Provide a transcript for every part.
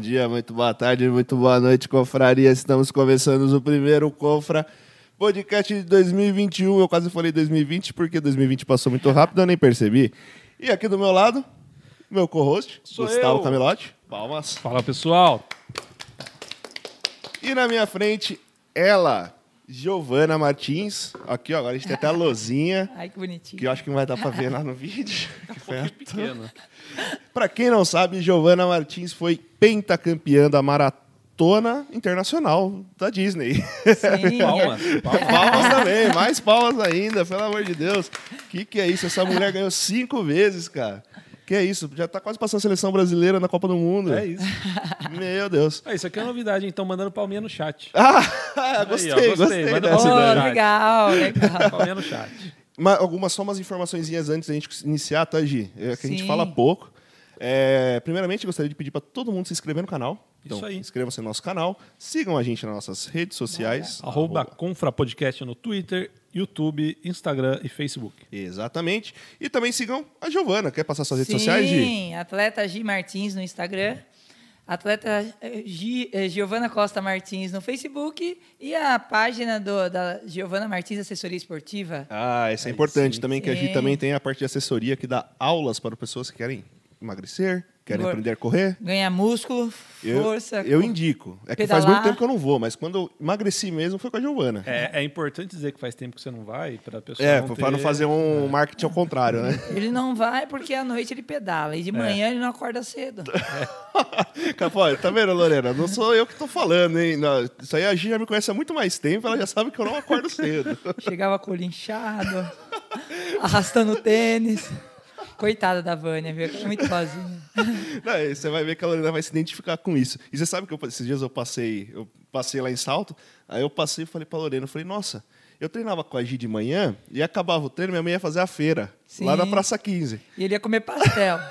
Dia, muito boa tarde, muito boa noite, confraria. Estamos começando o primeiro Confra Podcast de 2021. Eu quase falei 2020 porque 2020 passou muito rápido, eu nem percebi. E aqui do meu lado, meu co-host, Sou Gustavo eu. Camelote. Palmas. Fala pessoal, E na minha frente, ela, Giovana Martins. Aqui, ó, agora a gente tem até a lozinha, Ai, que bonitinho. que eu acho que não vai dar pra ver lá no vídeo. Pra quem não sabe, Giovana Martins foi pentacampeã da Maratona Internacional da Disney. Sim, Palmas. palmas. Palmas também, mais palmas ainda, pelo amor de Deus. Que que é isso? Essa mulher ganhou cinco vezes, cara. Que é isso? Já tá quase passando a seleção brasileira na Copa do Mundo. É isso. Meu Deus. Ah, isso aqui é novidade, então mandando palminha no chat. Ah, Aí, gostei, ó, gostei, gostei. Manda dessa Oh, ideia. legal, legal. Palminha no chat. Ma- algumas, só umas informaçõezinhas antes da gente iniciar, tá, Gi? É que a gente Sim. fala pouco. É, primeiramente, gostaria de pedir para todo mundo se inscrever no canal. Então, Isso aí. inscrevam-se no nosso canal. Sigam a gente nas nossas redes sociais. Arroba Confra Podcast no Twitter, YouTube, Instagram e Facebook. Exatamente. E também sigam a Giovana. Quer passar suas redes sociais, Gi? Sim, atleta Gi Martins no Instagram. Atleta eh, Gi, eh, Giovana Costa Martins no Facebook e a página do, da Giovana Martins Assessoria Esportiva. Ah, isso é importante sim. também, que a Gi Sim. também tem a parte de assessoria que dá aulas para pessoas que querem emagrecer, querem Gor- aprender a correr. Ganhar músculo, Eu, força. eu co- indico. É que faz muito tempo que eu não vou, mas quando eu emagreci mesmo foi com a Giovana. É, é importante dizer que faz tempo que você não vai, para a pessoa É, não para não fazer um marketing ao contrário, né? Ele não vai porque à noite ele pedala É. e de manhã ele não acorda cedo. Capô, tá vendo, Lorena? Não sou eu que tô falando, hein? Não, isso aí a Gi já me conhece há muito mais tempo, ela já sabe que eu não acordo cedo. Chegava com o olho inchado, arrastando o tênis. Coitada da Vânia, viu? Ela é Muito boazinha. Não, você vai ver que a Lorena vai se identificar com isso. E você sabe que eu- esses dias eu passei, eu passei lá em Salto, aí eu passei e falei pra Lorena, eu falei, nossa, eu treinava com a Gi de manhã e acabava o treino, minha mãe ia fazer a feira, lá Sim. na Praça 15. E ele ia comer pastel.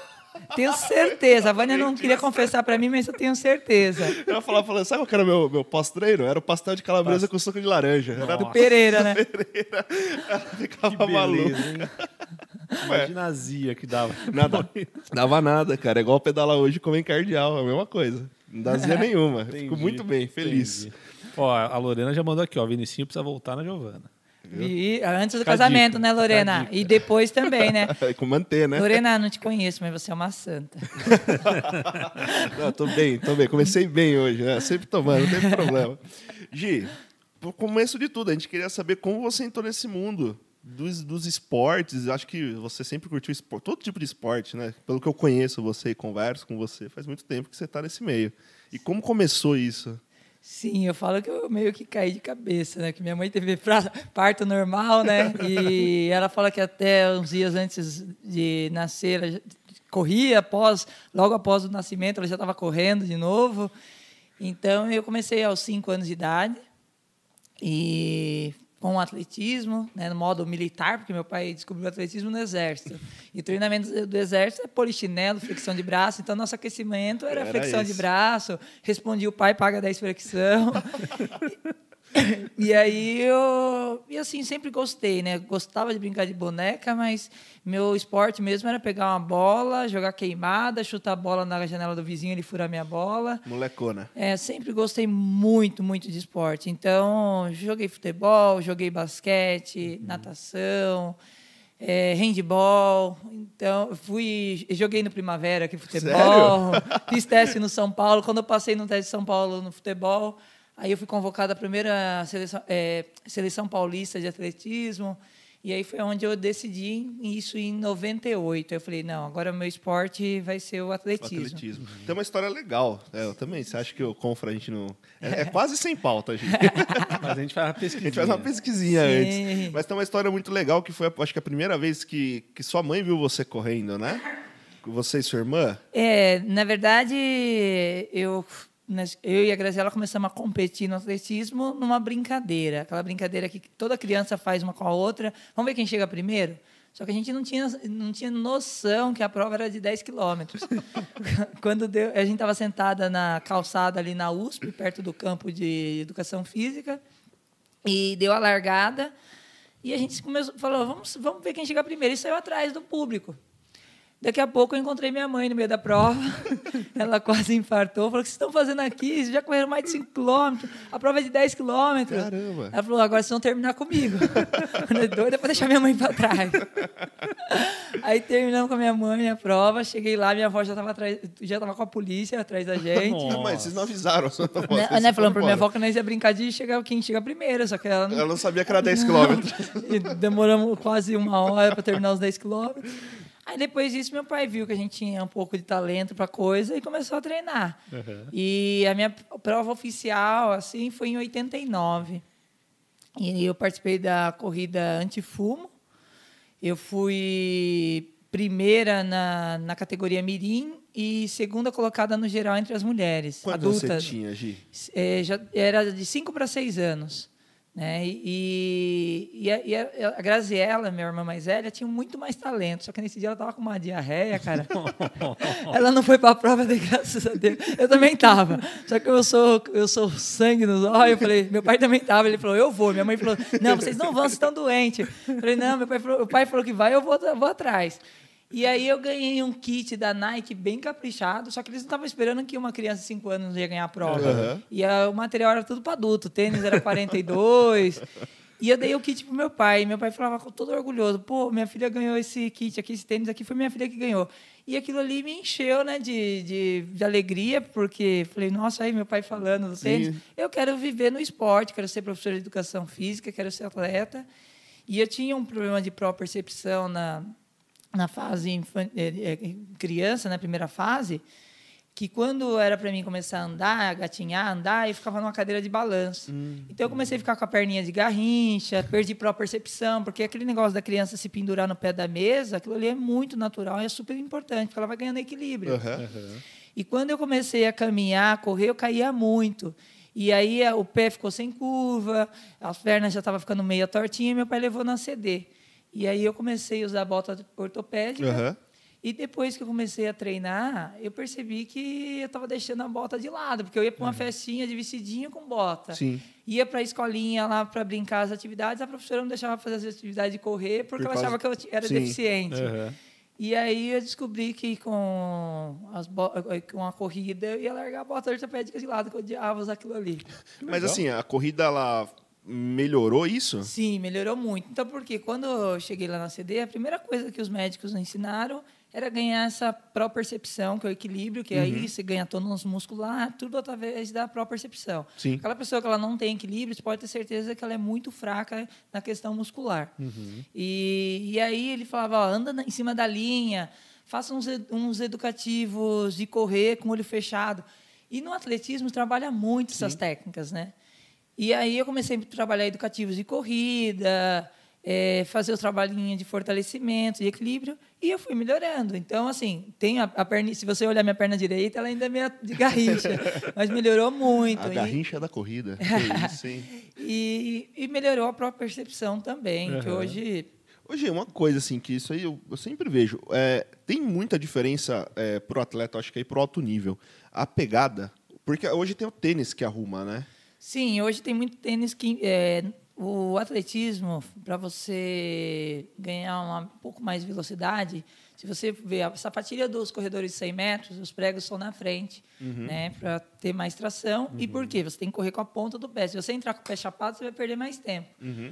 Tenho certeza. A Vânia não queria confessar pra mim, mas eu tenho certeza. Eu falava, falando, sabe qual que era o meu, meu pós-treino? Era o pastel de calabresa com suco de laranja. Era. Do Pereira, né? Ela Que ficava maluca. beleza, hein? Imagina a azia que dava. Nada, dava nada, cara. É igual pedalar hoje e comer cardial, é a mesma coisa. Não dá zia nenhuma. Fico Entendi, muito bem, feliz. entendi. Ó, a Lorena já mandou aqui, ó. Vinicinho precisa voltar na Giovana. E antes do Fica casamento, dica, né, Lorena? E depois também, né? É com manter, né? Lorena, não te conheço, mas você é uma santa. Não, tô bem, tô bem. Comecei bem hoje, né? Sempre tomando, não tem problema. Gi, pro começo de tudo, a gente queria saber como você entrou nesse mundo dos, dos esportes. Acho que você sempre curtiu esporte, todo tipo de esporte, né? Pelo que eu conheço você e converso com você, faz muito tempo que você tá nesse meio. E como começou isso? Sim, eu falo que eu meio que caí de cabeça, né? Que minha mãe teve parto normal, né? E ela fala que até uns dias antes de nascer, ela corria após, logo após o nascimento, ela já estava correndo de novo. Então eu comecei aos cinco anos de idade e com o atletismo, né, no modo militar, porque meu pai descobriu o atletismo no exército. E treinamento do exército é polichinelo, flexão de braço, então nosso aquecimento era, Era flexão de isso. braço, respondi o pai paga 10 flexão. E aí eu, e assim, sempre gostei, né? Gostava de brincar de boneca, mas meu esporte mesmo era pegar uma bola, jogar queimada, chutar a bola na janela do vizinho, ele furar minha bola. Molecona. É, sempre gostei muito, muito de esporte. Então, joguei futebol, joguei basquete, natação, é, handball. Então, fui, joguei no Primavera aqui futebol. Fiz teste no São Paulo. Quando eu passei no teste de São Paulo no futebol, aí eu fui convocada à primeira seleção, é, seleção paulista de atletismo. E aí foi onde eu decidi isso em 98. Eu falei, não, agora o meu esporte vai ser o O atletismo. atletismo. Tem uma história legal. É, eu também. Você acha que o Confra a gente não. É, é quase sem pauta, gente. Mas a gente faz uma A pesquisa. gente faz uma pesquisinha Sim. antes. Mas tem uma história muito legal que foi, acho que a primeira vez que, que sua mãe viu você correndo, né? Você e sua irmã. É, na verdade, eu, eu e a Graziela começamos a competir no atletismo numa brincadeira. Aquela brincadeira que toda criança faz uma com a outra. Vamos ver quem chega primeiro? Só que a gente não tinha, não tinha noção que a prova era de 10 quilômetros. Quando deu, a gente estava sentada na calçada ali na USP, perto do campo de educação física, e deu a largada. E a gente começou, falou, vamos, vamos ver quem chega primeiro. E saiu atrás do público. Daqui a pouco eu encontrei minha mãe no meio da prova. Ela quase infartou. Falou: O que vocês estão fazendo aqui? Vocês já correram mais de 5 quilômetros. A prova é de 10 quilômetros. Caramba. Ela falou: Agora vocês vão terminar comigo. Eu doida para deixar minha mãe para trás. Aí terminamos com a minha mãe a prova. Cheguei lá, minha avó já estava já tava com a polícia atrás da gente. Nossa. Mas vocês não avisaram. a sua avó, Né, né, falando pra minha avó que nós ia brincar de chegar quem chega primeiro, só que ela não Ela não sabia que era 10 quilômetros. e demoramos quase uma hora para terminar os 10 quilômetros. Aí depois disso, meu pai viu que a gente tinha um pouco de talento para coisa e começou a treinar. E a minha prova oficial, assim, foi em 89. E eu participei da corrida antifumo. Eu fui primeira na, na categoria mirim e segunda colocada no geral entre as mulheres anos adultas. você tinha, Gi? É, já era de 5 para 6 anos. Né? E, e, a, e a- a Graziella, minha irmã mais velha, tinha muito mais talento. Só que nesse dia ela tava com uma diarreia, cara. ela não foi para a prova, de graças a Deus. Eu também tava. Só que eu sou, eu sou sangue nos olhos. Eu falei, meu pai também tava. Ele falou, eu vou. Minha mãe falou, não, vocês não vão, vocês estão doentes. Eu falei, não, meu pai falou, o pai falou que vai, eu vou, eu vou atrás. E aí eu ganhei um kit da Nike bem caprichado, só que eles não estavam esperando que uma criança de 5 anos ia ganhar a prova. Aham. E a- o material era tudo para adulto, o tênis era 42. e eu dei o kit pro meu pai. Meu pai falava todo orgulhoso: pô, minha filha ganhou esse kit aqui, esse tênis aqui, foi minha filha que ganhou. E aquilo ali me encheu né, de, de, de alegria, porque falei: nossa, aí meu pai falando do Sim. tênis. Eu quero viver no esporte, quero ser professor de educação física, quero ser atleta. E eu tinha um problema de pró-percepção na, na fase infan- eh, eh, criança, na primeira fase, que quando era para mim começar a andar, gatinhar, andar, eu ficava numa cadeira de balanço. Então eu comecei a ficar com a perninha de garrincha, perdi pró-percepção, porque aquele negócio da criança se pendurar no pé da mesa, aquilo ali é muito natural e é super importante, porque ela vai ganhando equilíbrio. Aham. E quando eu comecei a caminhar, a correr, eu caía muito. E aí a- o pé ficou sem curva, as pernas já estavam ficando meio tortinhas, e meu pai levou na CD. E aí eu comecei a usar bota ortopédica. Aham. E depois que eu comecei a treinar, eu percebi que eu estava deixando a bota de lado, porque eu ia para uma festinha de vestidinho com bota. Sim. Ia para a escolinha lá para brincar as atividades, a professora não deixava fazer as atividades de correr porque Por ela causa- achava que eu era Sim. deficiente. Aham. E aí eu descobri que com, as bo- com a corrida eu ia largar a bota ortopédica de lado, que eu odiava usar aquilo ali. Mas assim, a corrida ela melhorou isso? Sim, melhorou muito. Então, porque quando eu cheguei lá na CD, a primeira coisa que os médicos ensinaram era ganhar essa pró-percepção, que é o equilíbrio, que aí você ganha tônus muscular, tudo através da pró-percepção. Sim. Aquela pessoa que ela não tem equilíbrio, você pode ter certeza que ela é muito fraca na questão muscular. E, e aí ele falava, ó, anda em cima da linha, faça uns, uns educativos de correr com o olho fechado. E no atletismo trabalha muito essas técnicas, né? E aí eu comecei a trabalhar educativos de corrida, eh, fazer o trabalhinho de fortalecimento, de equilíbrio, e eu fui melhorando. Então, assim, tem a, a perna, se você olhar minha perna direita, ela ainda é meio de garrincha, mas melhorou muito. A E- garrincha da corrida. Que isso, hein? e, e melhorou a própria percepção também, que Aham. hoje Hoje, uma coisa assim, que isso aí eu, eu sempre vejo. é, tem muita diferença é, pro atleta, acho que aí pro alto nível. A pegada. Porque hoje tem o tênis que arruma, né? Sim, hoje tem muito tênis que é, o atletismo para você ganhar uma, um pouco mais de velocidade, se você vê a sapatilha dos corredores de 100 metros, os pregos são na frente, né, para ter mais tração. E por quê? Você tem que correr com a ponta do pé. Se você entrar com o pé chapado, você vai perder mais tempo.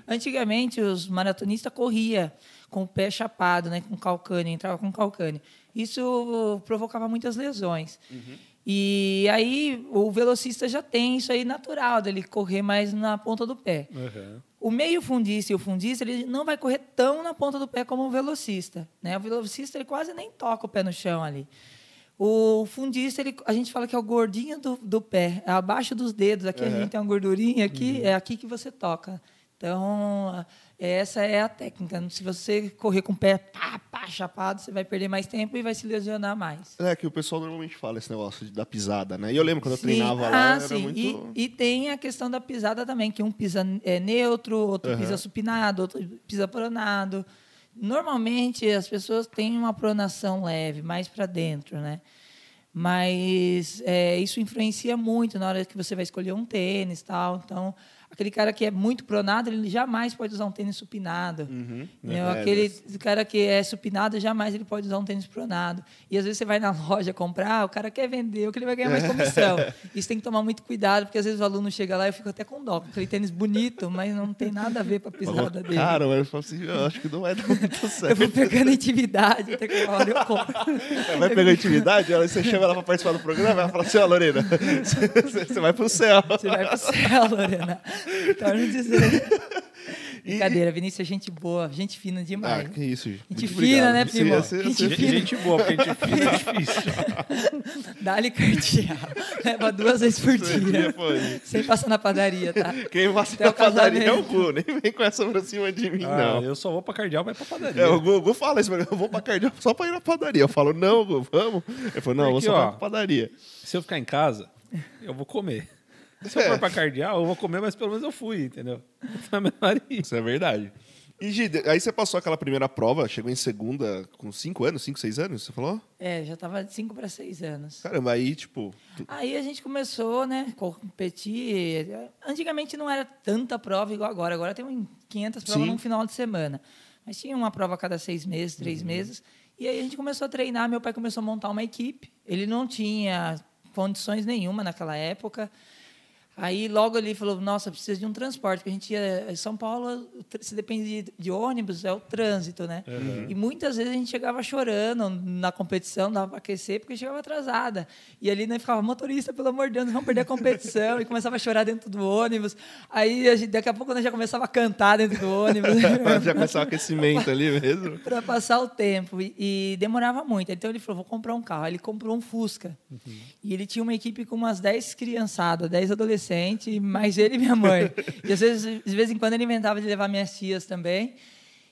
Antigamente os maratonistas corria com o pé chapado, né, com calcânio, entrava com calcânio. Isso provocava muitas lesões. E aí o velocista já tem isso aí natural, dele correr mais na ponta do pé. Aham. O meio fundista e o fundista, ele não vai correr tão na ponta do pé como o velocista. Né? O velocista ele quase nem toca o pé no chão ali. O fundista, ele, a gente fala que é o gordinho do, do pé, é abaixo dos dedos. Aqui a gente tem uma gordurinha, aqui é aqui que você toca. Então, essa é a técnica. Se você correr com o pé pá, pá, chapado, você vai perder mais tempo e vai se lesionar mais. É que o pessoal normalmente fala esse negócio da pisada, né? E eu lembro quando eu Sim. treinava ah, lá, era sim. muito. E, e tem a questão da pisada também, que um pisa é, neutro, outro Aham. pisa supinado, outro pisa pronado. Normalmente as pessoas têm uma pronação leve, mais para dentro, né? Mas é, isso influencia muito na hora que você vai escolher um tênis tal. Então, Aquele cara que é muito pronado, ele jamais pode usar um tênis supinado. Uhum. É, Aquele cara que é supinado, jamais ele pode usar um tênis pronado. E às vezes você vai na loja comprar, o cara quer vender, o que ele vai ganhar mais comissão. Isso tem que tomar muito cuidado, porque às vezes o aluno chega lá e eu fico até com dó, aquele tênis bonito, mas não tem nada a ver com a pisada dele. Cara, mas eu falo assim, eu acho que não vai dar muito eu certo. vou pegando intimidade, até que uma hora eu compro. Vai pegar intimidade, você chama ela pra participar do programa, ela fala assim, ó, Lorena, você você vai pro céu. Você vai pro céu, Lorena. Torna dizer. Brincadeira, Vinícius é gente boa, gente fina Ah, demais. que isso, gente. Gente Muito fina, obrigado. né, primo? esse- Gente esse- fina. Gente boa, porque gente fina é difícil. Dá-lhe cartear. Leva duas vezes por dia. Sem passar na padaria, tá? Quem Até o na padaria é o. Gu, nem vem com essa pra cima de mim, Ah, não. eu só vou pra cardeal, vai pra padaria. É, o Gu, o Gu fala isso, mas eu vou pra cardeal só pra ir na padaria. Eu falo, não, Gu, vamos. Ele falou, não, eu vou Porque, só ó, pra padaria. Se eu ficar em casa, eu vou comer. Se eu É. for pra cardeal, eu vou comer, mas pelo menos eu fui, entendeu? Então, meu marido. Isso é verdade. E, Gi, aí você passou aquela primeira prova, chegou em segunda com cinco anos, cinco, seis anos, você falou? É, já tava de 5 para 6 anos. Caramba, aí, tipo... tu- Aí a gente começou, né, competir. Antigamente não era tanta prova igual agora. Agora tem um 500 provas Sim. num final de semana. Mas tinha uma prova a cada seis meses, três meses. E aí a gente começou a treinar. Meu pai começou a montar uma equipe. Ele não tinha condições nenhuma naquela época. Aí logo ele falou, nossa, precisa de um transporte, porque a gente ia em São Paulo, se depende de, de ônibus, é o trânsito, né? E muitas vezes a gente chegava chorando na competição, dava para aquecer, porque chegava atrasada. E ali né, ficava, motorista, pelo amor de Deus, vamos perder a competição. e começava a chorar dentro do ônibus. Aí a gente- daqui a pouco nós já começava a cantar dentro do ônibus. Já começou o aquecimento ali mesmo. para passar o tempo e, e demorava muito. Então ele falou: vou comprar um carro. Aí ele comprou um Fusca. E ele tinha uma equipe com umas 10 criançadas, 10 adolescentes, mais ele e minha mãe. E às vezes, de vez em quando ele inventava de levar minhas tias também.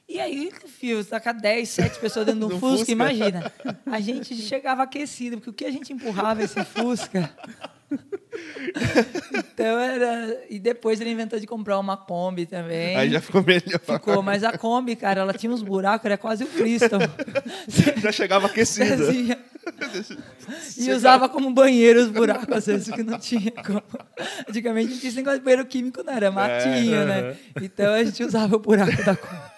E aí, filho, tacar 10, 7 pessoas dentro de um Fusca, Fusca. imagina. A gente chegava aquecido, porque o que a gente empurrava esse Fusca. Então era. E depois ele inventou de comprar uma Kombi também. Aí já ficou melhor. Ficou, mas a Kombi, cara, ela tinha uns buracos, era quase o Cristo. Já chegava aquecida. Fazia. E usava como banheiro os buracos, às vezes, que não tinha como. Antigamente não tinha esse negócio de banheiro químico, não, era matinho, É. né? Então a gente usava o buraco da Kombi.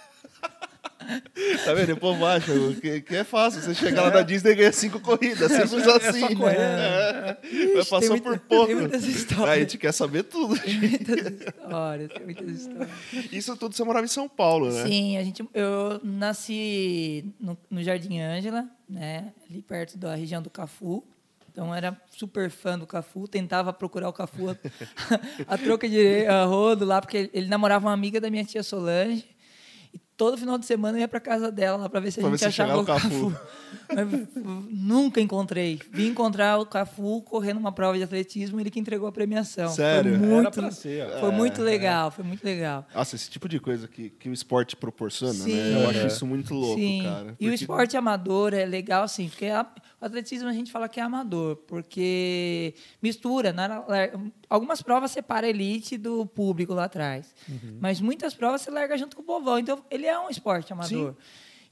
Tá vendo? O povo acha que, que é fácil. Você chega lá na Disney e ganha cinco corridas. Simples assim. correr. É. Ixi, Mas passou muita- por pouco. tem muitas histórias. Aí a gente quer saber tudo. Tem muitas histórias, tem muitas histórias. Isso tudo você morava em São Paulo, né? Sim, a gente, eu nasci no, no Jardim Ângela, né, ali perto da região do Cafu. Então era super fã do Cafu, tentava procurar o Cafu a, a troca de a rodo lá, porque ele namorava uma amiga da minha tia Solange. Todo final de semana eu ia para casa dela lá para ver se a Pra ver gente se achava o o Cafu. Nunca encontrei. Vim encontrar o Cafu correndo uma prova de atletismo, ele que entregou a premiação. Sério? Foi Era muito, pra ser, foi É, muito legal, foi muito legal. Nossa, esse tipo de coisa que, que o esporte proporciona, Sim. né? Eu acho É. isso muito louco, Sim. cara. E o Porque- esporte amador é legal, assim, porque a- o atletismo a gente fala que é amador, porque mistura. né? Algumas provas separa a elite do público lá atrás, Uhum. mas muitas provas você larga junto com o povão. Então, ele é um esporte amador.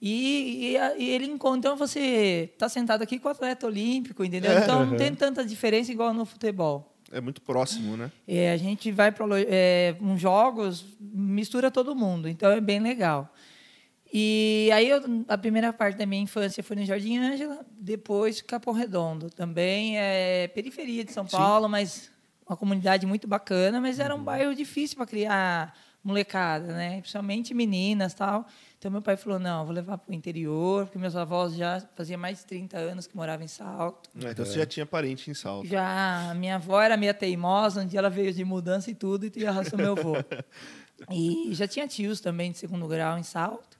E, e, e ele encontra. Então, você está sentado aqui com o atleta olímpico, entendeu? É. Então, não tem tanta diferença igual no futebol. É muito próximo, né? É, a gente vai para é, uns jogos, mistura todo mundo, então é bem legal. E aí eu- a primeira parte da minha infância foi no Jardim Ângela, depois Capão Redondo, também é periferia de São Paulo, mas uma comunidade muito bacana, mas era um bairro difícil para criar molecada, né? Principalmente meninas, tal. Então meu pai falou: "Não, eu vou levar para o interior, porque meus avós já fazia mais de 30 anos que moravam em Salto. É, Então você já tinha parente em Salto. Já, minha avó era meio teimosa, um dia ela veio de mudança e tudo, e arrastou meu avô. E já tinha tios também de segundo grau em Salto.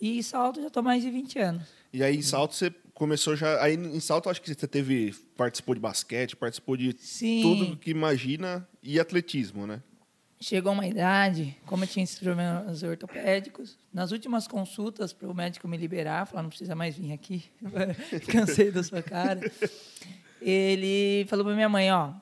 E em Salto já estou mais de 20 anos. E aí em Salto você começou já. Aí em Salto acho que você teve. Participou de basquete, participou de Sim. tudo que imagina e atletismo, né? Chegou uma idade, como eu tinha esses problemas ortopédicos, nas últimas consultas para o médico me liberar, falar, não precisa mais vir aqui, cansei da sua cara. Ele falou para minha mãe, ó,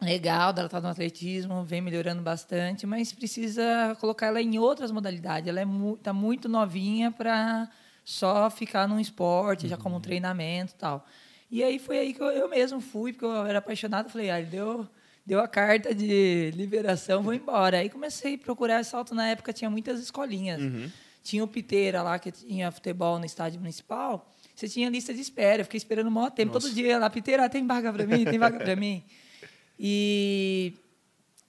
legal, ela está no atletismo, vem melhorando bastante, mas precisa colocar ela em outras modalidades. Ela está mu tá muito novinha para só ficar num esporte, já como um treinamento e tal. E aí foi aí que eu, eu mesmo fui, porque eu era apaixonado, falei, ah, deu deu a carta de liberação, vou embora. Aí comecei a procurar salto. Na época tinha muitas escolinhas. Tinha o Piteira lá, que tinha futebol no estádio municipal. Você tinha lista de espera. Eu fiquei esperando um maior tempo. Todo dia lá, Piteira, tem vaga para mim, tem vaga para mim. E,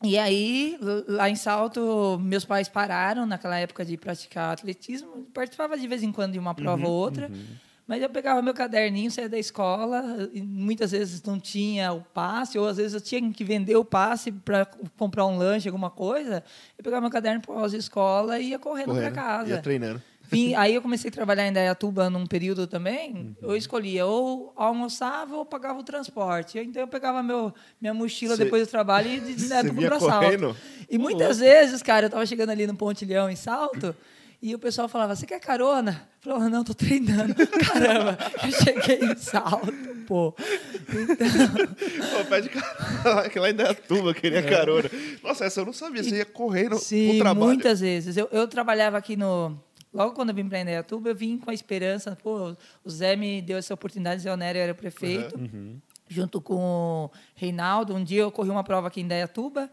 e aí, lá em Salto, meus pais pararam naquela época de praticar atletismo. Participava de vez em quando de uma prova ou outra. Mas eu pegava meu caderninho, saía da escola, muitas vezes não tinha o passe, ou às vezes eu tinha que vender o passe para comprar um lanche, alguma coisa. Eu pegava meu caderno pós-escola e ia correndo, para casa. Ia treinando. Vim, aí eu comecei a trabalhar em Dayatuba num período também. Eu escolhia ou almoçava ou pagava o transporte. Então eu pegava meu, minha mochila Cê- depois do trabalho e direto vinha pro salto. correndo? E muitas vezes, cara, eu tava chegando ali no Pontilhão em salto. E o pessoal falava, você quer carona? Eu falava, não, tô treinando. Caramba, eu cheguei em salto, pô. Pô, pede carona, que lá ainda é tuba, queria carona. Nossa, essa eu não sabia. Você ia correndo Sim, pro trabalho. muitas vezes. Eu, eu trabalhava aqui no. Logo quando eu vim para Indaiatuba, eu vim com a esperança. Pô, o Zé me deu essa oportunidade, Zé Onério era o prefeito, junto com o Reinaldo. Um dia eu corri uma prova aqui em Indaiatuba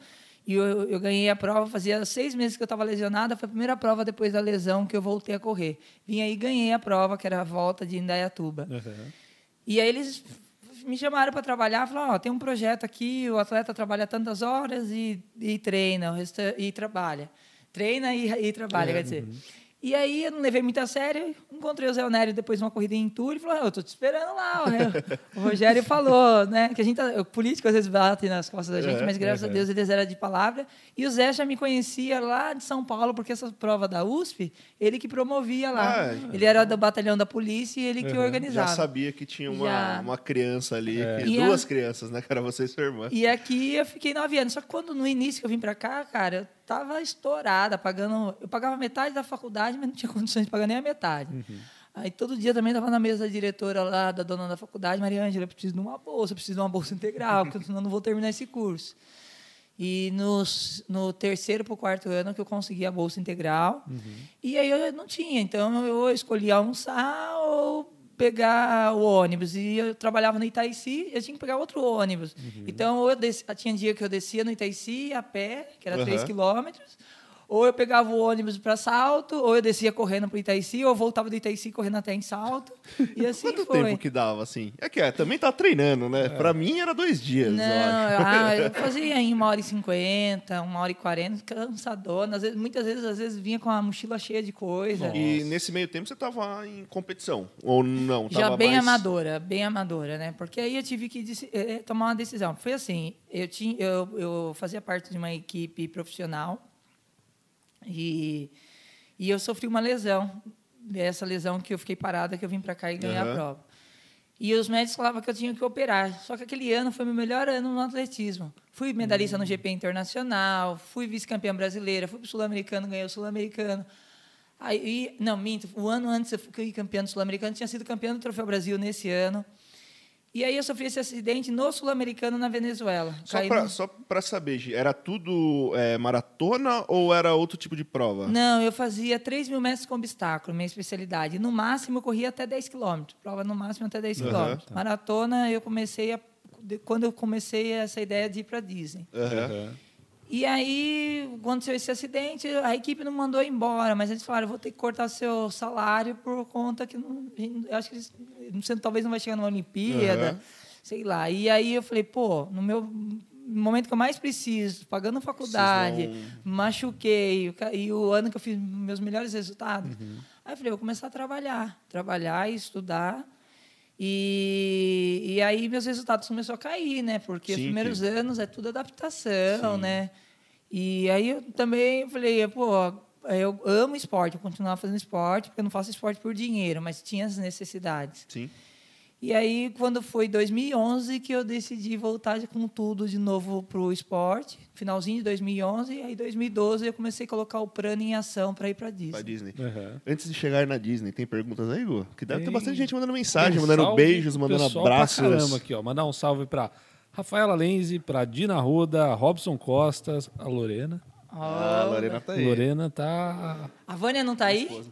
e eu, eu ganhei a prova. Fazia seis meses que eu estava lesionada, foi a primeira prova depois da lesão que eu voltei a correr. Vim aí e ganhei a prova, que era a volta de Indaiatuba. E aí eles me chamaram para trabalhar, falaram, ó, tem um projeto aqui, o atleta trabalha tantas horas e, e treina, e trabalha. Treina e, e trabalha, quer dizer. E aí eu não levei muito a sério, encontrei o Zé Onério depois de uma corrida em Tour e falou, "Ah, eu tô te esperando lá. O Rogério falou, né, que a gente, tá- o político às vezes bate nas costas da gente, É, mas graças a Deus eles eram de palavra. E o Zé já me conhecia lá de São Paulo, porque essa prova da USP, ele que promovia lá. Ah, ele era do batalhão da polícia e ele que Já organizava. sabia que tinha uma, Já. uma criança ali, que- E a- duas crianças, né? Que era você e sua irmã. E aqui eu fiquei nove anos. Só que quando no início que eu vim para cá, cara, eu tava estourada, pagando. Eu pagava metade da faculdade, mas não tinha condições de pagar nem a metade. Aí todo dia também estava na mesa da diretora lá, da dona da faculdade, Maria Ângela, eu preciso de uma bolsa, preciso de uma bolsa integral, porque senão não vou terminar esse curso. E nos, no terceiro para o quarto ano que eu consegui a bolsa integral. E aí eu não tinha, então eu escolhia almoçar ou pegar o ônibus. E eu trabalhava no Itaici, eu tinha que pegar outro ônibus. Então ou eu tinha dia que eu descia no Itaici a pé, que era Aham. 3 quilômetros. Ou eu pegava o ônibus para Salto, ou eu descia correndo para Itaici, ou eu voltava do Itaici correndo até em Salto. E assim Quanto foi. tempo que dava, assim? É que é, também tá treinando, né? Pra mim era dois dias, Não, eu acho. ah, eu fazia em uma hora e cinquenta, uma hora e quarenta, cansadona. Às vezes, muitas vezes, às vezes vinha com a mochila cheia de coisa. E nesse meio tempo você tava em competição? Ou não? Já bem mais... amadora, bem amadora, né? Porque aí eu tive que deci- eh, tomar uma decisão. Foi assim, eu, tinha, eu, eu fazia parte de uma equipe profissional e, e eu sofri uma lesão. Essa lesão que eu fiquei parada, que eu vim para cá e ganhei Aham. a prova. E os médicos falavam que eu tinha que operar. Só que aquele ano foi meu melhor ano no atletismo. Fui medalhista no GP internacional, fui vice-campeã brasileira, fui para o Sul-Americano, ganhei o Sul-Americano. Aí, não, minto, o ano antes eu fui campeã do Sul-Americano, tinha sido campeã do Troféu Brasil nesse ano. E aí eu sofri esse acidente no Sul-Americano na Venezuela. Só Caí pra, no- saber, Gi, era tudo é, maratona ou era outro tipo de prova? Não, eu fazia 3 mil metros com obstáculo, minha especialidade. No máximo, eu corria até 10 quilômetros. Prova no máximo até 10 Aham. quilômetros. Maratona, eu comecei a... Quando eu comecei essa ideia de ir para Disney. Aham. E aí, aconteceu esse acidente, a equipe não mandou embora, mas eles falaram, vou ter que cortar seu salário por conta que não, eu acho que eles, você talvez não vai chegar numa Olimpíada, Aham. sei lá. E aí eu falei, pô, no meu momento que eu mais preciso, pagando faculdade, machuquei, e o ano que eu fiz meus melhores resultados. Aí eu falei, vou começar a trabalhar, trabalhar e estudar. E, e aí meus resultados começaram a cair, né? Porque os Sim, primeiros que- anos é tudo adaptação, né? E aí eu também falei, pô, eu amo esporte, eu continuar fazendo esporte, porque eu não faço esporte por dinheiro, mas tinha as necessidades. Sim. E aí, quando foi 2011 que eu decidi voltar com tudo de novo para o esporte, finalzinho de 2011, e aí 2012 eu comecei a colocar o plano em ação para ir para Pra Disney. Disney. Aham. Antes de chegar na Disney, tem perguntas aí, Igor? Que deve ter Tem. bastante gente mandando mensagem, Tem mandando salve beijos, mandando pessoal pra abraços. caramba aqui, ó. Mandar um salve pra Rafaela Lenze, pra Dina Ruda, Robson Costas, a Lorena. Ah, a Lorena tá aí. Lorena tá. A Vânia não está aí?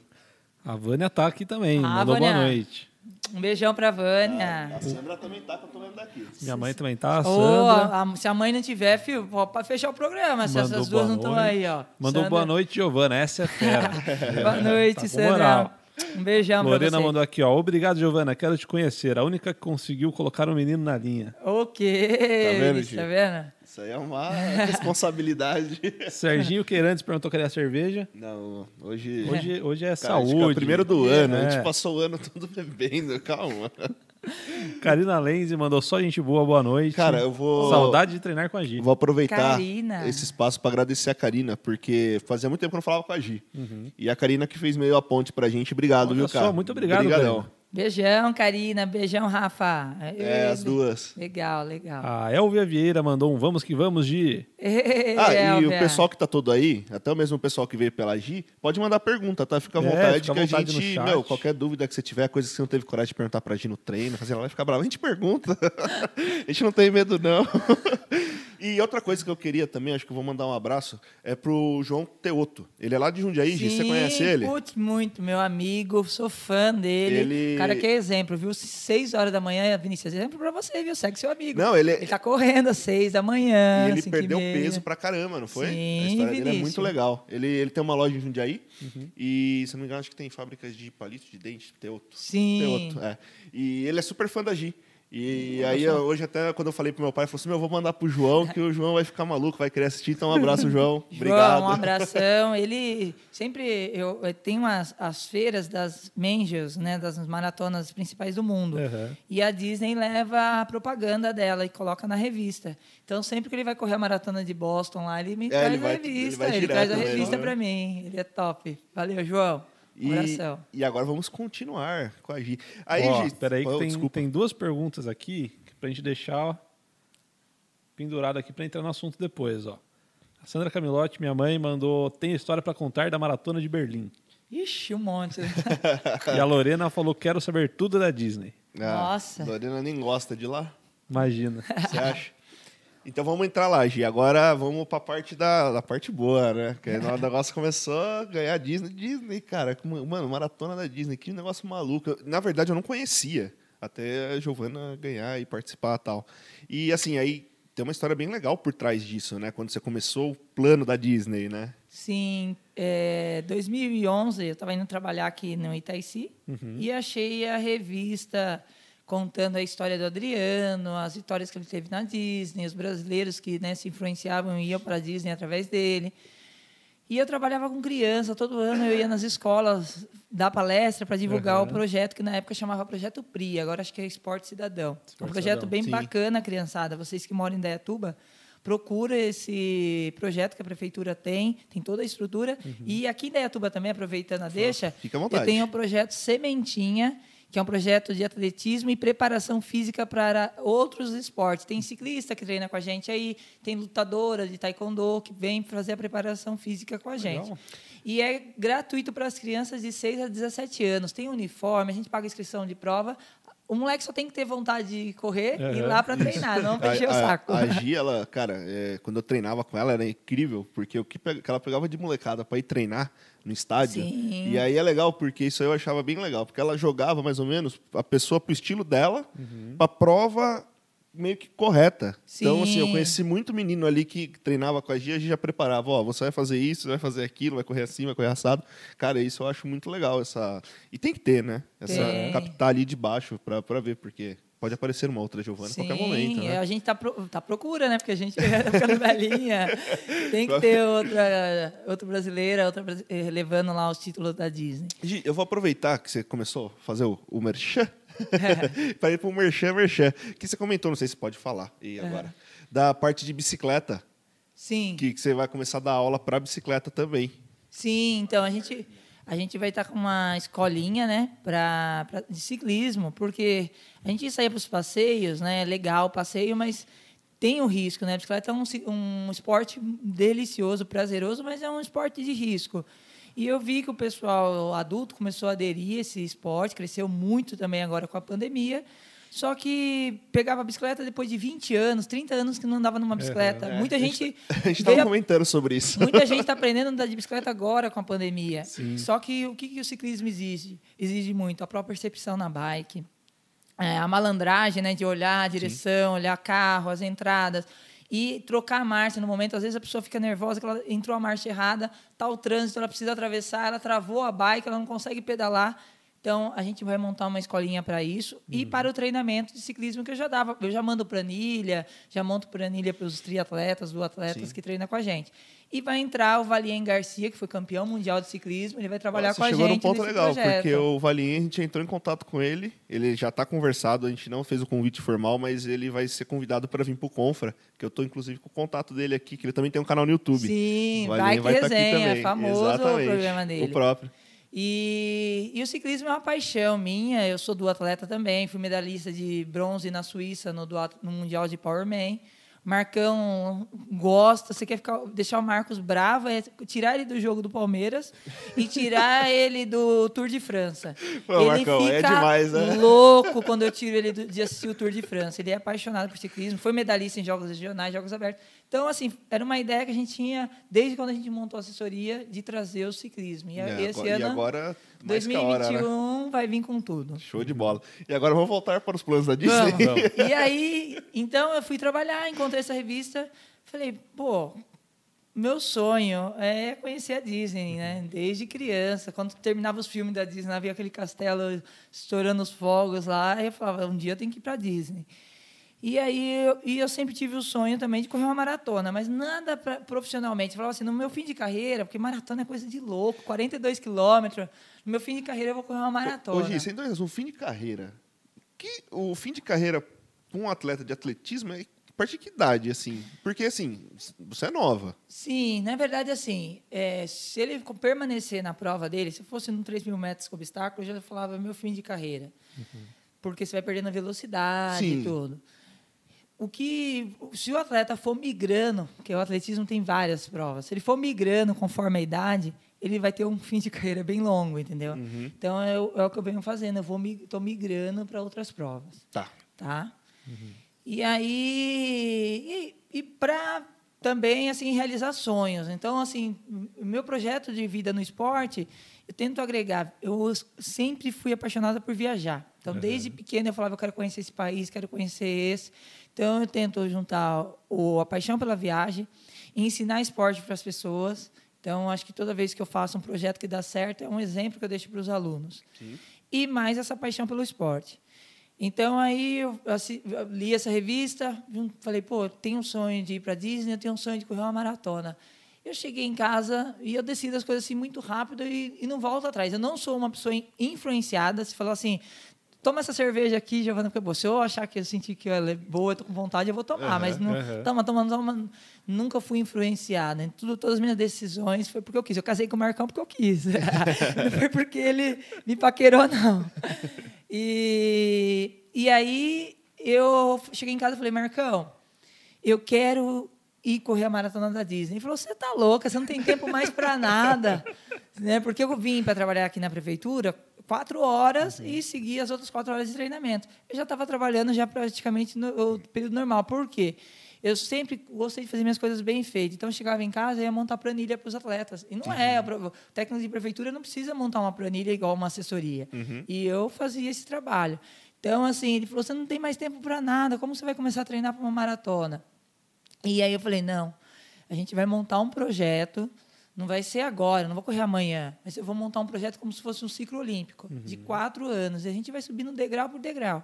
A Vânia tá aqui também. Ah, mandou Vânia. boa noite. Um beijão pra Vânia. A Sandra também tá, que eu tô lendo daqui. Minha mãe também tá, a Sandra. a- se a mãe não tiver, filho, pode fechar o programa. Se Mandou essas duas boa não estão noite. aí, ó. Mandou Sandra- boa noite, Giovana. Essa é fera. Boa noite, Tá com Sandrão. moral. Um beijão Lorena pra você. mandou aqui, ó. Obrigado, Giovana. Quero te conhecer. A única que conseguiu colocar um menino na linha. O quê? Tá vendo, bicho, Gi? Tá vendo? Isso aí é uma responsabilidade. Serginho Queirantes perguntou cadê a cerveja. Não, hoje. Hoje, hoje é Cara, a saúde. é o primeiro do ano, a É. gente passou o ano todo bebendo, calma. Karina Lenze mandou só gente boa, boa noite. Cara, eu vou. Saudade de treinar com a Gi. Vou aproveitar Karina. esse espaço para agradecer a Karina, porque fazia muito tempo que eu não falava com a Gi. Uhum. E a Karina que fez meio a ponte pra gente. Obrigado, Olha viu, só, cara? muito obrigado, Obrigadão. Karina. Beijão, Karina. Beijão, Rafa. É, as duas. Legal, legal. A Elvia Vieira mandou um vamos que vamos, Gi. Ah, e o pessoal que tá todo aí, até o mesmo pessoal que veio pela Gi, pode mandar pergunta, tá? Fica à É, vontade, fica à que a vontade gente, chat. meu, qualquer dúvida que você tiver, coisa que você não teve coragem de perguntar pra Gi no treino, fazer ela vai ficar brava, a gente pergunta. a gente não tem medo, não. e outra coisa que eu queria também, acho que eu vou mandar um abraço, é pro João Teoto. Ele é lá de Jundiaí, Gi, você conhece ele? Putz, muito, meu amigo, sou fã dele. Ele- Cara, que exemplo, viu? Seis horas da manhã, Vinícius, exemplo pra você, viu? Segue seu amigo. Não, ele- Ele tá correndo às seis da manhã, E ele perdeu. Peso pra caramba, não foi? Sim, a história dele é muito legal. Ele, ele tem uma loja em Jundiaí Uhum. e, se não me engano, acho que tem fábricas de palito de dente, Teoto. Sim. Teoto, é. E ele é super fã da Gi. E aí, eu- hoje até quando eu falei pro meu pai, ele falou assim, meu, eu vou mandar pro João, que o João vai ficar maluco, vai querer assistir. Então, um abraço, João. Obrigado. João, um abração. Ele sempre eu, eu tenho as, as feiras das Mangels, né, das maratonas principais do mundo. Uhum. E a Disney leva a propaganda dela e coloca na revista. Então sempre que ele vai correr a maratona de Boston lá, ele me traz É, ele vai- a revista, ele vai ele, traz a revista né? para mim. Ele é top. Valeu, João. E, e agora vamos continuar com a Gi. Aí, Ó, Gi... peraí que oh, tem, desculpa. tem duas perguntas aqui pra gente deixar ó, pendurado aqui pra entrar no assunto depois, ó. A Sandra Camilotti, minha mãe, mandou tem história pra contar da maratona de Berlim. Ixi, um monte. e a Lorena falou quero saber tudo da Disney. Ah, Nossa. Lorena nem gosta de lá. Imagina. Você acha? Então vamos entrar lá, Gi. Agora vamos pra parte da, da parte boa, né? Que o negócio começou a ganhar Disney. Disney, cara, mano, maratona da Disney, que negócio maluco. Na verdade, eu não conhecia até a Giovana ganhar e participar e tal. E assim, aí tem uma história bem legal por trás disso, né? Quando você começou o plano da Disney, né? Sim, é, 2011 eu estava indo trabalhar aqui no Itaici e achei a revista contando a história do Adriano, as vitórias que ele teve na Disney, os brasileiros que né, se influenciavam e iam para a Disney através dele. E eu trabalhava com criança, todo ano eu ia nas escolas dar palestra para divulgar Aham. o projeto que na época chamava Projeto PRI, agora acho que é Esporte Cidadão. Esporte um projeto Cidadão, bem sim. bacana, criançada. Vocês que moram em Dayatuba, procura esse projeto que a prefeitura tem, tem toda a estrutura. E aqui em Dayatuba também, aproveitando a deixa, fica à vontade. eu tenho o projeto Sementinha, que é um projeto de atletismo e preparação física para outros esportes. Tem ciclista que treina com a gente aí, tem lutadora de taekwondo que vem fazer a preparação física com a gente. Legal. E é gratuito para as crianças de 6 a 17 anos. Tem uniforme, a gente paga inscrição de prova. O moleque só tem que ter vontade de correr e ir lá para treinar, não para encher o a, saco. a Gi, ela, cara, é, quando eu treinava com ela, era incrível, porque o que, pe- que ela pegava de molecada pra ir treinar no estádio. Sim. E aí é legal, porque isso aí eu achava bem legal, porque ela jogava mais ou menos a pessoa pro estilo dela, pra prova meio que correta. Então, assim, eu Sim. conheci muito menino ali que treinava com a Gi, a Gi já preparava, ó, você vai fazer isso, você vai fazer aquilo, vai correr assim, vai correr assado. Cara, isso eu acho muito legal, essa... E tem que ter, né? Essa Tem. captar ali de baixo pra, pra ver, porque pode aparecer uma outra Giovana a qualquer momento, Sim, né? a gente tá, pro, tá à procura, né? Porque a gente tá ficando velhinha. Tem que ter outra, outra brasileira, outra eh, levando lá os títulos da Disney. Gi, eu vou aproveitar que você começou a fazer o, o merchan para ir para o merchan, merchan. Que você comentou, não sei se pode falar e agora, da parte de bicicleta, Sim. que, que você vai começar a dar aula para bicicleta também. Sim, então a gente, a gente vai estar com uma escolinha, né, pra, pra- de ciclismo, porque a gente saía para os passeios, né, legal o passeio, mas tem o risco, né? A bicicleta é um, um esporte delicioso, prazeroso, mas é um esporte de risco. E eu vi que o pessoal adulto começou a aderir a esse esporte, cresceu muito também agora com a pandemia. Só que pegava a bicicleta depois de 20 anos, 30 anos que não andava numa bicicleta. É, Muita a gente. A gente estava a- comentando sobre isso. Muita gente está aprendendo a andar de bicicleta agora com a pandemia. Sim. Só que o que, que o ciclismo exige? Exige muito a própria percepção na bike, é, a malandragem né, de olhar a direção, olhar carro, as entradas. E trocar a marcha no momento, às vezes a pessoa fica nervosa que ela entrou a marcha errada, tá o trânsito, ela precisa atravessar, ela travou a bike, ela não consegue pedalar. Então, a gente vai montar uma escolinha para isso e para o treinamento de ciclismo que eu já dava. Eu já mando planilha, já monto planilha para os triatletas, do atletas Sim. que treina com a gente. E vai entrar o Valien Garcia, que foi campeão mundial de ciclismo, ele vai trabalhar Nossa, com a chegou gente num ponto legal, projeto. porque o Valinha, a gente entrou em contato com ele, ele já está conversado, a gente não fez o convite formal, mas ele vai ser convidado para vir pro Confra, que eu tô inclusive com o contato dele aqui, que ele também tem um canal no YouTube. Sim, O vai que vai tá aqui resenha, também. famoso Exatamente. o programa dele. O próprio. E, e o ciclismo é uma paixão minha. Eu sou do atleta também. Fui medalhista de bronze na Suíça no, no Mundial de Powerman. Marcão gosta, você quer ficar, deixar o Marcos bravo, é tirar ele do jogo do Palmeiras e tirar ele do Tour de França. Pô, ele Marcão, é fica demais, né? louco quando eu tiro ele do- de assistir o Tour de França. Ele é apaixonado por ciclismo, foi medalhista em jogos regionais, jogos abertos. Então, assim, era uma ideia que a gente tinha desde quando a gente montou a assessoria de trazer o ciclismo. E, É, esse agora- ano, e agora, mais que a hora, 2021, né? vai vir com tudo. Show de bola. E agora vamos voltar para os planos da Disney. Vamos. E aí, então eu fui trabalhar, encontrei essa revista, falei, pô, meu sonho é conhecer a Disney, né? Desde criança, quando terminava os filmes da Disney, lá via aquele castelo estourando os fogos lá, eu falava, um dia eu tenho que ir para Disney. E aí eu, e eu sempre tive o sonho também de correr uma maratona, mas nada pra, profissionalmente. Eu falava assim, no meu fim de carreira, porque maratona é coisa de louco, 42 quilômetros, no meu fim de carreira eu vou correr uma maratona. Hoje, sem dúvidas, um fim de carreira. Que, o fim de carreira para um atleta de atletismo é a partir de que idade, assim? Porque, assim, você é nova. Sim, na verdade, assim, é, se ele permanecer na prova dele, se fosse no 3 mil metros com obstáculo, eu já falava meu fim de carreira. Porque você vai perdendo a velocidade Sim. e tudo. O que, se o atleta for migrando, porque o atletismo tem várias provas, se ele for migrando conforme a idade, ele vai ter um fim de carreira bem longo, entendeu? Então é, o- é o que eu venho fazendo, eu vou estou migrando para outras provas Tá. tá? E aí e, e para também assim realizar sonhos. Então assim, o meu projeto de vida no esporte, eu tento agregar. Eu sempre fui apaixonada por viajar. Então desde pequena eu falava eu quero conhecer esse país, quero conhecer esse. Então eu tento juntar o, a paixão pela viagem e ensinar esporte para as pessoas. Então acho que toda vez que eu faço um projeto que dá certo é um exemplo que eu deixo para os alunos. E mais essa paixão pelo esporte. Então aí eu, li essa revista, jun- falei, pô, tenho um sonho de ir para Disney, eu tenho um sonho de correr uma maratona. Eu cheguei em casa e eu decido as coisas assim muito rápido e, e não volto atrás. Eu não sou uma pessoa in- influenciada. Se falar assim, toma essa cerveja aqui, Giovana, porque pô, se eu achar que eu senti que ela é boa, eu tô com vontade, eu vou tomar. mas não, aham. toma, toma, toma. Nunca fui influenciada. Em tudo, todas as minhas decisões foi porque eu quis. Eu casei com o Marcão porque eu quis. não foi porque ele me paquerou, não. E, e aí eu cheguei em casa e falei, Marcão, eu quero ir correr a maratona da Disney. Ele falou, você tá louca, você não tem tempo mais para nada. né? Porque eu vim para trabalhar aqui na prefeitura quatro horas e segui as outras quatro horas de treinamento. Eu já estava trabalhando já praticamente no, período normal. Por quê? Eu sempre gostei de fazer minhas coisas bem feitas. Então, eu chegava em casa e ia montar planilha para os atletas. E não é, o técnico de prefeitura não precisa montar uma planilha igual uma assessoria. E eu fazia esse trabalho. Então, assim, ele falou: você não tem mais tempo para nada, como você vai começar a treinar para uma maratona? E aí eu falei: não, a gente vai montar um projeto, não vai ser agora, não vou correr amanhã, mas eu vou montar um projeto como se fosse um ciclo olímpico, de quatro anos, e a gente vai subindo degrau por degrau.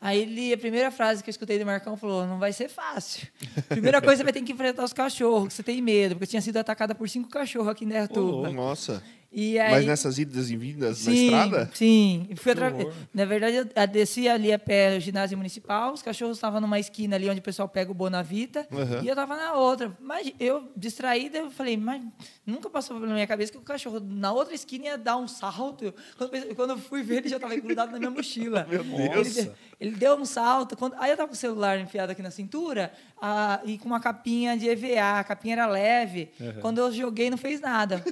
Aí ele, a primeira frase que eu escutei do Marcão falou: não vai ser fácil. Primeira coisa, você vai ter que enfrentar os cachorros, que você tem medo, porque eu tinha sido atacada por cinco cachorros aqui em Dertuba. Nossa. E aí, Mas nessas idas e vindas na sim, estrada? Sim, fui atra-. Na verdade, eu eu desci ali a pé o ginásio municipal, os cachorros estavam numa esquina ali onde o pessoal pega o Bonavita, Uhum. e eu estava na outra. Mas eu, distraída, eu falei, mas nunca passou pela minha cabeça que o cachorro na outra esquina ia dar um salto. Quando, eu- quando eu fui ver, ele já estava grudado na minha mochila. Meu Ele, Deus. deu- ele deu um salto. Quando, aí eu estava com o celular enfiado aqui na cintura ah, e com uma capinha de EVA, a capinha era leve. Quando eu joguei, não fez nada.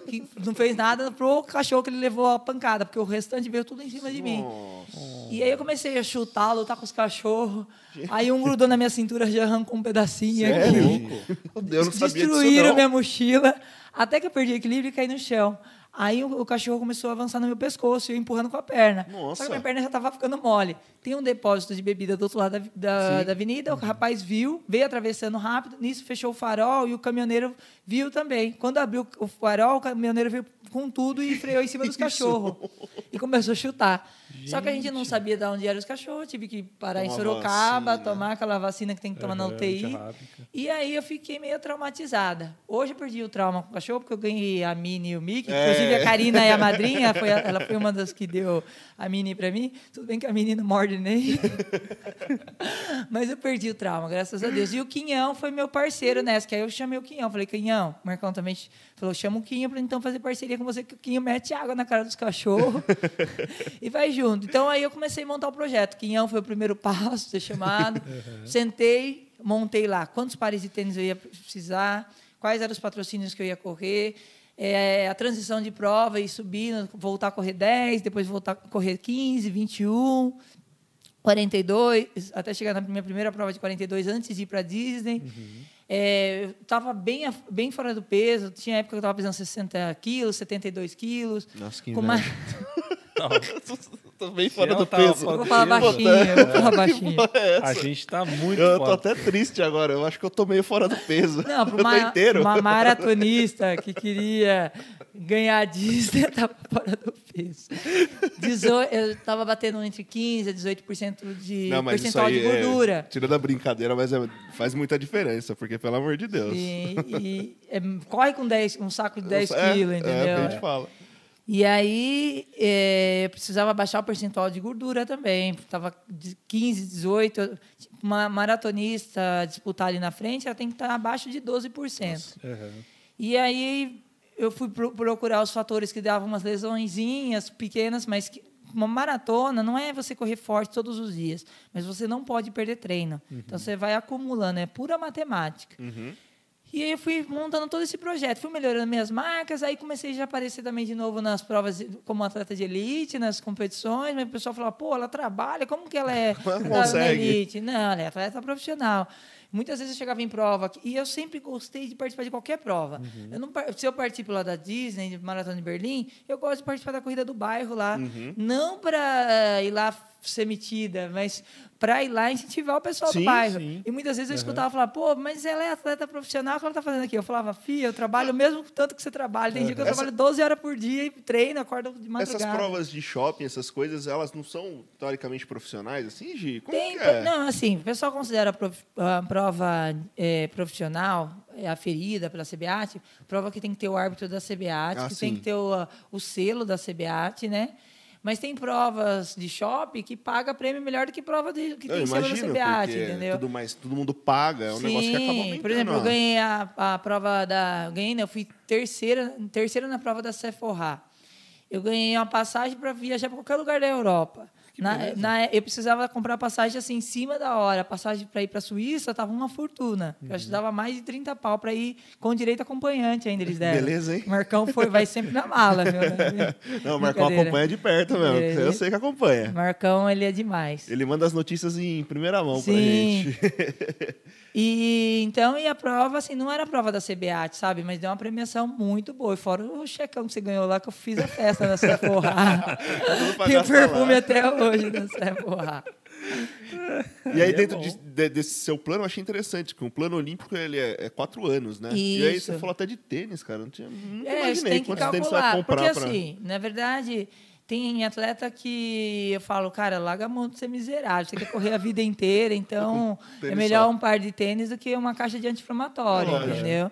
Não fez nada, dado pro cachorro que ele levou a pancada, porque o restante veio tudo em cima de mim. Nossa. E aí eu comecei a chutar, lutar com os cachorros. Aí um grudou na minha cintura, já arrancou um pedacinho aqui. Meu Deus, eu não sabia disso Destruíram não. minha mochila, até que eu perdi o equilíbrio e caí no chão. Aí o, o cachorro começou a avançar no meu pescoço e eu empurrando com a perna. Nossa. Só que minha perna já estava ficando mole. Tem um depósito de bebida do outro lado da, da, da avenida, o rapaz viu, veio atravessando rápido, nisso fechou o farol e o caminhoneiro viu também. Quando abriu o farol, o caminhoneiro veio com tudo e freou em cima dos cachorros. E começou a chutar. Só que a gente não sabia de onde eram os cachorros, tive que parar em Sorocaba, vacina. tomar aquela vacina que tem que tomar na Aham, UTI. E aí eu fiquei meio traumatizada. Hoje eu perdi o trauma com o cachorro, porque eu ganhei a Mini e o Mickey. É. Inclusive a Karina é a madrinha, foi ela foi uma das que deu a Mini pra mim. Tudo bem que a Mini não morde nem. Mas eu perdi o trauma, graças a Deus. E o Quinhão foi meu parceiro nessa, que aí eu chamei o Quinhão. Falei, Quinhão, o Marcão também falou, chama o Quinhão pra então fazer parceria com você, que o Quinhão mete água na cara dos cachorros e vai junto. Então aí eu comecei a montar o projeto. Quinhão foi o primeiro passo, ser chamado. Sentei, montei lá quantos pares de tênis eu ia precisar, quais eram os patrocínios que eu ia correr, é, a transição de prova e subindo, voltar a correr 10, depois voltar a correr 15, 21, 42, até chegar na minha primeira prova de 42 antes de ir para Disney. É, eu estava bem, bem fora do peso, tinha época que eu estava pesando 60 quilos, 72 quilos. Nossa, que com uma- Tô bem fora do tava peso. fora Eu vou do falar peso. baixinho, eu vou falar baixinho. A gente tá muito Eu tô até triste agora. Eu acho que eu tô meio fora do peso. Não, eu tô uma, inteiro. uma maratonista que queria ganhar a Disney, estava fora do peso. Dezo- eu estava batendo entre 15% a 18% de Não, mas isso percentual aí de é- gordura. tirando a brincadeira, mas é- faz muita diferença, porque pelo amor de Deus. E, e- é, corre com 10, um saco de 10 É, quilos, É, entendeu? a gente fala. E aí é, eu precisava baixar o percentual de gordura também. Estava de 15, 18. Uma maratonista disputar ali na frente, ela tem que estar abaixo de 12%. Aham. E aí eu fui pro- procurar os fatores que davam umas lesõezinhas pequenas, mas que uma maratona não é você correr forte todos os dias, mas você não pode perder treino. Então você vai acumulando, é pura matemática. E aí eu fui montando todo esse projeto, fui melhorando minhas marcas, aí comecei a aparecer também de novo nas provas como atleta de elite, nas competições, mas o pessoal falava, pô, ela trabalha, como que ela é atleta elite? Não, ela é atleta profissional. Muitas vezes eu chegava em prova e eu sempre gostei de participar de qualquer prova. Eu não, se eu participo lá da Disney, de Maratona de Berlim, eu gosto de participar da corrida do bairro lá. Não para ir lá ser metida, mas para ir lá incentivar o pessoal Sim, do bairro. sim. E muitas vezes eu escutava falar, pô, mas ela é atleta profissional, o que ela está fazendo aqui? Eu falava, filha, eu trabalho o mesmo tanto que você trabalha. Tem dia que eu Essa- trabalho 12 horas por dia e treino, acordo de madrugada. Essas provas de shopping, essas coisas, elas não são teoricamente profissionais, assim, Gi? Como Tem, que é? Não, assim, o pessoal considera a, prof- a prova é, profissional, é, aferida pela CBAT, prova que tem que ter o árbitro da CBAT, Ah, que tem sim. que ter o, o selo da CBAT, né? Mas tem provas de shopping que paga prêmio melhor do que prova de, que Eu tem selo da imagino, CBAT, entendeu? tudo, mais, todo mundo paga, é um negócio que acaba aumentando. Por exemplo, eu ó. ganhei a, a prova da. eu Ganhei, né? Eu fui terceira, terceira na prova da Sephora. Eu ganhei uma passagem para viajar para qualquer lugar da Europa. Na, na- eu precisava comprar passagem assim em cima da hora. A passagem para ir para a Suíça estava uma fortuna. Eu acho que dava mais de 30 pau para ir com direito acompanhante ainda eles deram. Beleza, hein? O Marcão foi, vai sempre na mala, viu? Não, o Marcão acompanha de perto mesmo. Eu sei que acompanha. Marcão, ele é demais. Ele manda as notícias em primeira mão pra Sim. gente. E então, e a prova, assim, não era a prova da CBAT, sabe? Mas deu uma premiação muito boa. E fora o checão que você ganhou lá, que eu fiz a festa na Sephora. Tem o perfume lá. até hoje da Sephora. E aí, é dentro de- de- desse seu plano, eu achei interessante, que o plano olímpico ele é, é quatro anos, né? E aí Isso. você falou até de tênis, cara. Não tinha, nunca É, imaginei tem que quantos tênis você vai calcular. comprar Porque, pra... assim, na verdade, tem atleta que eu falo, cara, larga a mão de ser miserável. Você quer correr a vida inteira, então é melhor um par de tênis do que uma caixa de anti-inflamatório, entendeu?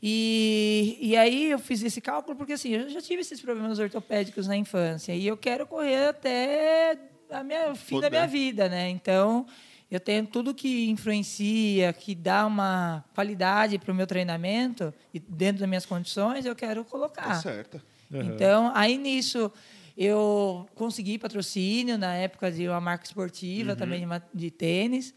E, e aí eu fiz esse cálculo porque assim, eu já tive esses problemas ortopédicos na infância e eu quero correr até a minha, o fim da Poder. minha vida, né? Então, eu tenho tudo que influencia, que dá uma qualidade para o meu treinamento e dentro das minhas condições, eu quero colocar. Tá certo. Então, aí nisso, eu consegui patrocínio na época de uma marca esportiva também de de tênis.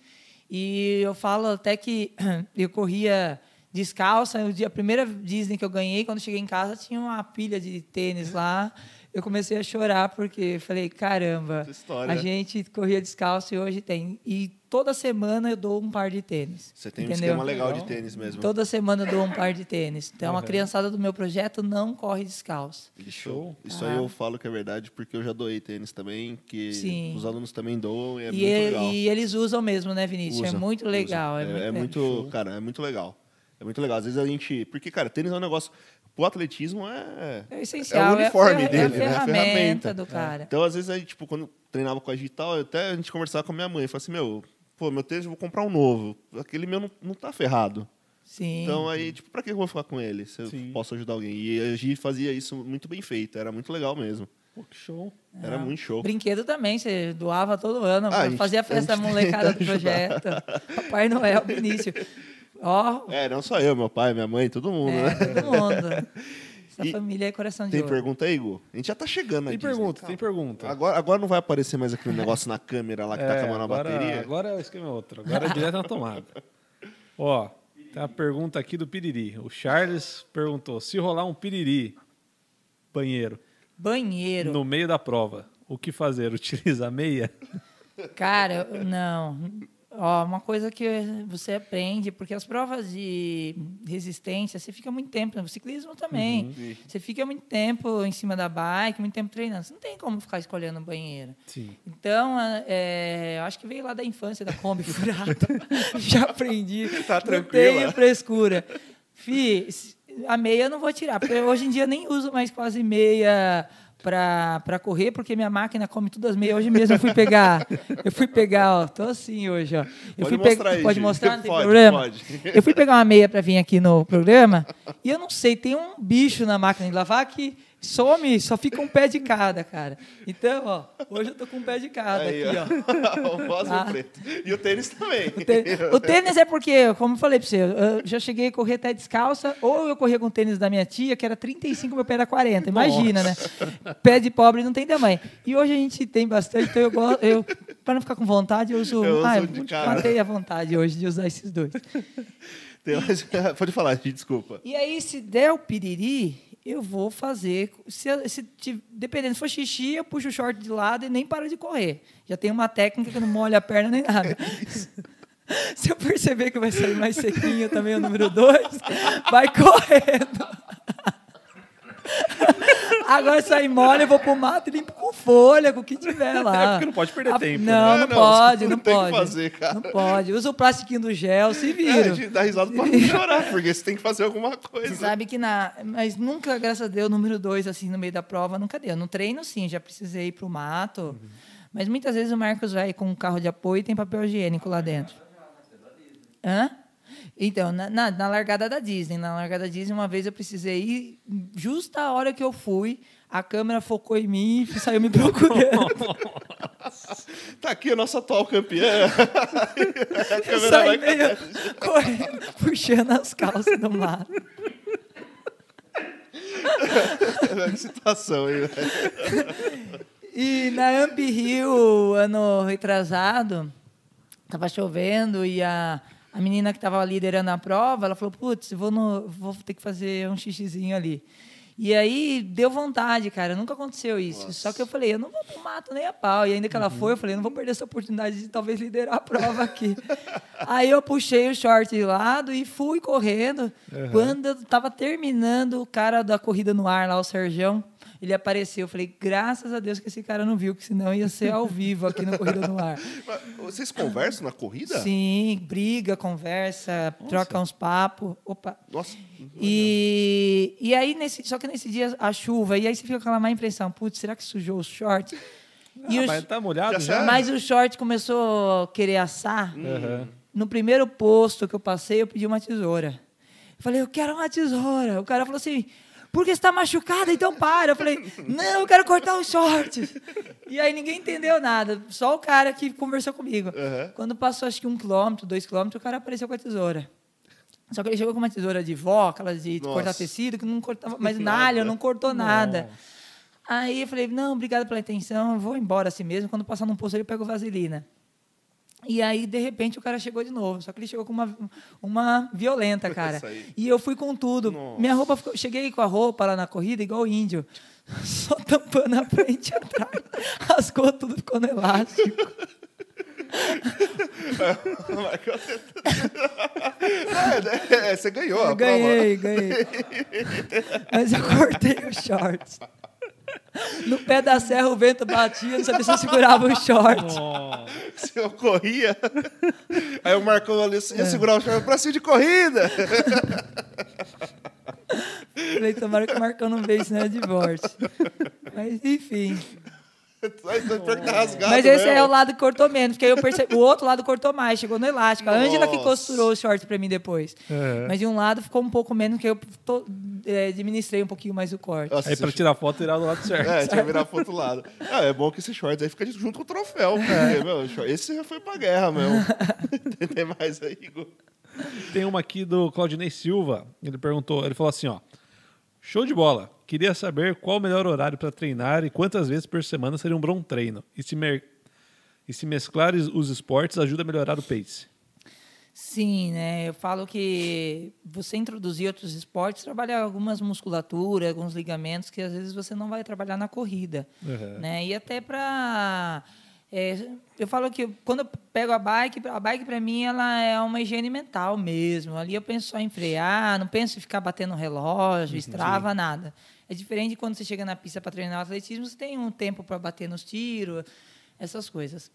E eu falo até que eu corria descalça. O dia, a primeira Disney que eu ganhei, quando cheguei em casa, tinha uma pilha de tênis lá. Eu comecei a chorar porque falei, caramba, a gente corria descalço e hoje tem. E toda semana eu dou um par de tênis. Você tem um entendeu? esquema legal de tênis mesmo. Toda semana eu dou um par de tênis. Então a Uhum. criançada do meu projeto não corre descalço. Que show. Isso Ah. aí eu falo que é verdade, porque eu já doei tênis também, que Sim. os alunos também doam, e é e, muito e- legal. e eles usam mesmo, né, Vinícius? Usa, é muito usa. legal. É, É, muito, é muito, cara, é muito legal. É muito legal. Às vezes a gente. Porque, cara, tênis é um negócio. O atletismo é. É essencial. É o uniforme é, a- dele, é a né? A ferramenta, ferramenta. do cara. Então, às vezes, aí, tipo, quando treinava com a digital, até a gente conversava com a minha mãe. Falava assim, meu, pô, meu tênis eu vou comprar um novo. Aquele meu não, não tá ferrado. Sim. Então, aí, tipo, pra que eu vou ficar com ele? Se eu Sim. posso ajudar alguém. E a Gi fazia isso muito bem feito. Era muito legal mesmo. Pô, que show. Era muito show. Brinquedo também, você doava todo ano. Ah, gente- fazia a festa a gente molecada do projeto. Papai Noel, Vinícius. Ó, É, não só eu, meu pai, minha mãe, todo mundo, é, né? todo mundo. Essa E família é coração de Tem ouro. pergunta aí, Igor? A gente já tá chegando Tem pergunta, tem pergunta. Agora, agora não vai aparecer mais aquele negócio na câmera lá que tá É, acabando a bateria? Agora o esquema é outro. Agora é direto na tomada. Ó, tem uma pergunta aqui do Piriri. O Charles perguntou: se rolar um Piriri, banheiro, Banheiro. no meio da prova, o que fazer? Utiliza a meia? Cara, não. Ó, uma coisa que você aprende, porque as provas de resistência, você fica muito tempo, no ciclismo também. Uhum. Você fica muito tempo em cima da bike, muito tempo treinando. Você não tem como ficar escolhendo banheiro. Sim. Então, é, eu acho que veio lá da infância, da Kombi furada. Já aprendi. Tá Não tranquila. tenho frescura. Fi, a meia eu não vou tirar, porque hoje em dia nem uso mais quase meia para correr, porque minha máquina come todas as meias. Hoje mesmo eu fui pegar, eu fui pegar, ó, tô assim hoje, ó. Eu Pode fui mostrar aí, pode mostrar, não tem Pode, problema. pode. Eu fui pegar uma meia para vir aqui no programa e eu não sei, tem um bicho na máquina de lavar que some, só fica um pé de cada, cara. Então, ó, hoje eu tô com um pé de cada Aí, aqui, ó. ó. o e Ah. o preto. E o tênis também. O tê- O tênis é porque, como eu falei pra você, eu já cheguei a correr até descalça, ou eu corria com o tênis da minha tia, que era 35, meu pé era 40. Imagina, né? Pé de pobre não tem tamanho. E hoje a gente tem bastante, então eu gosto. Eu, pra não ficar com vontade, eu uso. Eu uso ah, de eu cada. matei a vontade hoje de usar esses dois. Tem mais- Pode falar, desculpa. E aí, se der o piriri, eu vou fazer. Se, se, dependendo, se for xixi, eu puxo o short de lado e nem paro de correr. Já tem uma técnica que eu não molho a perna nem nada. Se eu perceber que vai sair mais sequinho também o número dois, vai correndo. Agora sai mole, eu vou pro mato e limpo com folha, com o que tiver lá. É, porque não pode perder Ah, tempo, Não, né? não, É, não, pode, não não tem que pode. fazer, cara. Não pode. Usa o plastiquinho do gel, se É, a vira. gente dá risada pra não chorar, porque você tem que fazer alguma coisa. Você sabe que na. Mas nunca, graças a Deus, número dois, assim, no meio da prova, nunca deu. No treino, sim, já precisei ir pro mato. Mas muitas vezes o Marcos vai com um carro de apoio e tem papel higiênico lá dentro. Hã? Então, na, na, na largada da Disney, na largada da Disney, uma vez eu precisei ir, justa a hora que eu fui, a câmera focou em mim e saiu me procurando. Tá aqui a nossa atual campeã. a câmera vai meio correndo, puxando as calças do mato. Que situação aí, velho. E na Amp Hill, ano retrasado, tava chovendo e a, a menina que estava liderando a prova, ela falou, putz, vou, no- vou ter que fazer um xixizinho ali. E aí deu vontade, cara. Nunca aconteceu isso. Só que eu falei, eu não vou pro mato nem a pau. E ainda que ela foi, eu falei, eu não vou perder essa oportunidade de talvez liderar a prova aqui. aí eu puxei o short de lado e fui correndo. Quando eu tava terminando, o cara da corrida no ar lá, o Serjão, ele apareceu. Eu falei, graças a Deus que esse cara não viu, que senão ia ser ao vivo aqui no Corrida no Ar. Vocês conversam na corrida? Sim, briga, conversa, troca uns papos. Opa. Nossa. E, e aí, nesse, só que nesse dia, a chuva, e aí você fica com aquela má impressão, putz, será que sujou o short? E Ah, o- mas tá molhado Já mas o short começou a querer assar. Aham. No primeiro posto que eu passei, eu pedi uma tesoura. Eu falei, eu quero uma tesoura. O cara falou assim, porque você está machucada, então para. Eu falei, não, eu quero cortar os shorts. E aí ninguém entendeu nada, só o cara que conversou comigo. Uhum. Quando passou acho que um quilômetro, dois quilômetros, o cara apareceu com a tesoura. Só que ele chegou com uma tesoura de vó, aquelas de Nossa. cortar tecido, que não cortava, mas nalha, não cortou nada. Aí eu falei, não, obrigado pela atenção, eu vou embora assim mesmo. Quando passar num posto, eu pego vaselina. E aí, de repente, o cara chegou de novo. Só que ele chegou com uma, uma violenta, cara. E eu fui com tudo. Nossa. Minha roupa ficou. Cheguei com a roupa lá na corrida, igual índio. Só tampando a frente e atrás. Rasgou tudo, ficou no elástico. É, é, você ganhou a Eu prova. ganhei, ganhei. Mas eu cortei os shorts. No pé da serra o vento batia, não sabia se eu segurava shorts. Nossa. Se eu corria. Aí o Marcão ali É. ia segurar o chave pra cima de corrida. Falei, tomara que o Marcão não veja isso, não é divórcio. Mas, enfim. Mas esse mesmo. é o lado que cortou menos, porque aí eu percebi, o outro lado cortou mais, chegou no elástico. A Ângela que costurou os shorts pra mim depois. É. Mas de um lado ficou um pouco menos, que eu to- é, administrei um pouquinho mais o corte. Nossa, Aí pra tirar foto, tirar do lado certo. É, tinha que virar pro outro lado. Ah, é bom que esse shorts aí fica junto com o troféu. Porque, meu, short- esse já foi pra guerra mesmo. Tem mais aí, Igor? Tem uma aqui do Claudinei Silva. Ele perguntou, ele falou assim, ó. Show de bola. Queria saber qual o melhor horário para treinar e quantas vezes por semana seria um bom treino. E se, e se mesclar os- esportes ajuda a melhorar o pace. Sim, né? Eu falo que você introduzir outros esportes, trabalhar algumas musculaturas, alguns ligamentos que às vezes você não vai trabalhar na corrida, Uhum. né? E até para eu falo que quando eu pego a bike, a bike para mim ela é uma higiene mental mesmo. Ali eu penso só em frear, não penso em ficar batendo relógio, estrava nada. É diferente quando você chega na pista para treinar atletismo, você tem um tempo para bater nos tiros, essas coisas.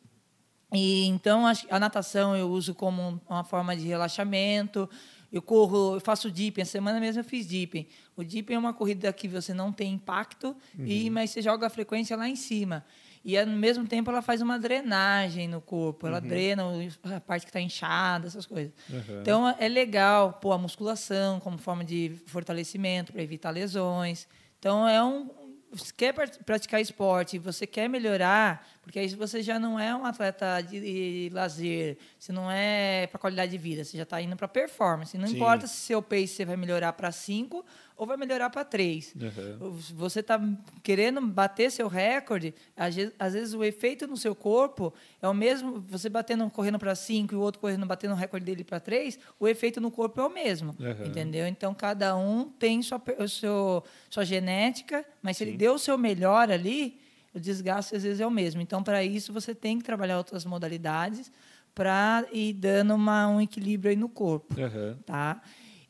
E então a natação eu uso como um- uma forma de relaxamento. Eu corro, eu faço dipping. Essa semana mesmo eu fiz dipping. O dipping é uma corrida que você não tem impacto, e mas você joga a frequência lá em cima. E ao mesmo tempo ela faz uma drenagem no corpo. Ela drena o- a parte que está inchada, essas coisas. Então é legal pôr a musculação como forma de fortalecimento para evitar lesões. Então é um você quer praticar esporte, você quer melhorar, porque aí você já não é um atleta de, de lazer, você não é para qualidade de vida, você já está indo para performance. Não Sim. importa se seu pace você vai melhorar para 5 ou vai melhorar para 3. Uhum. Você está querendo bater seu recorde, às vezes, o efeito no seu corpo é o mesmo, você batendo correndo para 5 e o outro correndo batendo o recorde dele para 3, o efeito no corpo é o mesmo. Uhum. Entendeu? Então cada um tem sua, seu, sua genética, mas se ele deu o seu melhor ali, o desgaste às vezes é o mesmo. Então, para isso, você tem que trabalhar outras modalidades para ir dando uma, um equilíbrio aí no corpo Uhum. tá?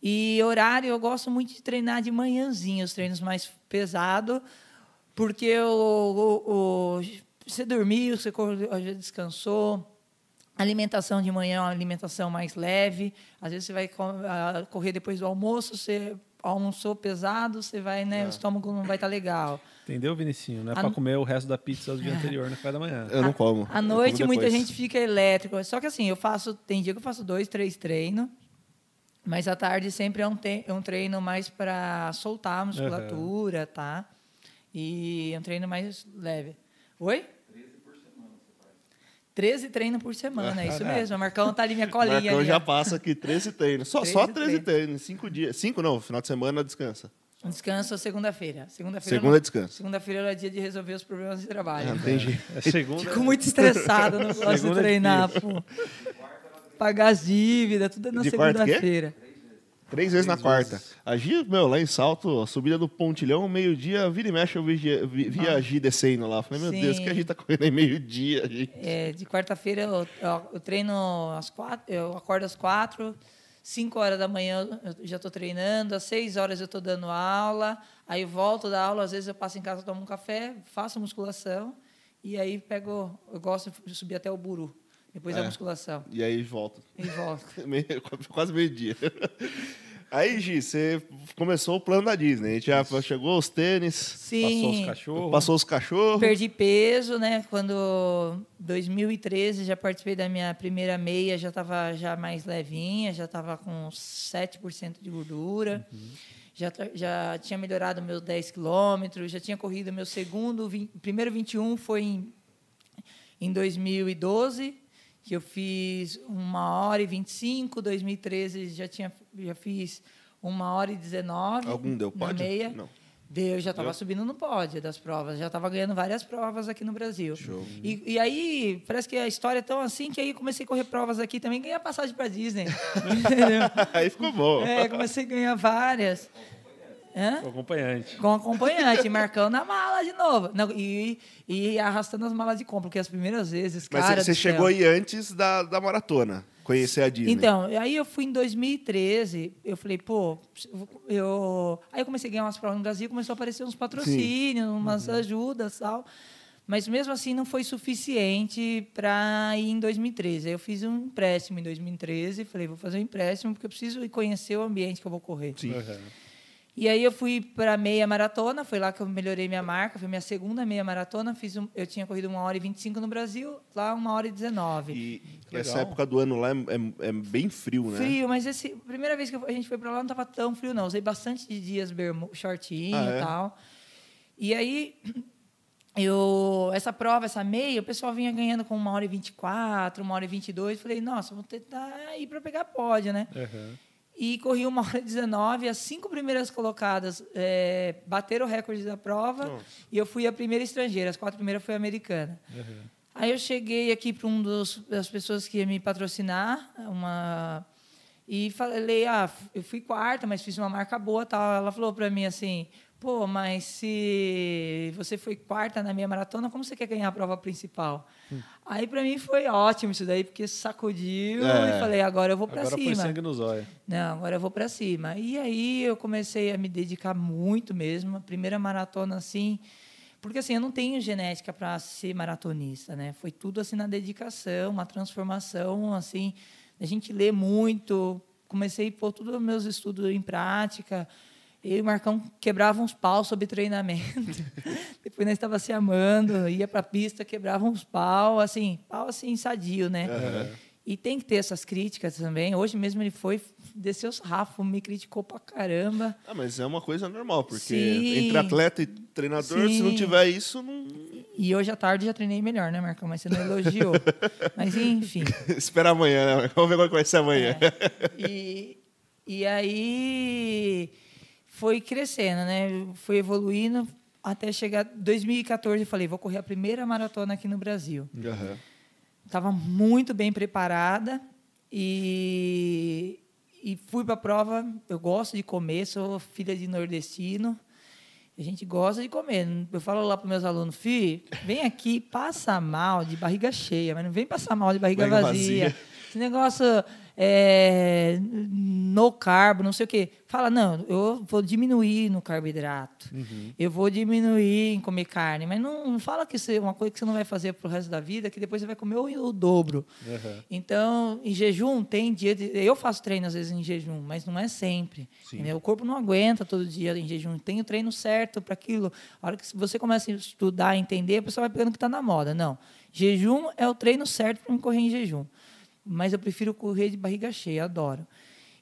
E horário, eu gosto muito de treinar de manhãzinha, os treinos mais pesados, porque o, o- o- você dormiu, você já descansou. A alimentação de manhã é uma alimentação mais leve. Às vezes você vai co- correr depois do almoço, você almoçou pesado, você vai, né, o estômago não vai estar legal. Entendeu, Vinicinho? Não é A- pra comer o resto da pizza do dia anterior no café da manhã. Eu não como. À eu noite, como muita gente fica elétrico. Só que assim, eu faço. Tem dia que eu faço dois, três treinos. Mas à tarde sempre é um, é um treino mais para soltar a musculatura, tá? E é um treino mais leve. Oi? 13 treinos por semana, é isso mesmo. O Marcão tá ali minha colinha. Marcão ali, já ó. passa aqui 13 treinos. Só, 13 só 13 treinos. treinos, 5 dias. 5 não, final de semana descansa. Descanso segunda-feira. Segunda-feira. Segunda não- descanso. Segunda-feira é dia de resolver os problemas de trabalho. Ah, jeito. É segunda. Fico muito estressado, não gosto de Segunda é treinar, pô. Pagar as dívidas, tudo é na segunda-feira. Três vezes na quarta. A Gi, meu, lá em Salto, a subida do Pontilhão, meio-dia, vira e mexe, eu vi, vi, vi a Gi descendo lá. Falei, meu Sim. Deus, que a Gi tá correndo aí meio-dia, Gi. É, de quarta-feira eu, eu- eu treino às quatro, eu acordo às quatro, cinco horas da manhã eu já estou treinando, às seis horas eu estou dando aula, aí eu volto da aula, às vezes eu passo em casa, tomo um café, faço musculação e aí pego, eu gosto de subir até o buru, depois da É. musculação E aí volta. e volto. Meio- Quase meio-dia. Aí, Gi, você começou o plano da Disney. A gente já chegou os tênis, Passou os Sim, cachorros. passou os cachorros. perdi peso, né? Quando 2013 já participei da minha primeira meia, já estava já mais levinha, já estava com 7% de gordura. Já, tra- já tinha melhorado meus 10 quilômetros, já tinha corrido meu segundo, vin- primeiro 21 foi em, em 2012, que eu fiz uma hora e 25, 2013 já, tinha, já fiz uma hora e 19 Algum deu pódio? meia. Não. Deu, eu já estava subindo no pódio das provas, já estava ganhando várias provas aqui no Brasil. Show. E, e aí, parece que a história é tão assim que aí comecei a correr provas aqui também, ganhei a passagem para Disney. Aí ficou bom. É, comecei a ganhar várias. Hã? O acompanhante. Com acompanhante, marcando a mala de novo. Não, e, e arrastando as malas de compra, porque as primeiras vezes, Mas cara você do céu. chegou aí antes da, da maratona, conhecer a Disney. Então, aí eu fui em 2013, eu falei, pô, eu. Aí eu comecei a ganhar umas provas no Brasil, começou a aparecer uns patrocínios, umas ajudas e tal. Mas mesmo assim não foi suficiente para ir em 2013. Aí eu fiz um empréstimo em 2013, falei, vou fazer um empréstimo porque eu preciso ir conhecer o ambiente que eu vou correr. Sim. Uhum. E aí eu fui para meia maratona, foi lá que eu melhorei minha marca, foi minha segunda meia maratona, fiz um, eu tinha corrido uma hora e 25 no Brasil, lá uma hora e 19. E Legal. essa época do ano lá é, é- é bem frio, né? Frio, mas esse, a primeira vez que a gente foi para lá não estava tão frio, não. Usei bastante de dias shortinho Ah, é? e tal. E aí, eu, essa prova, essa meia, o pessoal vinha ganhando com uma hora e 24, uma hora e 22. Falei, nossa, vou tentar ir para pegar pódio, né? Uhum. E corri uma hora e 19. As cinco primeiras colocadas é, bateram o recorde da prova. Nossa. E eu fui a primeira estrangeira. As quatro primeiras foi americana. Uhum. Aí eu cheguei aqui para um dos das pessoas que ia me patrocinar, uma e falei, ah, eu fui quarta, mas fiz uma marca boa, tal. Ela falou para mim assim, pô, mas se você foi quarta na minha maratona, como você quer ganhar a prova principal? Aí para mim foi ótimo isso daí, porque sacudiu É. e falei, agora eu vou para Agora foi cima. sangue nos olhos. Não, agora eu vou para cima. E aí eu comecei a me dedicar muito mesmo. A primeira maratona assim, porque assim, eu não tenho genética para ser maratonista, né? Foi tudo assim na dedicação, uma transformação assim, a gente lê muito, comecei a pôr todos os meus estudos em prática. Eu e o Marcão quebravam uns pau sobre treinamento. Depois nós estava se amando, ia para a pista, quebrava uns pau, assim, pau assim sadio, né? E tem que ter essas críticas também. Hoje mesmo ele foi, desceu os rafos, me criticou pra caramba. Ah, mas é uma coisa normal, porque Sim. entre atleta e treinador, se não Sim. tiver isso, não. E hoje à tarde já treinei melhor, né, Marcão? Mas você não elogiou. Mas enfim. Espera amanhã, né? Vamos ver qual que vai ser amanhã. É. E, e aí foi crescendo, né? Foi evoluindo até chegar 2014. Eu falei, vou correr a primeira maratona aqui no Brasil. Aham. Estava muito bem preparada e, e fui para a prova. Eu gosto de comer, sou filha de nordestino. A gente gosta de comer. Eu falo lá para meus alunos, fi, vem aqui, passa mal de barriga cheia, mas não vem passar mal de barriga, Barriga vazia. vazia. Esse negócio é, no carbo, não sei o quê. Fala, não, eu vou diminuir no carboidrato. Eu vou diminuir em comer carne. Mas não, não fala que isso é uma coisa que você não vai fazer pro resto da vida, que depois você vai comer o, o dobro. Uhum. Então, em jejum, tem dia. De, eu faço treino às vezes em jejum, mas não é sempre. O corpo não aguenta todo dia em jejum. Tem o treino certo para aquilo. A hora que você começa a estudar, entender, a pessoa vai pegando o que está na moda. Não. Jejum é o treino certo para me correr em jejum. Mas eu prefiro correr de barriga cheia, adoro.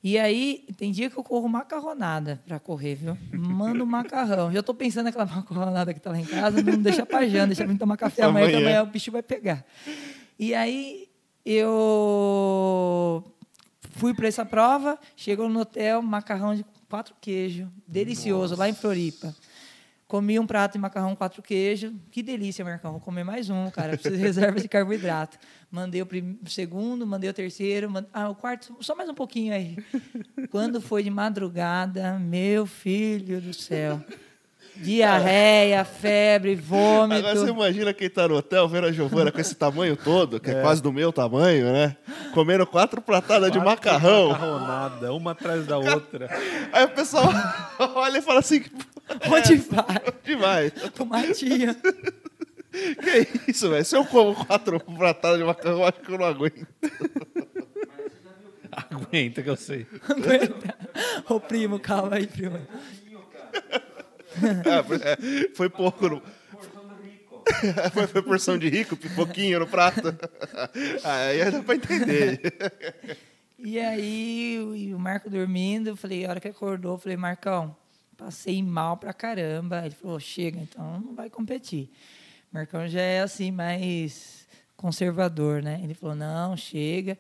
E aí, tem dia que eu corro macarronada para correr, viu? Mando macarrão. Já estou pensando naquela macarronada que está lá em casa, não deixa janta, deixa mim tomar café amanhã, Amanhã. amanhã o bicho vai pegar. E aí, eu fui para essa prova, chegou no hotel, macarrão de quatro queijos, delicioso, lá em Floripa. Comi um prato de macarrão quatro queijos. Que delícia, Marcão. Vou comer mais um, cara. Preciso de reserva de carboidrato. Mandei o, prim- o segundo, mandei o terceiro. mand- Ah, o quarto, só mais um pouquinho aí. Quando foi de madrugada, meu filho do céu. Diarreia, febre, vômito. Agora você imagina quem tá no hotel vendo a Giovana com esse tamanho todo, que é, quase do meu tamanho, né? Comendo quatro pratadas de Quatro macarrão. Macarronada, uma atrás da outra. Aí o pessoal olha e fala assim: Onde vai? demais. Tomatinho. Que isso, velho? Se eu como quatro pratadas de macarrão, eu acho que eu não aguento. Aguenta que eu sei. Aguenta. Ô, primo, calma aí, primo. Ah, foi- é, foi pouco. No... foi, foi porção de rico, pipoquinho no prato. Aí dá pra entender. E aí, o- o Marco dormindo, eu falei, a hora que acordou, eu falei, Marcão, passei mal pra caramba. Ele falou, chega, então não vai competir. Marcão já é assim, mais conservador, né? Ele falou, não, chega.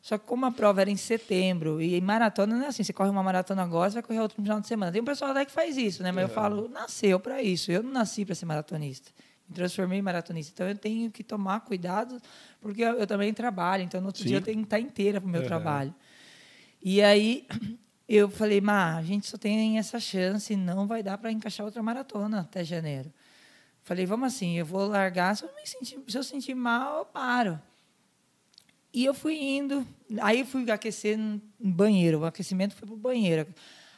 Só que como a prova era em setembro, e maratona não é assim, você corre uma maratona agora, você vai correr outro no final de semana. Tem um pessoal até que faz isso, né? Mas eu falo, nasceu para isso. Eu não nasci para ser maratonista. Me transformei em maratonista. Então eu tenho que tomar cuidado, porque eu, eu também trabalho. Então no outro Sim. dia eu tenho que estar inteira para o meu Uhum. trabalho. E aí eu falei, Má, a gente só tem essa chance, não vai dar para encaixar outra maratona até janeiro. Falei, vamos assim, eu vou largar, se eu, me sentir, se eu sentir mal, eu paro. E eu fui indo, aí fui aquecer no banheiro, o aquecimento foi pro banheiro.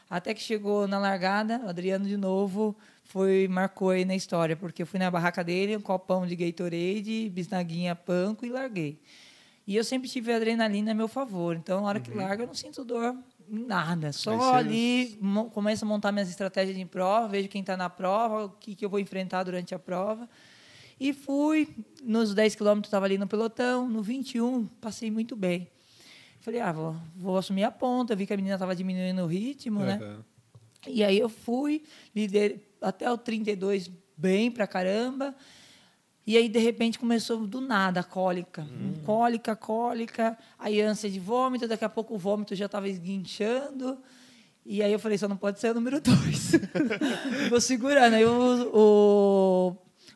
Até que chegou na largada, o Adriano de novo foi marcou aí na história, porque eu fui na barraca dele, um copão de Gatorade, bisnaguinha panko e larguei. E eu sempre tive adrenalina a meu favor, então na hora que larga eu não sinto dor nada, só ali mo- começo a montar minhas estratégias de prova, vejo quem está na prova, o que, que eu vou enfrentar durante a prova. E fui, nos 10 quilômetros estava ali no pelotão, no 21 passei muito bem. Falei, ah, vou, vou assumir a ponta, vi que a menina estava diminuindo o ritmo, né? Aham. E aí eu fui, liderei até o 32 bem pra caramba. E aí, de repente, começou do nada a cólica. Cólica, cólica, aí ânsia de vômito, daqui a pouco o vômito já estava esguinchando. E aí eu falei, só não pode ser o número dois. Vou segurando. Aí o, o,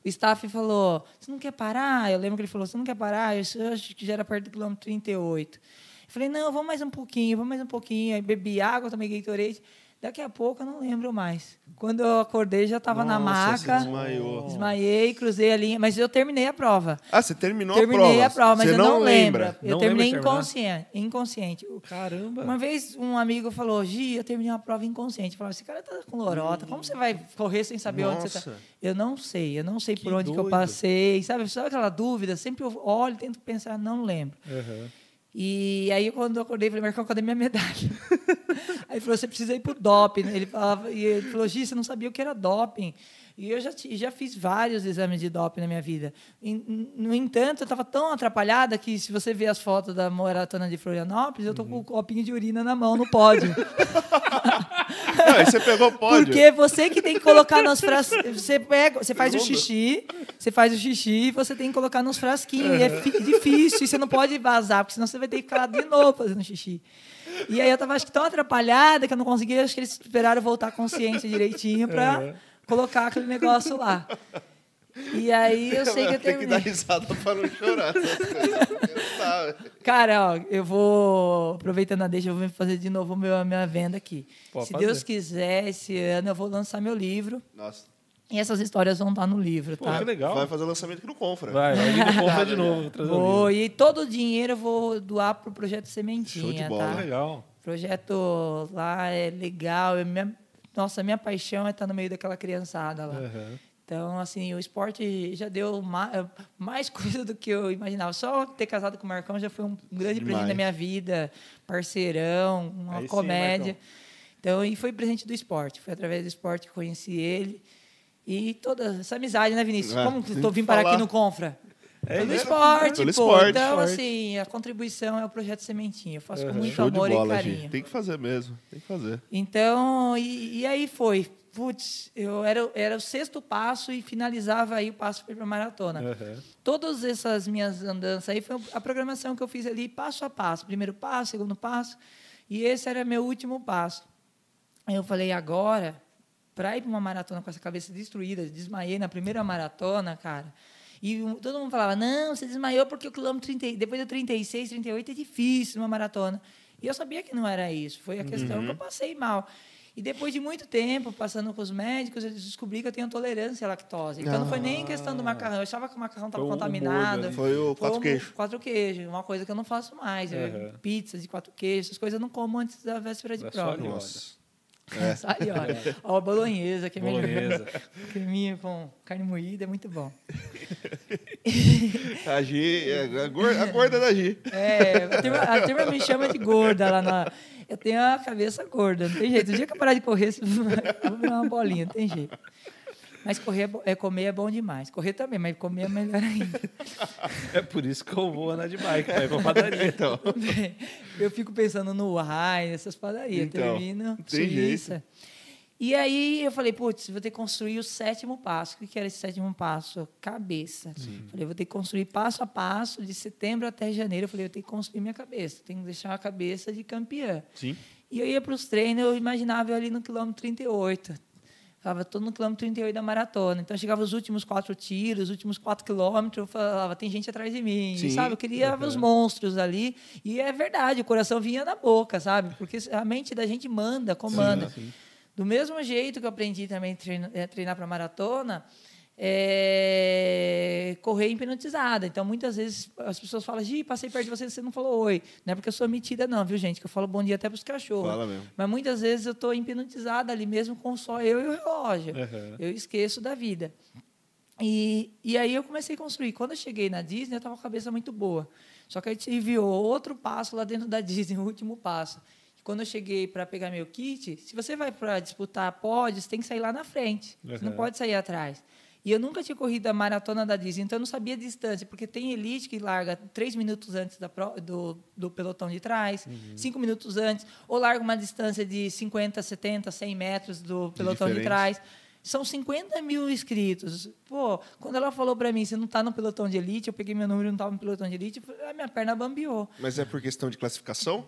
o staff falou, você não quer parar? Eu lembro que ele falou, você não quer parar? Eu, eu acho que já era perto do quilômetro 38. Eu falei, não, vamos mais um pouquinho, vamos mais um pouquinho. Aí bebi água, tomei Gatorade. Daqui a pouco eu não lembro mais. Quando eu acordei, já estava na Nossa, você maca. desmaiou. Desmaiei, cruzei a linha, mas eu terminei a prova. Ah, você terminou terminei a a prova. prova, mas você eu não, lembra. lembro. Eu Não terminei inconsciente. inconsciente. Caramba. Uma vez um amigo falou, Gi, eu terminei uma prova inconsciente. Eu falava, esse cara tá com lorota, como você vai correr sem saber onde você tá? Nossa. Eu não sei, eu não sei por Que onde que eu doido. passei. Sabe, sabe aquela dúvida? Sempre eu olho, tento pensar, não lembro. Aham. E aí, quando eu acordei, falei, Marcão, cadê minha medalha? aí ele falou, você precisa ir pro doping. Ele, falava, e ele falou, Gi, você não sabia o que era doping. E eu já, já fiz vários exames de doping na minha vida. E, no entanto, eu estava tão atrapalhada que, se você ver as fotos da maratona de Florianópolis, eu tô com o copinho de urina na mão, no pódio. Não, você pegou pódio. Porque você que tem que colocar nos frasquinhos. Você, pega, você faz o xixi, você faz o xixi e você tem que colocar nos frasquinhos. E é difícil, e você não pode vazar, porque senão você vai ter que ficar de novo fazendo xixi. E aí eu tava acho que tão atrapalhada que eu não conseguia, acho que eles esperaram voltar à consciência direitinho para Uhum. Colocar aquele negócio lá. E aí eu sei que eu Tem que dar terminei. risada pra não chorar. Cara, ó, eu vou, aproveitando a deixa, eu vou fazer de novo meu- a minha venda aqui. Pode Se fazer. Deus quiser, esse ano eu vou lançar meu livro. Nossa. E essas histórias vão estar no livro, Pô, tá? que legal. Vai fazer o lançamento aqui no Confra. Vai, vai no Confa de novo. Vou, e todo o dinheiro eu vou doar pro projeto Sementinha, Show de bola. Que tá? legal. O projeto lá é legal. é minha- nossa, minha paixão é estar no meio daquela criançada lá. Aham. Então, assim, o esporte já deu ma- mais coisa do que eu imaginava. Só ter casado com o Marcão já foi um grande Demais. presente da minha vida. Parceirão, uma Aí sim, comédia. Marcão. então, e foi presente do esporte. Foi através do esporte que conheci ele. E toda essa amizade, né, Vinícius? É, Como eu vim parar aqui no Confra? É Pelo esporte, Pelo pô. esporte. Então, Esporte. assim, a contribuição é o projeto Sementinha. Eu faço com Uhum. muito Show amor bola, e carinho. Tem que fazer mesmo. Tem que fazer. Então, e, e aí foi. Putz, eu era, era o sexto passo e finalizava aí o passo para a maratona. Aham. Todas essas minhas andanças aí foi a programação que eu fiz ali passo a passo. Primeiro passo, segundo passo. E esse era meu último passo. Aí eu falei, agora, para ir para uma maratona com essa cabeça destruída, desmaiei na primeira maratona, cara. E todo mundo falava, não, você desmaiou porque o quilômetro 30, depois do 36, 38 é difícil numa maratona. E eu sabia que não era isso. Foi a questão que eu passei mal. E depois de muito tempo, passando com os médicos, eu descobri que eu tenho tolerância à lactose. Então não foi nem questão do macarrão. Eu achava que o macarrão estava contaminado. molho ali. Foi o quatro queijos. Quatro queijos, uma coisa que eu não faço mais. Eu- Aham. Pizza de quatro queijos, essas coisas eu não como antes da véspera de prova. ali, Nossa. Aí, olha, ó, a bolonhesa, que é melhor. Bolonhesa. Creminho com carne moída, é muito bom. A Gi, é a gorda, a gorda da Gi. É, a turma, a turma me chama de gorda lá na... Eu tenho a cabeça gorda, não tem jeito. O dia que eu parar de correr, eu vou virar uma bolinha, não tem jeito. Mas correr é, é, comer é bom demais. Correr também, mas comer é melhor ainda. É por isso que eu vou andar de bike, vai pra padaria. Então. Eu fico pensando no Rai, nessas padarias. Então, Termino Suíça. E aí eu falei, putz, vou ter que construir o sétimo passo. O que era esse sétimo passo? Cabeça. Falei, vou ter que construir passo a passo, de setembro até janeiro. Eu falei, eu tenho que construir minha cabeça, tenho que deixar a cabeça de campeã. Sim. E eu ia para os treinos, eu imaginava eu ali no quilômetro 38. Estava todo no quilômetro 38 da maratona. Então, chegava os últimos quatro tiros, os últimos quatro quilômetros, eu falava, tem gente atrás de mim, Sim. sabe? Eu queria os monstros ali. E é verdade, o coração vinha na boca, sabe? Porque a mente da gente manda, comanda. Do mesmo jeito que eu aprendi também a eh, treinar para maratona, é, correr hipnotizada. Então, muitas vezes as pessoas falam, Gi, passei perto de você, você não falou oi. Não é porque eu sou metida, não, viu, gente? Que eu falo bom dia até para os cachorros. Fala mesmo. Mas muitas vezes eu estou hipnotizada ali mesmo com só eu e o relógio. Uhum. Eu esqueço da vida. E, e aí eu comecei a construir. Quando eu cheguei na Disney, eu estava com a cabeça muito boa. Só que aí tive outro passo lá dentro da Disney, o último passo. Quando eu cheguei para pegar meu kit, se você vai para disputar pódios, tem que sair lá na frente. Você não Uhum. pode sair atrás. E eu nunca tinha corrido a maratona da Disney, então eu não sabia a distância, porque tem elite que larga três minutos antes da pro- do, do pelotão de trás, Uhum. cinco minutos antes, ou larga uma distância de 50, 70, 100 metros do pelotão de diferente. trás. São 50 mil inscritos. Pô, quando ela falou para mim, você não está no pelotão de elite, eu peguei meu número e não estava no pelotão de elite, falei, ah, minha perna bambiou. Mas é por questão de classificação?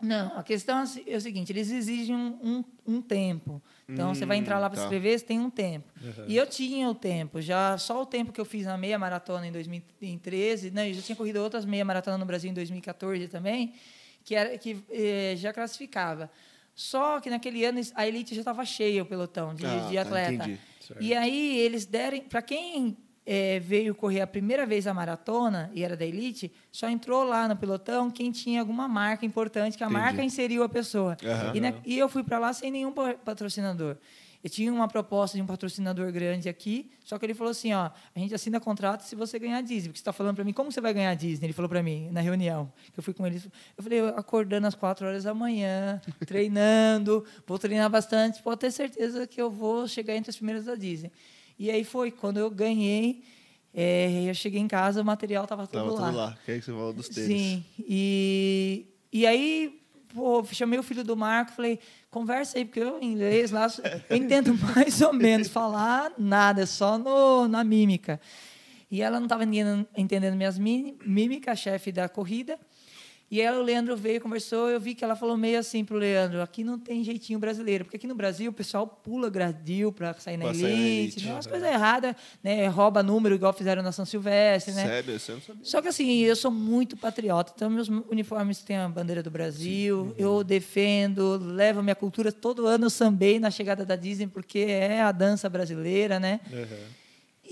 Não, a questão é o seguinte, eles exigem um, um, um tempo. Então, você vai Hum, entrar lá para tá. se inscrever, você tem um tempo. E eu tinha o tempo, já só o tempo que eu fiz na meia maratona em 2013, né, eu já tinha corrido outras meia maratona no Brasil em 2014 também, que, era, que eh, já classificava. Só que naquele ano a elite já estava cheia, o pelotão de, Ah, de tá, atleta. entendi. E aí eles derem, para quem eh, veio correr a primeira vez a maratona e era da elite, só entrou lá no pelotão quem tinha alguma marca importante, que a Entendi. marca inseriu a pessoa. Aham. E, na- e eu fui para lá sem nenhum pa- patrocinador. Eu tinha uma proposta de um patrocinador grande aqui, só que ele falou assim, ó, a gente assina contrato se você ganhar a Disney. Porque você está falando para mim, como você vai ganhar a Disney? Ele falou para mim, na reunião, que eu fui com ele. Eu falei, eu acordando às quatro horas da manhã, treinando, vou treinar bastante, pode ter certeza que eu vou chegar entre as primeiras da Disney. E aí foi, quando eu ganhei, eh, eu cheguei em casa, o material estava tudo Tava lá. tudo lá. Que é que você falou dos tênis. Sim. E, e aí, pô, chamei o filho do Marco, falei, conversa aí, porque eu, em inglês lá, eu entendo mais ou menos falar nada, é só no, na mímica. E ela não estava entendendo, minhas mí- mímicas, chefe da corrida. E aí o Leandro veio, conversou, eu vi que ela falou meio assim pro Leandro, aqui não tem jeitinho brasileiro, porque aqui no Brasil o pessoal pula gradil para sair na Pra sair na elite, elite, né? umas aham. coisas erradas, né? rouba número igual fizeram na São Silvestre, né? Sério, você não sabia. Só que assim, eu sou muito patriota, então meus uniformes têm a bandeira do Brasil, eu defendo, levo minha cultura. Todo ano eu sambei na chegada da Disney, porque é a dança brasileira, né?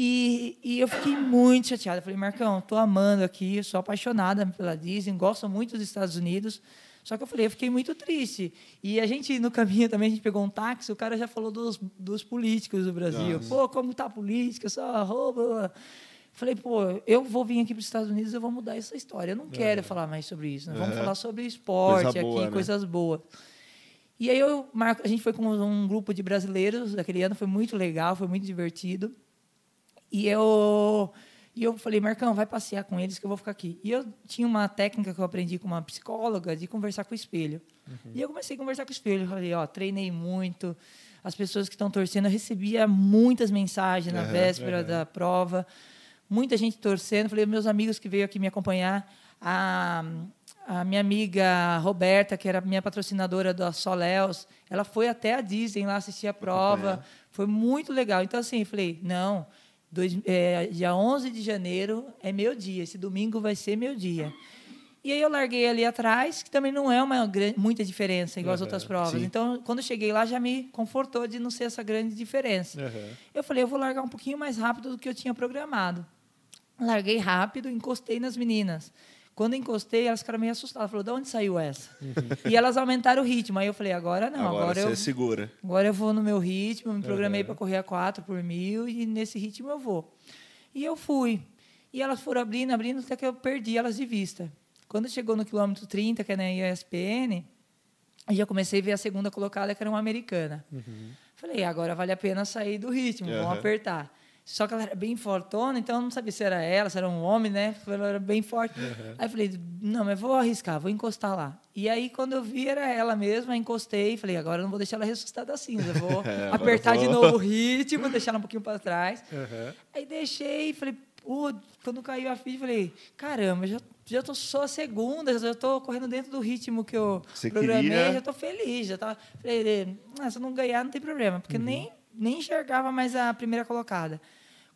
E, e eu fiquei muito chateada. Falei, Marcão, tô amando aqui, sou apaixonada pela Disney, gosto muito dos Estados Unidos. Só que eu falei, eu fiquei muito triste. E a gente, no caminho também, a gente pegou um táxi, o cara já falou dos, dos políticos do Brasil. Pô, como tá a política, só rouba. Falei, pô, eu vou vir aqui para os Estados Unidos, eu vou mudar essa história. Eu não quero falar mais sobre isso. Nós vamos Uhum. falar sobre esporte Coisa aqui, boa, né? coisas boas. E aí eu, Marco, a gente foi com um grupo de brasileiros daquele ano, foi muito legal, foi muito divertido. E eu, e eu falei, Marcão, vai passear com eles que eu vou ficar aqui. E eu tinha uma técnica que eu aprendi com uma psicóloga de conversar com o espelho. E eu comecei a conversar com o espelho. Eu falei, ó, treinei muito. As pessoas que estão torcendo, eu recebia muitas mensagens na Aham, véspera da prova. Muita gente torcendo. Falei, meus amigos que veio aqui me acompanhar. A, a minha amiga Roberta, que era minha patrocinadora da Soléus, ela foi até a Disney lá assistir a prova. Foi muito legal. Então, assim, eu falei, não, dois, é, dia 11 de janeiro é meu dia, esse domingo vai ser meu dia. E aí eu larguei ali atrás, que também não é uma gran- muita diferença, igual as Uhum, outras provas. sim. Então, quando cheguei lá, já me confortou de não ser essa grande diferença. Uhum. Eu falei, eu vou largar um pouquinho mais rápido do que eu tinha programado. Larguei rápido, encostei nas meninas. Quando encostei, elas ficaram meio assustadas. Falou, de onde saiu essa? E elas aumentaram o ritmo. Aí eu falei, agora não, agora, agora, você eu segura. Agora eu vou no meu ritmo, me programei Uhum. para correr a 4 por mil e nesse ritmo eu vou. E eu fui. E elas foram abrindo, abrindo, até que eu perdi elas de vista. Quando chegou no quilômetro 30, que é na ESPN, eu já comecei a ver a segunda colocada, que era uma americana. Falei, agora vale a pena sair do ritmo, vamos apertar. Só que ela era bem fortona, então eu não sabia se era ela, se era um homem, né? Ela era bem forte. Aí eu falei, não, mas vou arriscar, vou encostar lá. E aí, quando eu vi, era ela mesma, encostei e falei, agora eu não vou deixar ela ressuscitar da cinza, vou É, apertar de vou. novo o ritmo, deixar ela um pouquinho para trás. Aham. Aí deixei e falei, pô, quando caiu a ficha, falei, caramba, já, já tô só a segunda, já tô correndo dentro do ritmo que eu Você programei, queria. já tô feliz, já tava. Falei, ah, se eu não ganhar, não tem problema, porque nem, nem enxergava mais a primeira colocada.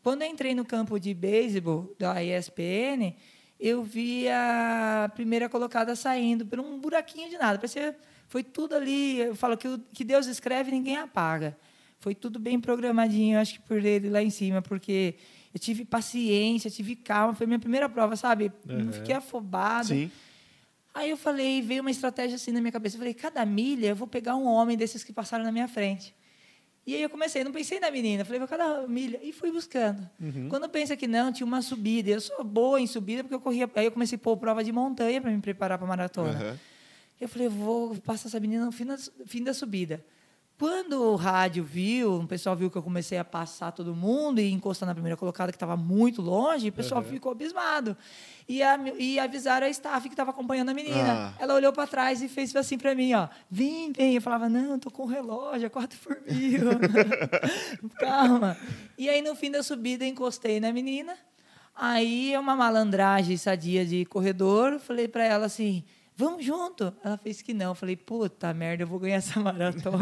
Quando eu entrei no campo de beisebol da ESPN, eu vi a primeira colocada saindo por um buraquinho de nada. Parecia, foi tudo ali. Eu falo que o que Deus escreve, ninguém apaga. Foi tudo bem programadinho, acho que por ele lá em cima, porque eu tive paciência, tive calma. Foi minha primeira prova, sabe? Não Uhum. fiquei afobado. Sim. Aí eu falei, veio uma estratégia assim na minha cabeça. Eu falei, cada milha eu vou pegar um homem desses que passaram na minha frente. E aí eu comecei, não pensei na menina, falei, vou cada milha, e fui buscando. Quando pensa que não, tinha uma subida. Eu sou boa em subida porque eu corria. Aí eu comecei a pôr prova de montanha para me preparar para a maratona. Aham. Eu falei, vou passar essa menina no fim da, fim da subida. Quando o rádio viu, o pessoal viu que eu comecei a passar todo mundo e encostar na primeira colocada, que estava muito longe, o pessoal ficou abismado. E, a- e avisaram a staff que estava acompanhando a menina. Ah. Ela olhou para trás e fez assim para mim, ó, vem, vem. Eu falava, não, tô com o relógio, é 4 por mil. Calma. E aí, no fim da subida, encostei na menina. Aí, uma malandragem sadia de corredor, falei para ela assim, vamos junto. Ela fez que não. Eu falei, puta merda, eu vou ganhar essa maratona.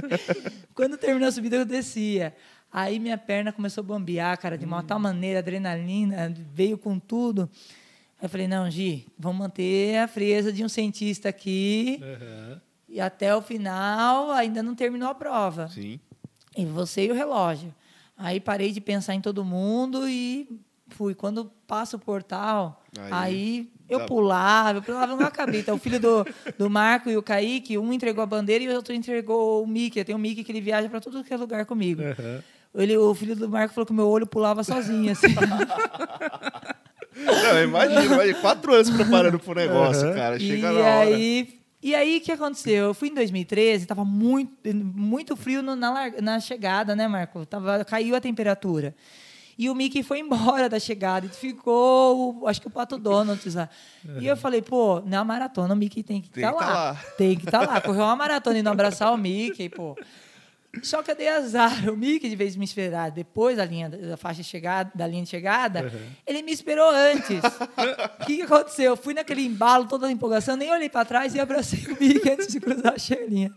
Quando terminou a subida, eu descia. Aí minha perna começou a bambear, cara, de uma tal maneira, adrenalina, veio com tudo. Aí eu falei, não, Gi, vamos manter a frieza de um cientista aqui. Aham. E até o final ainda não terminou a prova. Sim. E você e o relógio. Aí parei de pensar em todo mundo e fui. Quando passa o portal, Aí, aí, eu tá. pulava, eu pulava no acabita. O filho do, do Marco e o Kaique, um entregou a bandeira e o outro entregou o Mickey. Tem um Mickey que ele viaja para tudo que é lugar comigo. Aham. Ele, o filho do Marco falou que meu olho pulava sozinho, assim. Não, imagina, quatro anos preparando pro negócio, Aham. cara. e Chega na hora. aí, e aí, o que aconteceu? Eu fui em 2013, estava muito, muito frio no- na, na chegada, né, Marco? Tava, caiu a temperatura. E o Mickey foi embora da chegada e ficou, acho que o Pato Donald lá. E eu falei, pô, na maratona o Mickey tem que estar que tá lá. lá. Tem que estar lá. Correu uma maratona e não abraçar o Mickey, pô. Só que eu dei azar. O Mickey, de vez de me esperar depois da linha da faixa de chegada, da linha de chegada, ele me esperou antes. O que, que aconteceu? Eu fui naquele embalo, toda a empolgação, nem olhei para trás e abracei o Mickey antes de cruzar a linha.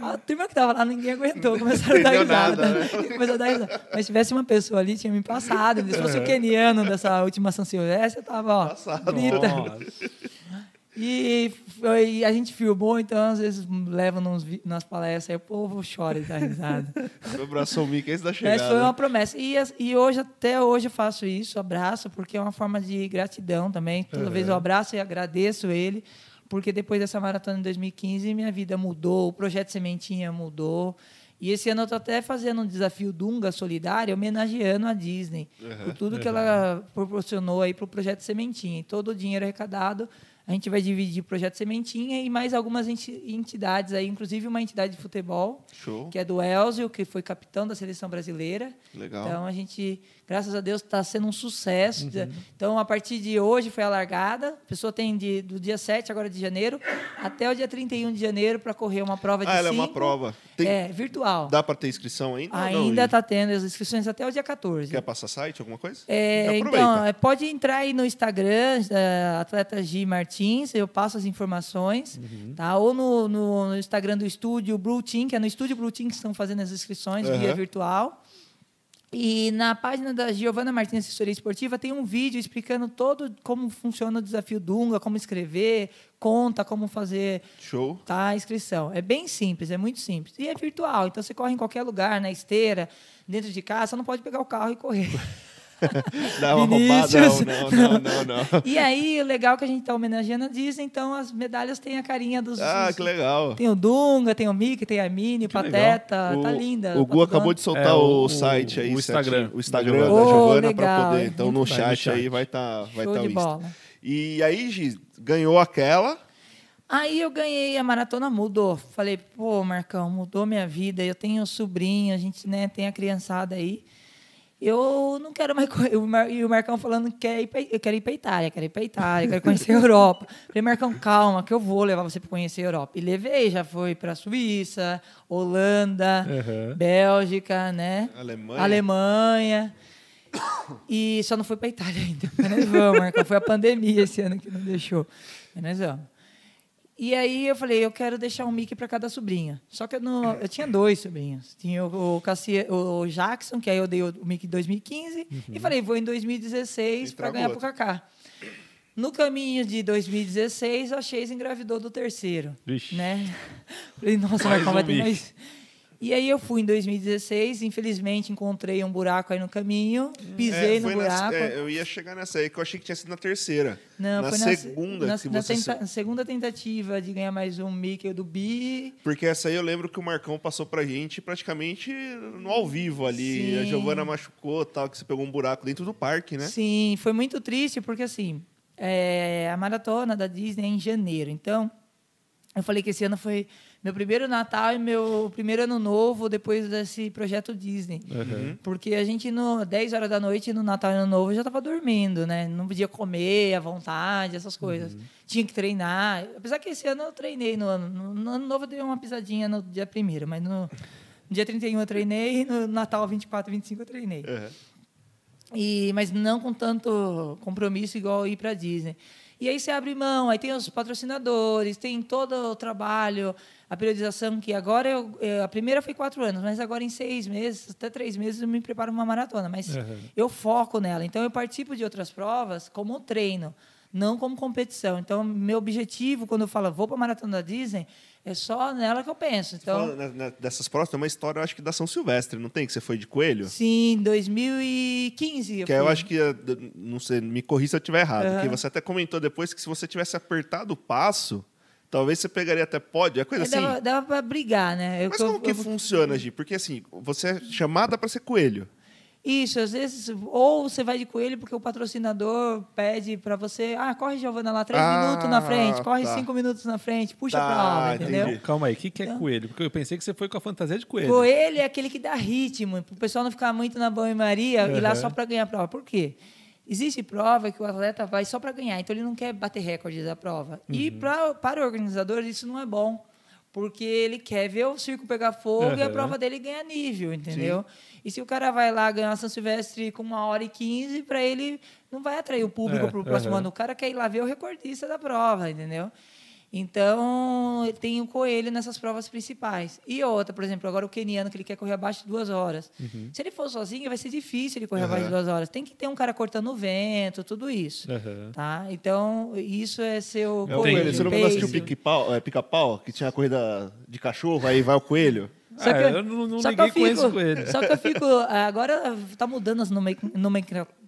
A turma que tava lá, ninguém aguentou, começaram a dar risada. né? Começou a dar risada. Mas se tivesse uma pessoa ali, tinha me passado. Se fosse o keniano dessa última São Silvestre, eu tava, ó, Passado. E a gente filmou, então às vezes leva nos, nas palestras, aí o povo chora de dar risada. Meu abraço ao Mickey antes da chegada. Mas foi uma promessa. E, e hoje, até hoje, eu faço isso, abraço, porque é uma forma de gratidão também. Toda vez eu abraço e agradeço ele, porque depois dessa maratona em 2015, minha vida mudou, o projeto Sementinha mudou. E esse ano eu estou até fazendo um desafio Dunga Solidário, homenageando a Disney, por tudo que ela proporcionou aí para o projeto Sementinha. E todo o dinheiro arrecadado a gente vai dividir o projeto Sementinha e mais algumas enti- entidades aí, inclusive uma entidade de futebol, Show. que é do Elzio, que foi capitão da seleção brasileira. Legal. Então a gente, graças a Deus, está sendo um sucesso. Uhum. Então, a partir de hoje foi a largada. A pessoa tem de, do dia 7 agora de janeiro até o dia 31 de janeiro para correr uma prova de Ah, ela é uma cinco. prova. Tem- É, virtual. Dá pra ter inscrição ainda? Ainda está tendo as inscrições até o dia 14. Quer passar site, alguma coisa? É, então, é, pode entrar aí no Instagram, é, Atleta G Martins, eu passo as informações, Uhum. tá? Ou no, no- no Instagram do estúdio Blue Team, que é no estúdio Blue Team que estão fazendo as inscrições via Aham. virtual. E na página da Giovana Martins Assessoria Esportiva tem um vídeo explicando todo como funciona o desafio Dunga, como escrever, conta, como fazer Show. tá, a inscrição. É bem simples, é muito simples. E é virtual, então você corre em qualquer lugar, na esteira, dentro de casa, só não pode pegar o carro e correr. Dá uma Vinícius. roubada. Não, não, não, não. não. E aí, o legal é que a gente está homenageando a Disney, então as medalhas têm a carinha dos. Ah, dos- que legal. Tem o Dunga, tem o Mickey, tem a Minnie, o Que legal. Pateta, tá O- linda. O Gu acabou de soltar É, o, o- site aí, o Instagram certinho. O Instagram da Giovana. Oh, para poder. é Então no muito bem, no chat, chat. aí vai estar vai Show tá de o Insta. bola. E aí, Gi, ganhou aquela. Aí eu ganhei, a maratona mudou. Falei, pô, Marcão, mudou minha vida. Eu tenho sobrinho, a gente né, tem a criançada aí. Eu não quero mais E o Marcão falando que quer ir pra, eu quero ir pra Itália, quero ir pra Itália, quero conhecer a Europa. Falei, Marcão, calma, que eu vou levar você pra conhecer a Europa. E levei, já foi pra Suíça, Holanda, Uhum. Bélgica, né? Alemanha. Alemanha. E só não foi pra Itália ainda. Mas nós vamos, Marcão. Foi a pandemia esse ano que não deixou. Mas nós vamos. E aí eu falei, eu quero deixar um Mickey para cada sobrinha. Só que eu, não, eu tinha dois sobrinhos. Tinha o, o, Cassie- o Jackson, que aí eu dei o Mickey em 2015. E falei, vou em 2016 para ganhar o pro outro. Kaká. No caminho de 2016, a Chase engravidou do terceiro. Vixe. Né? Falei, nossa, Mais vai um ter Mickey. mais... E aí eu fui em 2016, infelizmente encontrei um buraco aí no caminho, pisei É, no buraco. é, eu ia chegar nessa aí, que eu achei que tinha sido na terceira. Não, na foi na, segunda na, que na você... tenta- segunda tentativa de ganhar mais um Mickey do Bi. Porque essa aí eu lembro que o Marcão passou pra gente praticamente no ao vivo ali. Sim. A Giovana machucou tal, que você pegou um buraco dentro do parque, né? Sim, foi muito triste porque assim, é, a maratona da Disney é em janeiro. Então, eu falei que esse ano foi meu primeiro Natal e meu primeiro ano novo depois desse projeto Disney. Uhum. Porque a gente, no 10 horas da noite, no Natal e Ano Novo, já estava dormindo, né? Não podia comer à vontade, essas coisas. Tinha que treinar. Apesar que esse ano eu treinei no ano. No, no Ano Novo eu dei uma pisadinha no dia 1 mas no, no dia 31 eu treinei e no Natal 24 e 25 eu treinei. Uhum. E, mas não com tanto compromisso igual ir para Disney. E aí você abre mão, aí tem os patrocinadores, tem todo o trabalho, a periodização que agora eu, eu- a primeira foi quatro anos, mas agora em seis meses, até três meses eu me preparo para uma maratona, mas Uhum. eu foco nela. Então eu participo de outras provas como treino, não como competição. Então meu objetivo quando eu falo vou para a maratona da Disney é só nela que eu penso. Então na- na- dessas provas, tem uma história, eu acho que da São Silvestre, não tem? Que você foi de coelho? sim, 2015 eu Que eu fui. acho que, eh, não sei, me corri se eu estiver errado. Aham. Que você até comentou depois que se você tivesse apertado o passo, talvez você pegaria até pódio, é coisa É, assim. dava, dava para brigar, né? Eu- Mas eu- como que eu- funciona, Gi? Porque assim, você é chamada para ser coelho. Isso, às vezes, ou você vai de coelho porque o patrocinador pede para você, ah, corre, Giovana, lá três Ah, minutos na frente, corre tá. cinco minutos na frente, puxa Tá, aula, entendi. entendeu? Calma aí, o que, que é coelho? Porque eu pensei que você foi com a fantasia de coelho. Coelho é aquele que dá ritmo, para o pessoal não ficar muito na banho-maria e lá Uhum. só para ganhar a prova. Por quê? Existe prova que o atleta vai só para ganhar, então ele não quer bater recorde da prova. E Uhum. pra, para o organizador isso não é bom, porque ele quer ver o circo pegar fogo e a Uhum. prova dele ganhar nível, entendeu? E se o cara vai lá ganhar São Silvestre com uma hora e quinze, para ele não vai atrair o público É, para o próximo uhum. ano. O cara quer ir lá ver o recordista da prova, entendeu? Então, tem o coelho nessas provas principais. E outra, por exemplo, agora o keniano, que ele quer correr abaixo de duas horas. Se ele for sozinho, vai ser difícil ele correr abaixo de Uhum. duas horas. Tem que ter um cara cortando o vento, tudo isso. Uhum. Tá? Então, isso é seu É o coelho. Você não assistiu pica-pau, é, pica-pau, que tinha a corrida de cachorro, aí vai o coelho? Só Ah, que, eu não- não só liguei que eu com fico, esse coelho. Só que eu fico. Agora tá mudando as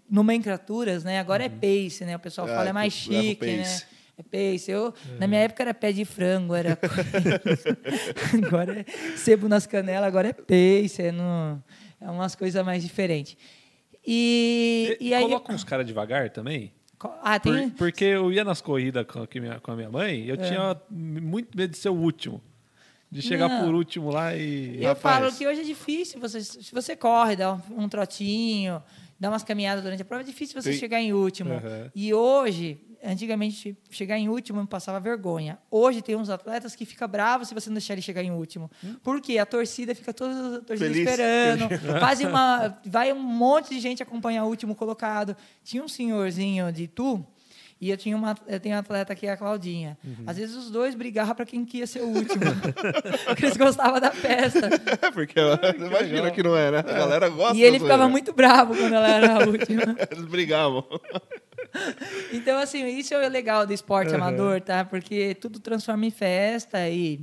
nomenclaturas, né? Agora é pace, né? O pessoal Ah, fala é mais leva o chique, né? É pace. Eu, Na minha época era pé de frango, era. agora é sebo nas canelas, agora é pace. É, no, é umas coisas mais diferentes. E, E, e aí. coloca uns caras devagar também? Ah, Por- tem. porque eu ia nas corridas com, com, minha, com a minha mãe eu É. tinha muito medo de ser o último. De chegar Não. por último lá e. Eu Rapaz. falo que hoje é difícil, você, se você corre, dá um, um trotinho, dá umas caminhadas durante a prova, é difícil você chegar em último. Uhum. E hoje, antigamente, chegar em último me passava vergonha. Hoje tem uns atletas que ficam bravos se você não deixar ele chegar em último. Porque a torcida fica toda a torcida Feliz. esperando. Faz uma, vai um monte de gente acompanhar o último colocado. Tinha um senhorzinho de Tu, e eu tinha uma, eu tenho uma atleta que é a Claudinha. Uhum. Às vezes os dois brigavam para quem que ia ser o último. Porque eles gostavam da festa. Porque imagina que não né? A galera gosta. E ele ficava muito bravo quando ela era a última. Eles brigavam. Então, assim, isso é o legal do esporte Uhum. amador, tá? Porque tudo transforma em festa e...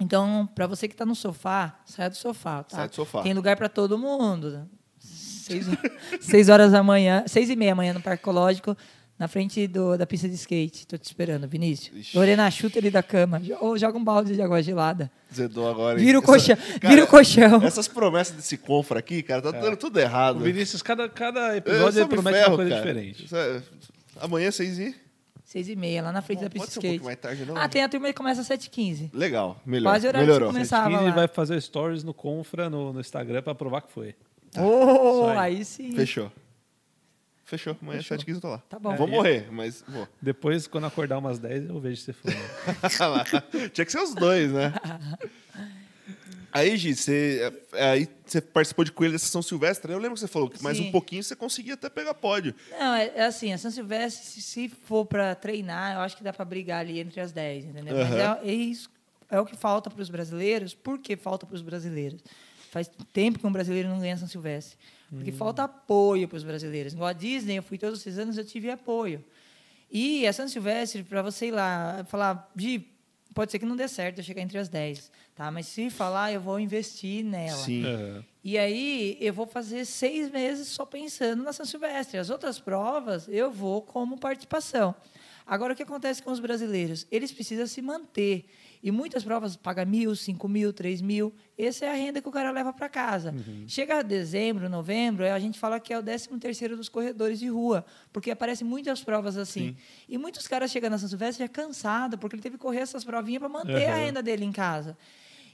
Então, para você que tá no sofá, saia do sofá, tá? Sai do sofá. Tem lugar para todo mundo. Seis, seis horas da manhã, seis e meia da manhã no Parque Ecológico, na frente do, da pista de skate. Tô te esperando, Vinícius. Ixi. Lorena, chuta ele da cama. Ou joga um balde de água gelada. Zedou agora. hein? Vira o Essa- colchão. Cara, Vira o colchão. Essas promessas desse confra aqui, cara, tá dando tudo O errado. Vinícius, cada, cada episódio só ele me promete ferro, uma coisa cara. diferente. Isso é- Amanhã, vocês ir? Seis e meia, lá na frente Não da pista pode ser um skate. pouco mais tarde, não? ah, tem a turma que começa às 7h15. Legal, melhor. Quase o horário que Melhorou. você começava 15 lá. vai fazer stories no Confra no, no Instagram pra provar que foi. Oh, Isso aí. aí sim. Fechou. Fechou. Amanhã às 7 eu tô lá. Tá bom. Vou É, morrer, mas vou. Depois, quando acordar umas 10, eu vejo você falando. Lá. Tinha que ser os dois, né? Aí, Gi, você, é, aí você participou de coelho dessa São Silvestre. Eu lembro que você falou que mais Sim. um pouquinho você conseguia até pegar pódio. Não, é, é assim, a São Silvestre, se, se for para treinar, eu acho que dá para brigar ali entre as 10, entendeu? Mas Aham. é, é isso, é o que falta para os brasileiros. Por que falta para os brasileiros? Faz tempo que um brasileiro não ganha São Silvestre. Porque falta apoio para os brasileiros. Igual a Disney, eu fui todos esses anos, eu tive apoio. E a São Silvestre, para você ir lá falar, Gi, pode ser que não dê certo eu chegar entre as 10, tá? Mas se falar, eu vou investir nela. Sim. Aham. E aí eu vou fazer seis meses só pensando na São Silvestre. As outras provas eu vou como participação. Agora, o que acontece com os brasileiros? Eles precisam se manter. E muitas provas pagam mil, cinco mil, três mil. Essa é a renda que o cara leva para casa. Chega dezembro, novembro, a gente fala que é o décimo terceiro dos corredores de rua, porque aparecem muitas provas assim. E muitos caras chegam na São Silvestre já cansado, porque ele teve que correr essas provinhas para manter a Uhum. renda dele em casa.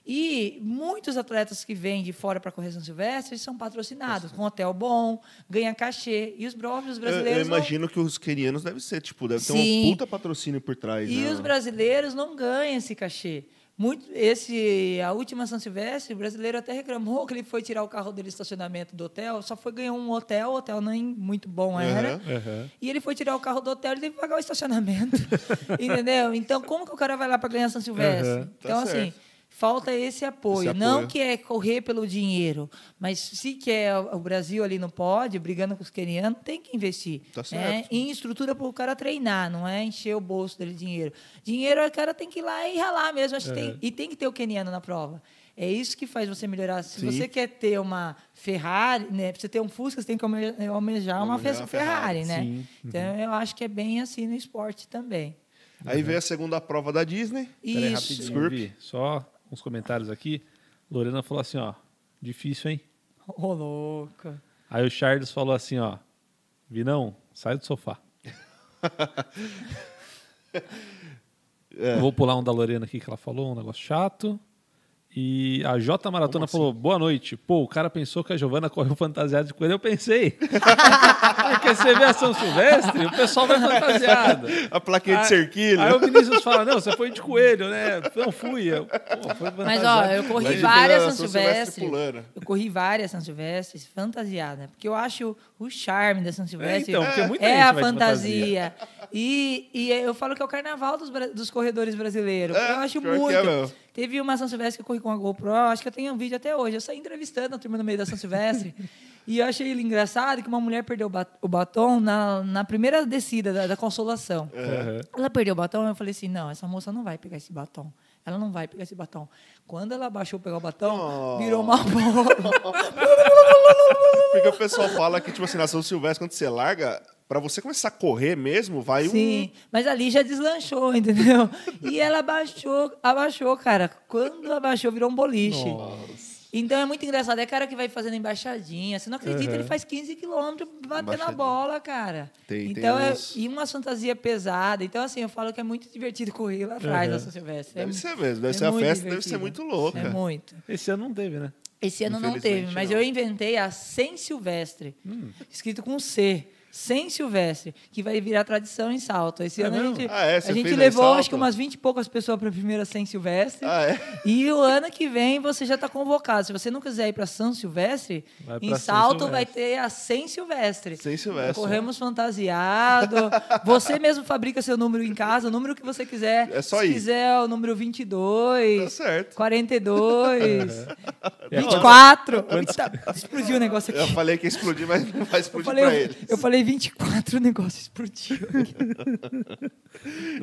E muitos atletas que vêm de fora para correr São Silvestre são patrocinados, com hotel bom, ganha cachê. E os próprios Eu, brasileiros. eu não- imagino que os quenianos devem ser, tipo, deve ter Sim. um puta patrocínio por trás. E né? os brasileiros não ganham esse cachê. Muito, esse, a última São Silvestre, o brasileiro até reclamou que ele foi tirar o carro dele do estacionamento do hotel, só foi ganhar um hotel, o hotel nem muito bom era. Aham. Aham. E ele foi tirar o carro do hotel e teve que pagar o estacionamento. entendeu? Então, como que o cara vai lá para ganhar São Silvestre? Aham, tá então, assim, certo. Falta esse apoio. Esse Não apoio. que é correr pelo dinheiro, mas se quer o Brasil ali no pódio, brigando com os quenianos, tem que investir. Tá né? Em estrutura para o cara treinar, não é encher o bolso dele de dinheiro. Dinheiro, o cara tem que ir lá e ralar mesmo. Acho que tem- e tem que ter o queniano na prova. É isso que faz você melhorar. Se Sim. você quer ter uma Ferrari, né? Pra você ter um Fusca, você tem que alme- almejar uma Almejar uma Ferrari, Ferrari, né? sim. Então eu acho que é bem assim no esporte também. Aí veio a segunda prova da Disney. Isso. Só uns comentários aqui. Lorena falou assim, ó. Difícil, hein? Ô, louco. Aí o Charles falou assim, ó. Vinão, sai do sofá. É. Vou pular um da Lorena aqui que ela falou, um negócio chato. E a J Maratona assim? falou: boa noite. Pô, o cara pensou que a Giovana correu fantasiada de coelho. Eu pensei. Porque você vê a São Silvestre, o pessoal vai fantasiado. A plaquinha de cerquilho. Aí o Vinícius fala: não, você foi de coelho, né? Não fui. Eu, pô, foi Mas, ó, eu corri Mas várias São São Silvestre. Eu corri várias São Silvestres fantasiada. Porque eu acho o charme da São Silvestre então, porque muita é a de fantasia. E, e eu falo que é o carnaval dos, dos corredores brasileiros. É, eu acho que muito. é. Teve uma São Silvestre que eu corri com a GoPro, acho que eu tenho um vídeo até hoje. Eu saí entrevistando a turma no meio da São Silvestre. e eu achei ele engraçado que uma mulher perdeu o ba- o batom na, na primeira descida da, da consolação. Aham. Ela perdeu o batom, eu falei assim: não, essa moça não vai pegar esse batom. Ela não vai pegar esse batom. Quando ela baixou pegar o batom, Oh. virou uma bola. Porque o pessoal fala que, tipo assim, na São Silvestre, quando você larga, pra você começar a correr mesmo, vai Sim, mas ali já deslanchou, entendeu? E ela abaixou, abaixou, cara. Quando abaixou, virou um boliche. Então é muito engraçado. É cara que vai fazendo embaixadinha. Você não acredita, Uhum. ele faz 15 quilômetros batendo a bola, cara. Tem- tem então é, uns- E uma fantasia pesada. Então, assim, eu falo que é muito divertido correr lá atrás Uhum. da São Silvestre. Deve É ser mesmo, deve é ser a muito festa, deve ser divertido. muito louca. É muito. Esse ano não teve, né? Esse ano não teve, mas não. eu inventei a 100 Silvestre, escrito com C. 100 Silvestre, que vai virar tradição em Salto. Esse É ano a mesmo? gente, Ah, é? A gente levou, acho que umas 20 e poucas pessoas para a primeira 100 Silvestre. Ah, é? E o ano que vem você já está convocado. Se você não quiser ir para São Silvestre, Vai em Salto vai Silvestre. ter a 100 Silvestre. 100 Silvestre. Corremos fantasiado. Você mesmo fabrica seu número em casa, o número que você quiser. É só Se ir. quiser o número 22. Tá certo. 42, E a 24. Eita, explodiu o negócio Eu aqui. falei que ia explodir, mas não vai Eu explodir eu, ele. eu falei 24, o negócio explodiu.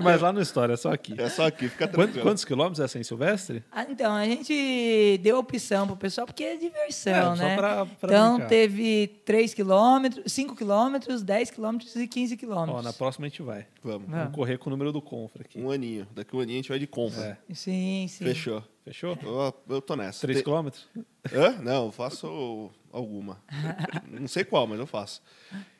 Mas lá no História, é só aqui. É só aqui, fica Quantos, tranquilo. quantos quilômetros é sem Silvestre? Ah, então, a gente deu opção pro pessoal, porque é diversão, É, só né? pra- pra então, brincar. teve 3 quilômetros, 5 quilômetros, 10 quilômetros e 15 Ó, quilômetros. na próxima a gente vai. Vamos. Vamos correr com o número do Confra aqui. Um aninho. Daqui um aninho a gente vai de compra. É. Sim, sim. Fechou. Fechou? Eu, eu tô nessa. 3 Te- quilômetros? Hã? Não, eu faço alguma. Não sei qual, mas eu faço.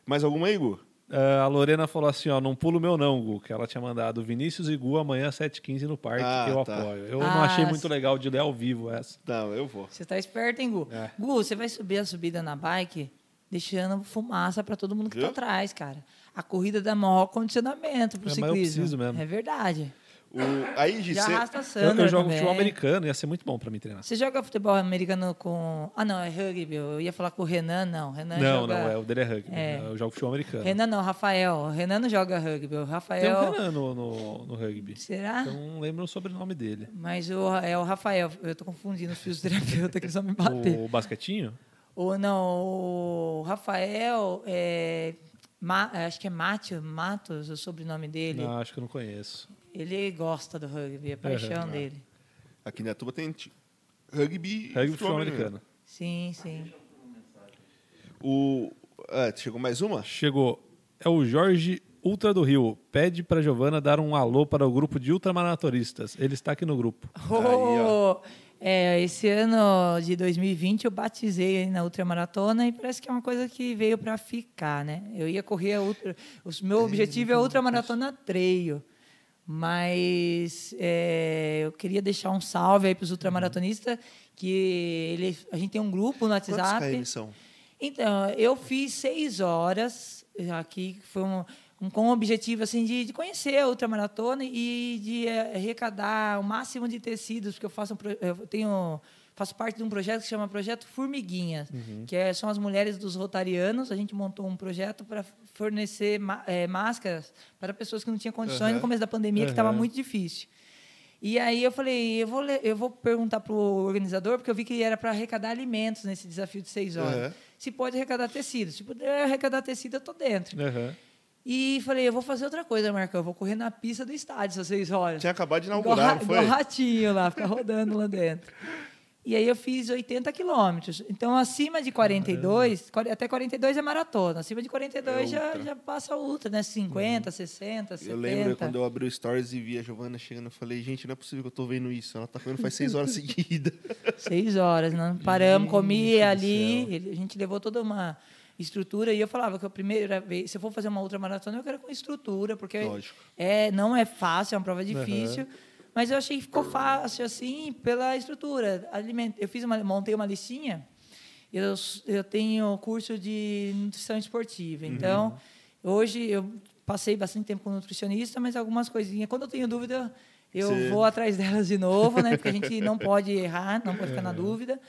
Mais alguma aí, Igor? Ah, a Lorena falou assim, ó, não pulo meu não, Gu, que ela tinha mandado Vinícius e Gu amanhã às 7h15 no parque, Ah, que eu tá. apoio. Eu não Ah, achei muito legal de ler ao vivo essa. Não, eu vou. Você tá esperto, hein, Gu? É. Gu, você vai subir a subida na bike deixando fumaça para todo mundo que tá Viu? atrás, cara. A corrida dá maior condicionamento pro É, mas eu ciclismo. preciso mesmo. É verdade. O, aí, Gi, você- Eu, eu jogo futebol americano, ia ser muito bom pra mim treinar. Você joga futebol americano com... Ah, não, é rugby. Eu ia falar com o Renan, não. Renan Não, joga... não, é, o dele é rugby. É. Eu jogo futebol americano. Renan não, Rafael. O Renan não joga rugby. O Tem Rafael... um Renan no, no, no rugby. Será? Eu não lembro o sobrenome dele. Mas o, é o Rafael. Eu tô confundindo os fisioterapeutas que eles vão me bater. O basquetinho? Ou não, o Rafael, é, Ma- acho que é Matheus, Matos, o sobrenome dele. Não, acho que eu não conheço. Ele gosta do rugby, é a paixão Uhum. dele. Aqui na Tuba tem rugby, e Rugby futebol americano. Sim, sim. O, é, chegou mais uma? Chegou. É o Jorge Ultra do Rio. Pede pra Giovana dar um alô para o grupo de ultramaratoristas. Ele está aqui no grupo. Oh, é, esse ano de 2020 eu batizei aí na ultramaratona e parece que é uma coisa que veio para ficar, né? Eu ia correr a ultra, o meu objetivo é a ultramaratona treio, mas é, eu queria deixar um salve aí para os ultramaratonistas que ele, a gente tem um grupo no Quantos WhatsApp. KM são? Então, eu fiz seis horas aqui, foi um, um- com o objetivo assim, de, de conhecer a ultramaratona e de eh, arrecadar o máximo de tecidos, porque eu faço, um eu tenho, faço parte de um projeto que se chama Projeto Formiguinhas, que é- são as mulheres dos rotarianos. A gente montou um projeto para fornecer eh, máscaras para pessoas que não tinham condições Aham. no começo da pandemia, que estava muito difícil. E aí eu falei, eu vou, eu vou perguntar para o organizador, porque eu vi que era para arrecadar alimentos nesse desafio de seis horas. Aham. Se pode arrecadar tecido. Se puder arrecadar tecido, eu tô dentro. Aham. E falei, eu vou fazer outra coisa, Marcão. Eu vou correr na pista do estádio, essas seis horas. Tinha acabado de Igual, inaugurar, ra- não foi? igual ratinho lá, ficar rodando lá dentro. E aí eu fiz 80 quilômetros. Então, acima de 42, quar- até 42 é maratona. Acima de 42 já, ultra. já passa ultra, né? 50, 60, 70. Eu lembro quando eu abri o Stories e vi a Giovana chegando, eu falei, gente, não é possível que eu tô vendo isso. Ela tá comendo faz seis horas seguidas. Seis horas, não paramos, comi ali, a gente levou toda uma estrutura e eu falava que a primeira vez, se eu for fazer uma outra maratona, eu quero com estrutura, porque Lógico. é, não é fácil, é uma prova difícil, mas eu achei que ficou fácil assim pela estrutura. Eu fiz uma, montei uma listinha. Eu, eu tenho curso de nutrição esportiva, então hoje eu passei bastante tempo com nutricionista, mas algumas coisinhas, quando eu tenho dúvida, eu Você- vou atrás delas de novo, né? Porque a gente não pode errar, não pode ficar na dúvida.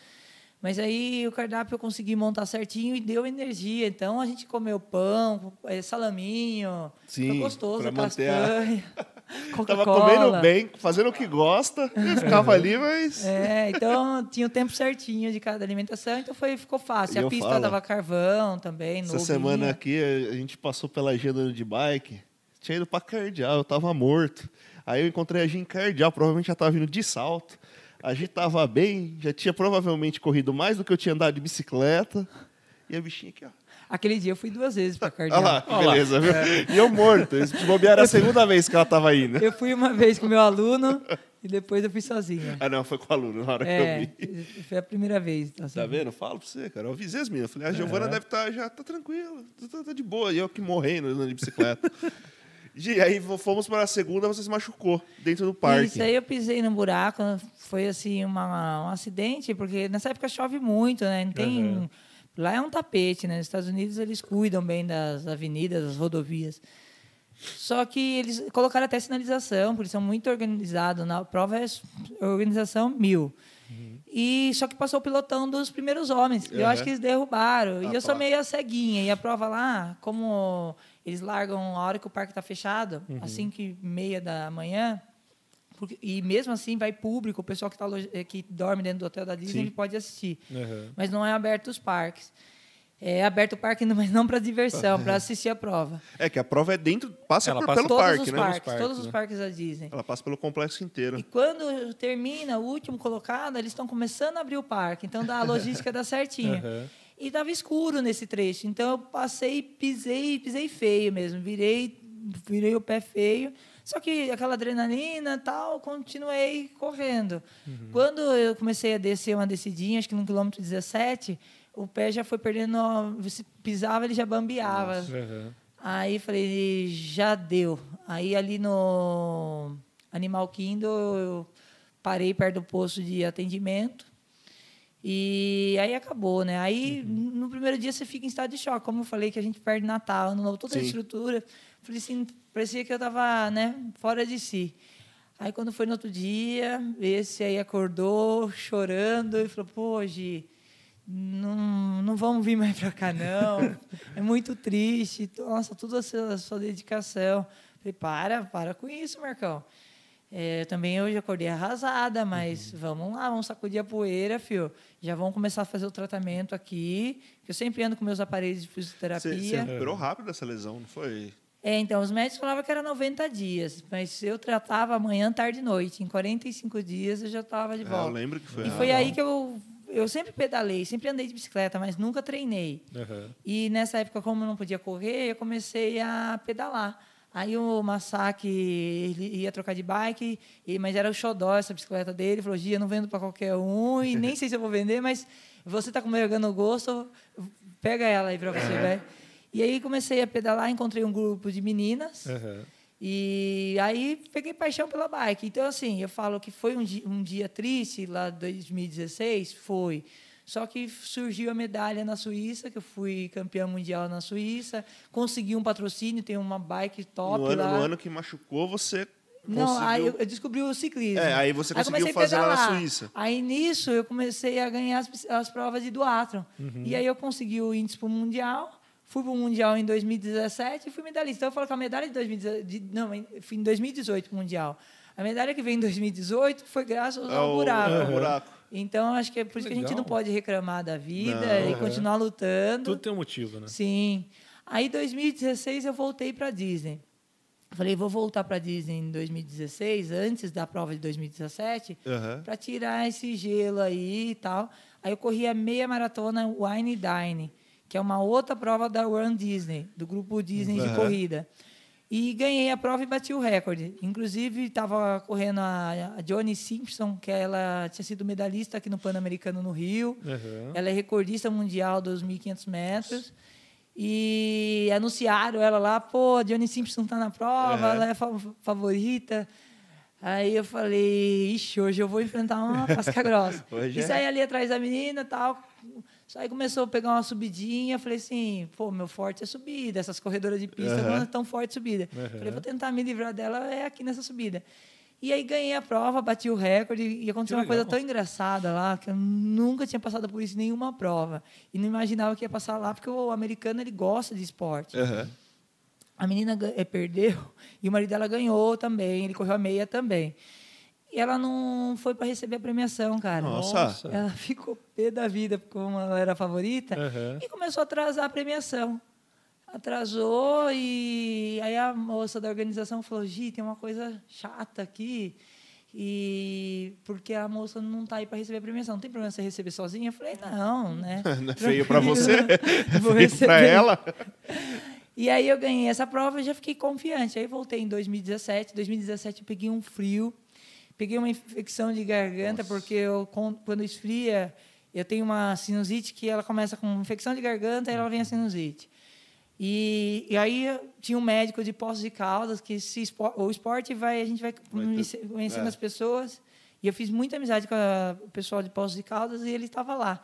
Mas aí o cardápio eu consegui montar certinho e deu energia. Então a gente comeu pão, eh, salaminho, Sim, foi gostoso, pra manter a- Tava comendo bem, fazendo o que gosta, e ficava ali, mas. É, então tinha o tempo certinho de cada alimentação, então foi, ficou fácil. E a pista falo, dava carvão também, Essa novinha. semana aqui, a gente passou pela andando de bike, tinha ido pra Cardeal, eu tava morto. Aí eu encontrei a Gia em Cardeal, provavelmente já tava vindo de salto. A Gia tava bem, já tinha provavelmente corrido mais do que eu tinha andado de bicicleta. E a bichinha aqui, ó. Aquele dia eu fui duas vezes para Olha cardeal. lá, Olha lá. beleza, viu? E eu morto. Se bobear era a segunda vez que ela tava indo. Eu fui uma vez com meu aluno e depois eu fui sozinha. Ah, não, foi com o aluno na hora É, que eu vi. foi a primeira vez. assim. Tá vendo? Eu falo pra você, cara. Eu avisei as meninas. Eu falei, a Giovana deve estar já tá tranquila, tá, tá de boa. E eu que morrendo andando de bicicleta. Gi, aí fomos para a segunda, você se machucou dentro do parque. Isso aí eu pisei num buraco, foi assim uma, um acidente, porque nessa época chove muito, né? Não tem. Uhum. Lá é um tapete, né? Nos Estados Unidos eles cuidam bem das avenidas, das rodovias. Só que eles colocaram até sinalização, porque são muito organizados. Na prova é organização mil. E só que passou o pilotão dos primeiros homens. E Eu Uhum. acho que eles derrubaram. Ah, e eu sou tá. meio ceguinha. E a prova lá, como eles largam a hora que o parque está fechado, às 5 e meia da manhã, porque- e mesmo assim vai público, o pessoal que, tá, eh, que dorme dentro do hotel da Disney Sim. ele pode assistir. Aham. Mas não é aberto os parques. É aberto o parque, mas não para diversão, para assistir a prova. É que a prova é dentro, passa, Ela por- passa pelo todos parque, os né? parques, parques, todos os né? parques da Disney. Ela passa pelo complexo inteiro. E quando termina o último colocado, eles estão começando a abrir o parque. Então dá- a logística dá certinho. Aham. E estava escuro nesse trecho. Então eu passei, pisei, pisei feio mesmo. Virei, virei o pé feio. Só que aquela adrenalina e tal, continuei correndo. Quando eu comecei a descer uma descidinha, acho que no quilômetro 17, o pé já foi perdendo. Se pisava, ele já bambeava. Aham. Aí falei, já deu. Aí ali no Animal Kingdom eu parei perto do posto de atendimento. E aí acabou, né? Aí no primeiro dia você fica em estado de choque. Como eu falei que a gente perde Natal, Ano Novo, toda a Sim. estrutura. Falei assim, parecia que eu tava, né, fora de si. Aí quando foi no outro dia, esse aí acordou chorando e falou: "Pô, Gi, não, não vamos vir mais para cá não. É muito triste. Nossa, toda a sua, a sua dedicação". Falei: "Para, para com isso, Marcão". É, também hoje acordei arrasada, mas vamos lá, vamos sacudir a poeira, fio. Já vamos começar a fazer o tratamento aqui, que eu sempre ando com meus aparelhos de Você fisioterapia. você recuperou rápido essa lesão, não foi? É, então, os médicos falavam que era 90 dias, mas eu tratava manhã, tarde e noite. Em 45 dias eu já estava de É, eu volta. lembro que foi. e ah, foi aí bom. que eu, eu sempre pedalei, sempre andei de bicicleta, mas nunca treinei. Aham. E nessa época, como eu não podia correr, eu comecei a pedalar. Aí o Masaki ele ia trocar de bike, e- mas era o xodó essa bicicleta dele. Ele falou: Gia, eu não vendo para qualquer um, e nem sei se eu vou vender, mas você está pegando gosto, pega ela aí para você, vai. E aí comecei a pedalar, encontrei um grupo de meninas. Aham. E aí peguei paixão pela bike. Então, assim, eu falo que foi um dia, um dia triste lá em 2016, foi. Só que surgiu a medalha na Suíça, que eu fui campeã mundial na Suíça, consegui um patrocínio, tem uma bike top no, ano, lá. no ano que machucou, você Não, conseguiu... aí eu, descobri o ciclismo. É, aí você conseguiu comecei a fazer lá na. Suíça. Aí nisso eu comecei a ganhar as, as provas de duathlon. Uhum. E aí eu consegui o índice para o Mundial. Fui para o Mundial em 2017 e fui medalhista. Então eu falo que a medalha de 2018. de- não, em- fui em 2018 para o Mundial. A medalha que veio em 2018 foi graças ao Ao- buraco. ao buraco. Então acho que é por isso que a gente não pode reclamar da vida Não. e continuar lutando. Tudo tem um motivo, né? Sim. Aí, em 2016, eu voltei para Disney. Falei, vou voltar para Disney em 2016, antes da prova de 2017, Aham. para tirar esse gelo aí e tal. Aí eu corri a meia maratona Wine Dine, que é uma outra prova da Run Disney, do grupo Disney de Aham. corrida. E ganhei a prova e bati o recorde. Inclusive, estava correndo a, a Johnny Simpson, que ela tinha sido medalhista aqui no Pan-Americano no Rio. Aham. Ela é recordista mundial dos 1.500 metros. E anunciaram ela lá, pô, a Johnny Simpson tá na prova, É. ela é fa- favorita. Aí eu falei, ixi, hoje eu vou enfrentar uma casca grossa. E é. saí ali atrás da menina e tal. Aí começou a pegar uma subidinha. Falei assim, pô, meu forte é subida. Essas corredoras de pista Aham. não é tão forte subida. Aham. Falei, vou tentar me livrar dela é aqui nessa subida. E aí ganhei a prova, bati o recorde e aconteceu Que uma coisa tão engraçada lá que eu nunca tinha passado por isso em nenhuma prova. E não imaginava que ia passar lá, porque o americano ele gosta de esporte. Aham. A menina eh, perdeu e o marido dela ganhou também, ele correu a meia também. E ela não foi para receber a premiação, cara. Nossa. Ela ficou pé da vida, como ela era a favorita, Aham. e começou a atrasar a premiação. Atrasou e aí a moça da organização falou: Gi, tem uma coisa chata aqui. E porque a moça não está aí para receber a premiação. Não tem problema você receber sozinha? Eu falei, não, né? Não é feio pra você? É Vou feio pra receber. ela? E aí eu ganhei essa prova e já fiquei confiante. Aí voltei em 2017. 2017 eu peguei um frio, peguei uma infecção de garganta, porque eu, quando esfria, eu tenho uma sinusite que ela começa com infecção de garganta e ela vem a sinusite. E, e aí tinha um médico de Poços de Caldas que se espo- o esporte vai a gente vai conhece- conhecendo é. as pessoas e eu fiz muita amizade com a- o pessoal de Poços de Caldas e ele estava lá.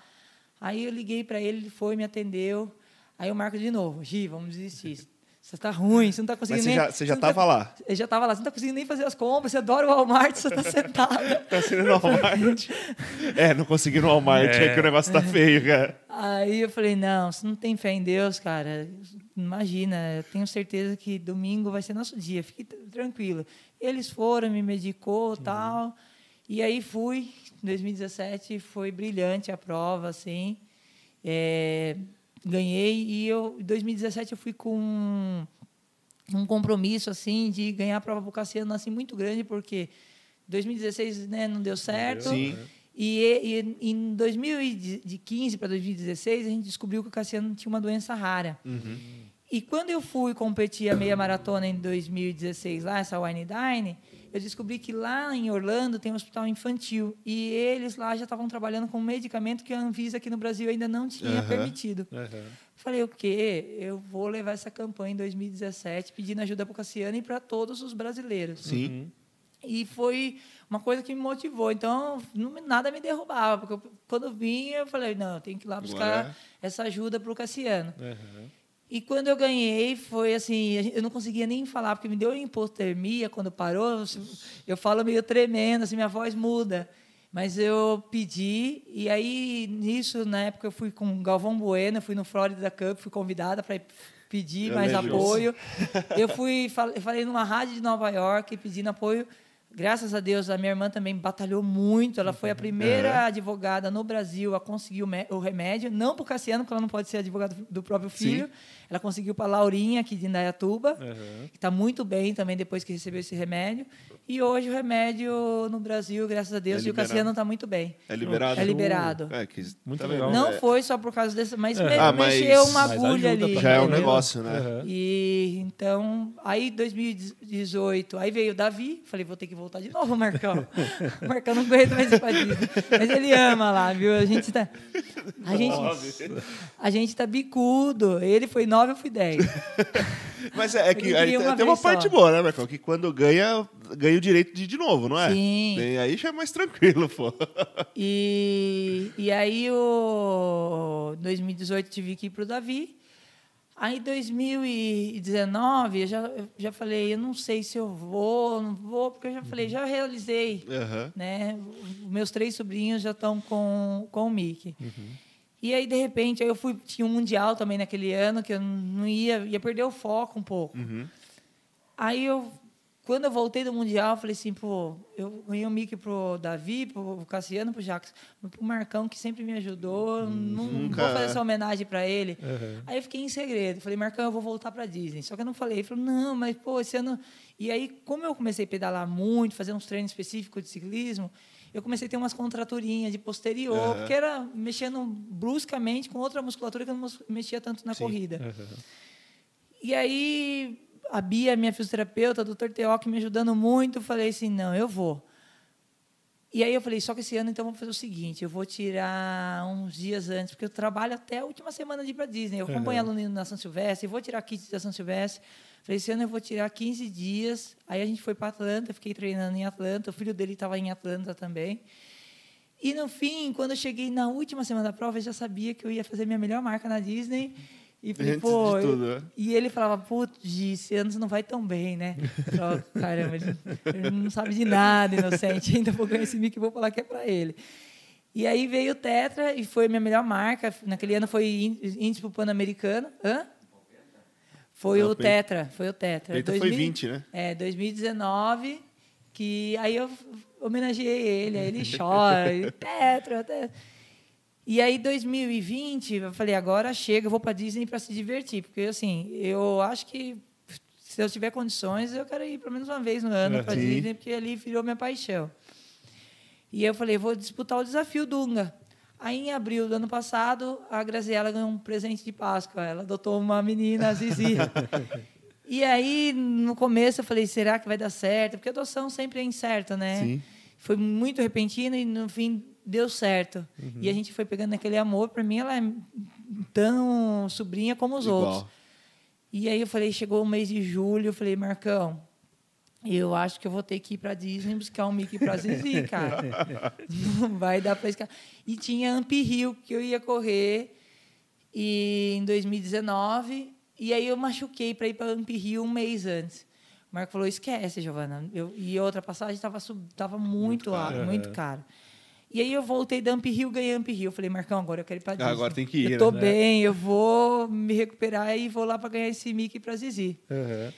Aí eu liguei para ele, ele foi, me atendeu. Aí eu marco de novo. Gi, vamos desistir. Você está ruim, você não está Mas conseguindo você nem... já, você já não tá- tava lá. Eu já estava lá, você não está conseguindo nem fazer as compras, você adora o Walmart, você está sentada. Tá sendo no Walmart. É, não consegui no Walmart, é. É. que o negócio tá feio, cara. Aí eu falei, não, você não tem fé em Deus, cara. Imagina, eu tenho certeza que domingo vai ser nosso dia, fique tr- tranquilo. Eles foram, me medicou tal. E aí fui, em 2017 foi brilhante a prova, assim. É, ganhei e eu, em 2017 eu fui com um compromisso assim de ganhar a prova pro Cassiano assim muito grande porque 2016 né, não deu certo Sim. e, e em 2015 para 2016 a gente descobriu que o Cassiano tinha uma doença rara Uhum. e quando eu fui competir a meia maratona em 2016 lá essa Wine Dine eu descobri que lá em Orlando tem um hospital infantil e eles lá já estavam trabalhando com um medicamento que a Anvisa aqui no Brasil ainda não tinha Aham. permitido. Aham. Falei, o quê? Eu vou levar essa campanha em 2017 pedindo ajuda para o Cassiano e para todos os brasileiros. Sim. E foi uma coisa que me motivou. Então, não, nada me derrubava. Porque eu- quando eu vinha, eu falei, não, eu tenho que ir lá buscar Agora essa ajuda para o Cassiano. Aham. E quando eu ganhei, foi assim, eu não conseguia nem falar, porque me deu hipotermia quando parou. eu- falo meio tremendo, assim, minha voz muda. Mas eu pedi, e aí, nisso, na época, eu fui com o Galvão Bueno, fui no Florida Cup, fui convidada para pedir Eu mais apoio. Eu fui, eu falei numa rádio de Nova York, pedindo apoio. Graças a Deus, a minha irmã também batalhou muito. Ela foi a primeira advogada no Brasil a conseguir o, remédio. Não para o Cassiano, porque ela não pode ser advogada do próprio filho. Ela conseguiu para a Laurinha, aqui de Indaiatuba, Aham. que está muito bem também depois que recebeu esse remédio. E hoje o remédio no Brasil, graças a Deus, e o. Cassiano está muito bem. É liberado? É liberado. É, que, Muito tá legal. Não É, foi só por causa desse, mas É. me- Ah, mas- mexeu uma agulha ali. Já é um negócio, né? Aham. E então, aí 2018, aí veio o Davi, falei, vou ter que voltar de novo, Marcão. O Marcão não aguenta mais Disney. Mas ele ama lá, viu? A gente tá. A gente, a gente tá bicudo. Ele foi nove, eu fui dez. Mas é, é que aí queria tem, uma tem uma só. parte boa, né, Marcão? Que quando ganha, ganha o direito de ir de novo, não é? Sim. Tem- aí já é mais tranquilo, pô. E, e aí, o 2018, tive que ir pro Davi. Aí, 2019, eu já, eu já falei, eu não sei se eu vou, não vou, porque eu já falei, já realizei. Aham. né? Os meus três sobrinhos já estão com, com o Mickey. E aí, de repente, aí eu fui, tinha um mundial também naquele ano, que eu não ia, ia perder o foco um pouco. Uhum. Aí eu, quando eu voltei do mundial, eu falei assim, pô, eu ganhei o Mickey pro Davi, pro Cassiano, pro Jacques, pro Marcão, que sempre me ajudou, não, não Nunca- vou fazer essa homenagem para ele. Aham. Aí eu fiquei em segredo. Falei, Marcão, eu vou voltar para Disney. Só que eu não falei. Ele falou, não, mas pô, esse ano. E aí, como eu comecei a pedalar muito, fazer uns treinos específicos de ciclismo, eu comecei a ter umas contraturinhas de posterior, Aham. porque era mexendo bruscamente com outra musculatura que eu não mexia tanto na Sim. corrida. Aham. E aí, a Bia, minha fisioterapeuta, a doutor Teoc, me ajudando muito, falei assim, não, eu vou. E aí eu falei, só que esse ano então vou fazer o seguinte, eu vou tirar uns dias antes, porque eu trabalho até a última semana de ir para Disney. Eu acompanho Uhum. aluno na São Silvestre, vou tirar kit da São Silvestre. Falei, esse ano eu vou tirar 15 dias. Aí a gente foi para Atlanta, fiquei treinando em Atlanta, o filho dele estava em Atlanta também. E no fim, quando eu cheguei na última semana da prova, eu já sabia que eu ia fazer minha melhor marca na Disney. E falei, pô. tudo, né? E ele falava, putz, esse ano você não vai tão bem, né? Eu falava, caramba, ele, ele não sabe de nada, inocente. Ainda vou ganhar esse mic e vou falar que é para ele. E aí veio o Tetra e foi minha melhor marca. Naquele ano foi ín- índice pro Pan-Americano. Hã? Foi Não, o peito- Tetra, foi o Tetra. peito foi 20, né? É, 2019, que aí eu homenageei ele, aí ele chora, e Tetra, Tetra. E aí, 2020, eu falei, agora chega, eu vou para Disney para se divertir. Porque, assim, eu acho que se eu tiver condições, eu quero ir pelo menos uma vez no ano para. Disney, porque ali virou minha paixão. E eu falei, vou disputar o desafio Dunga. Aí, em abril do ano passado, a Graziella ganhou um presente de Páscoa. Ela adotou uma menina, a Zizi. e aí, no começo, eu falei, será que vai dar certo? Porque adoção sempre é incerta, né? Sim. Foi muito repentino e, no fim, deu certo. E a gente foi pegando aquele amor. Para mim, ela é tão sobrinha como os Igual. outros. E aí eu falei, chegou o mês de julho, eu falei, Marcão, eu acho que eu vou ter que ir para Disney buscar um Mickey para Zizi, cara. Não vai dar para escapar. E tinha Amp Hill que eu ia correr e em 2019, e aí eu machuquei para ir para Amp Hill um mês antes. O Marco falou, esquece, Giovana. Eu, e outra passagem estava tava muito, Muito caro. muito, muito caro. E aí eu voltei da Amp Hill, ganhei Amp Hill. Eu falei, Marcão, agora eu quero ir para Disney. agora tem que ir, Eu tô né? bem, eu vou me recuperar e vou lá para ganhar esse Mickey para Zizi. Aham.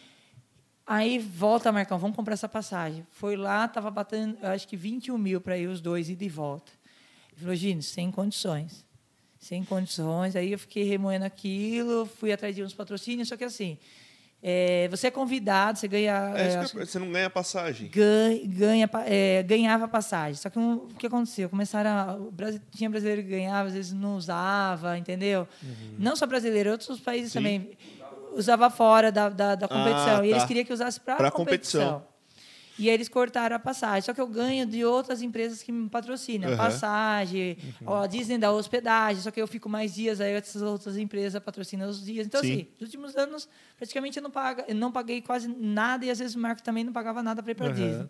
Aí volta, Marcão, vamos comprar essa passagem. Foi lá, tava batendo, acho que 21 mil para ir os dois, ida e volta. Ele falou, Gino, sem condições. Sem condições. Aí eu fiquei remoendo aquilo, fui atrás de uns patrocínios, só que assim, é, você é convidado, você ganha. É, é, que você não ganha passagem. ganha, ganha, é, ganhava passagem. Só que um, o que aconteceu? Começaram a, tinha brasileiro que ganhava, às vezes não usava, entendeu? Não só brasileiro, outros países Sim. também usava fora da, da, da competição. Ah, E eles tá. queriam que usasse para a competição. competição. E aí eles cortaram a passagem. Só que eu ganho de outras empresas que me patrocinam. Aham. Passagem, ó, a Disney dá hospedagem, só que eu fico mais dias, aí essas outras empresas patrocinam os dias. Então, Sim. assim, nos últimos anos, praticamente eu não, paga, eu não paguei quase nada e às vezes o Marco também não pagava nada para ir para Aham. Disney.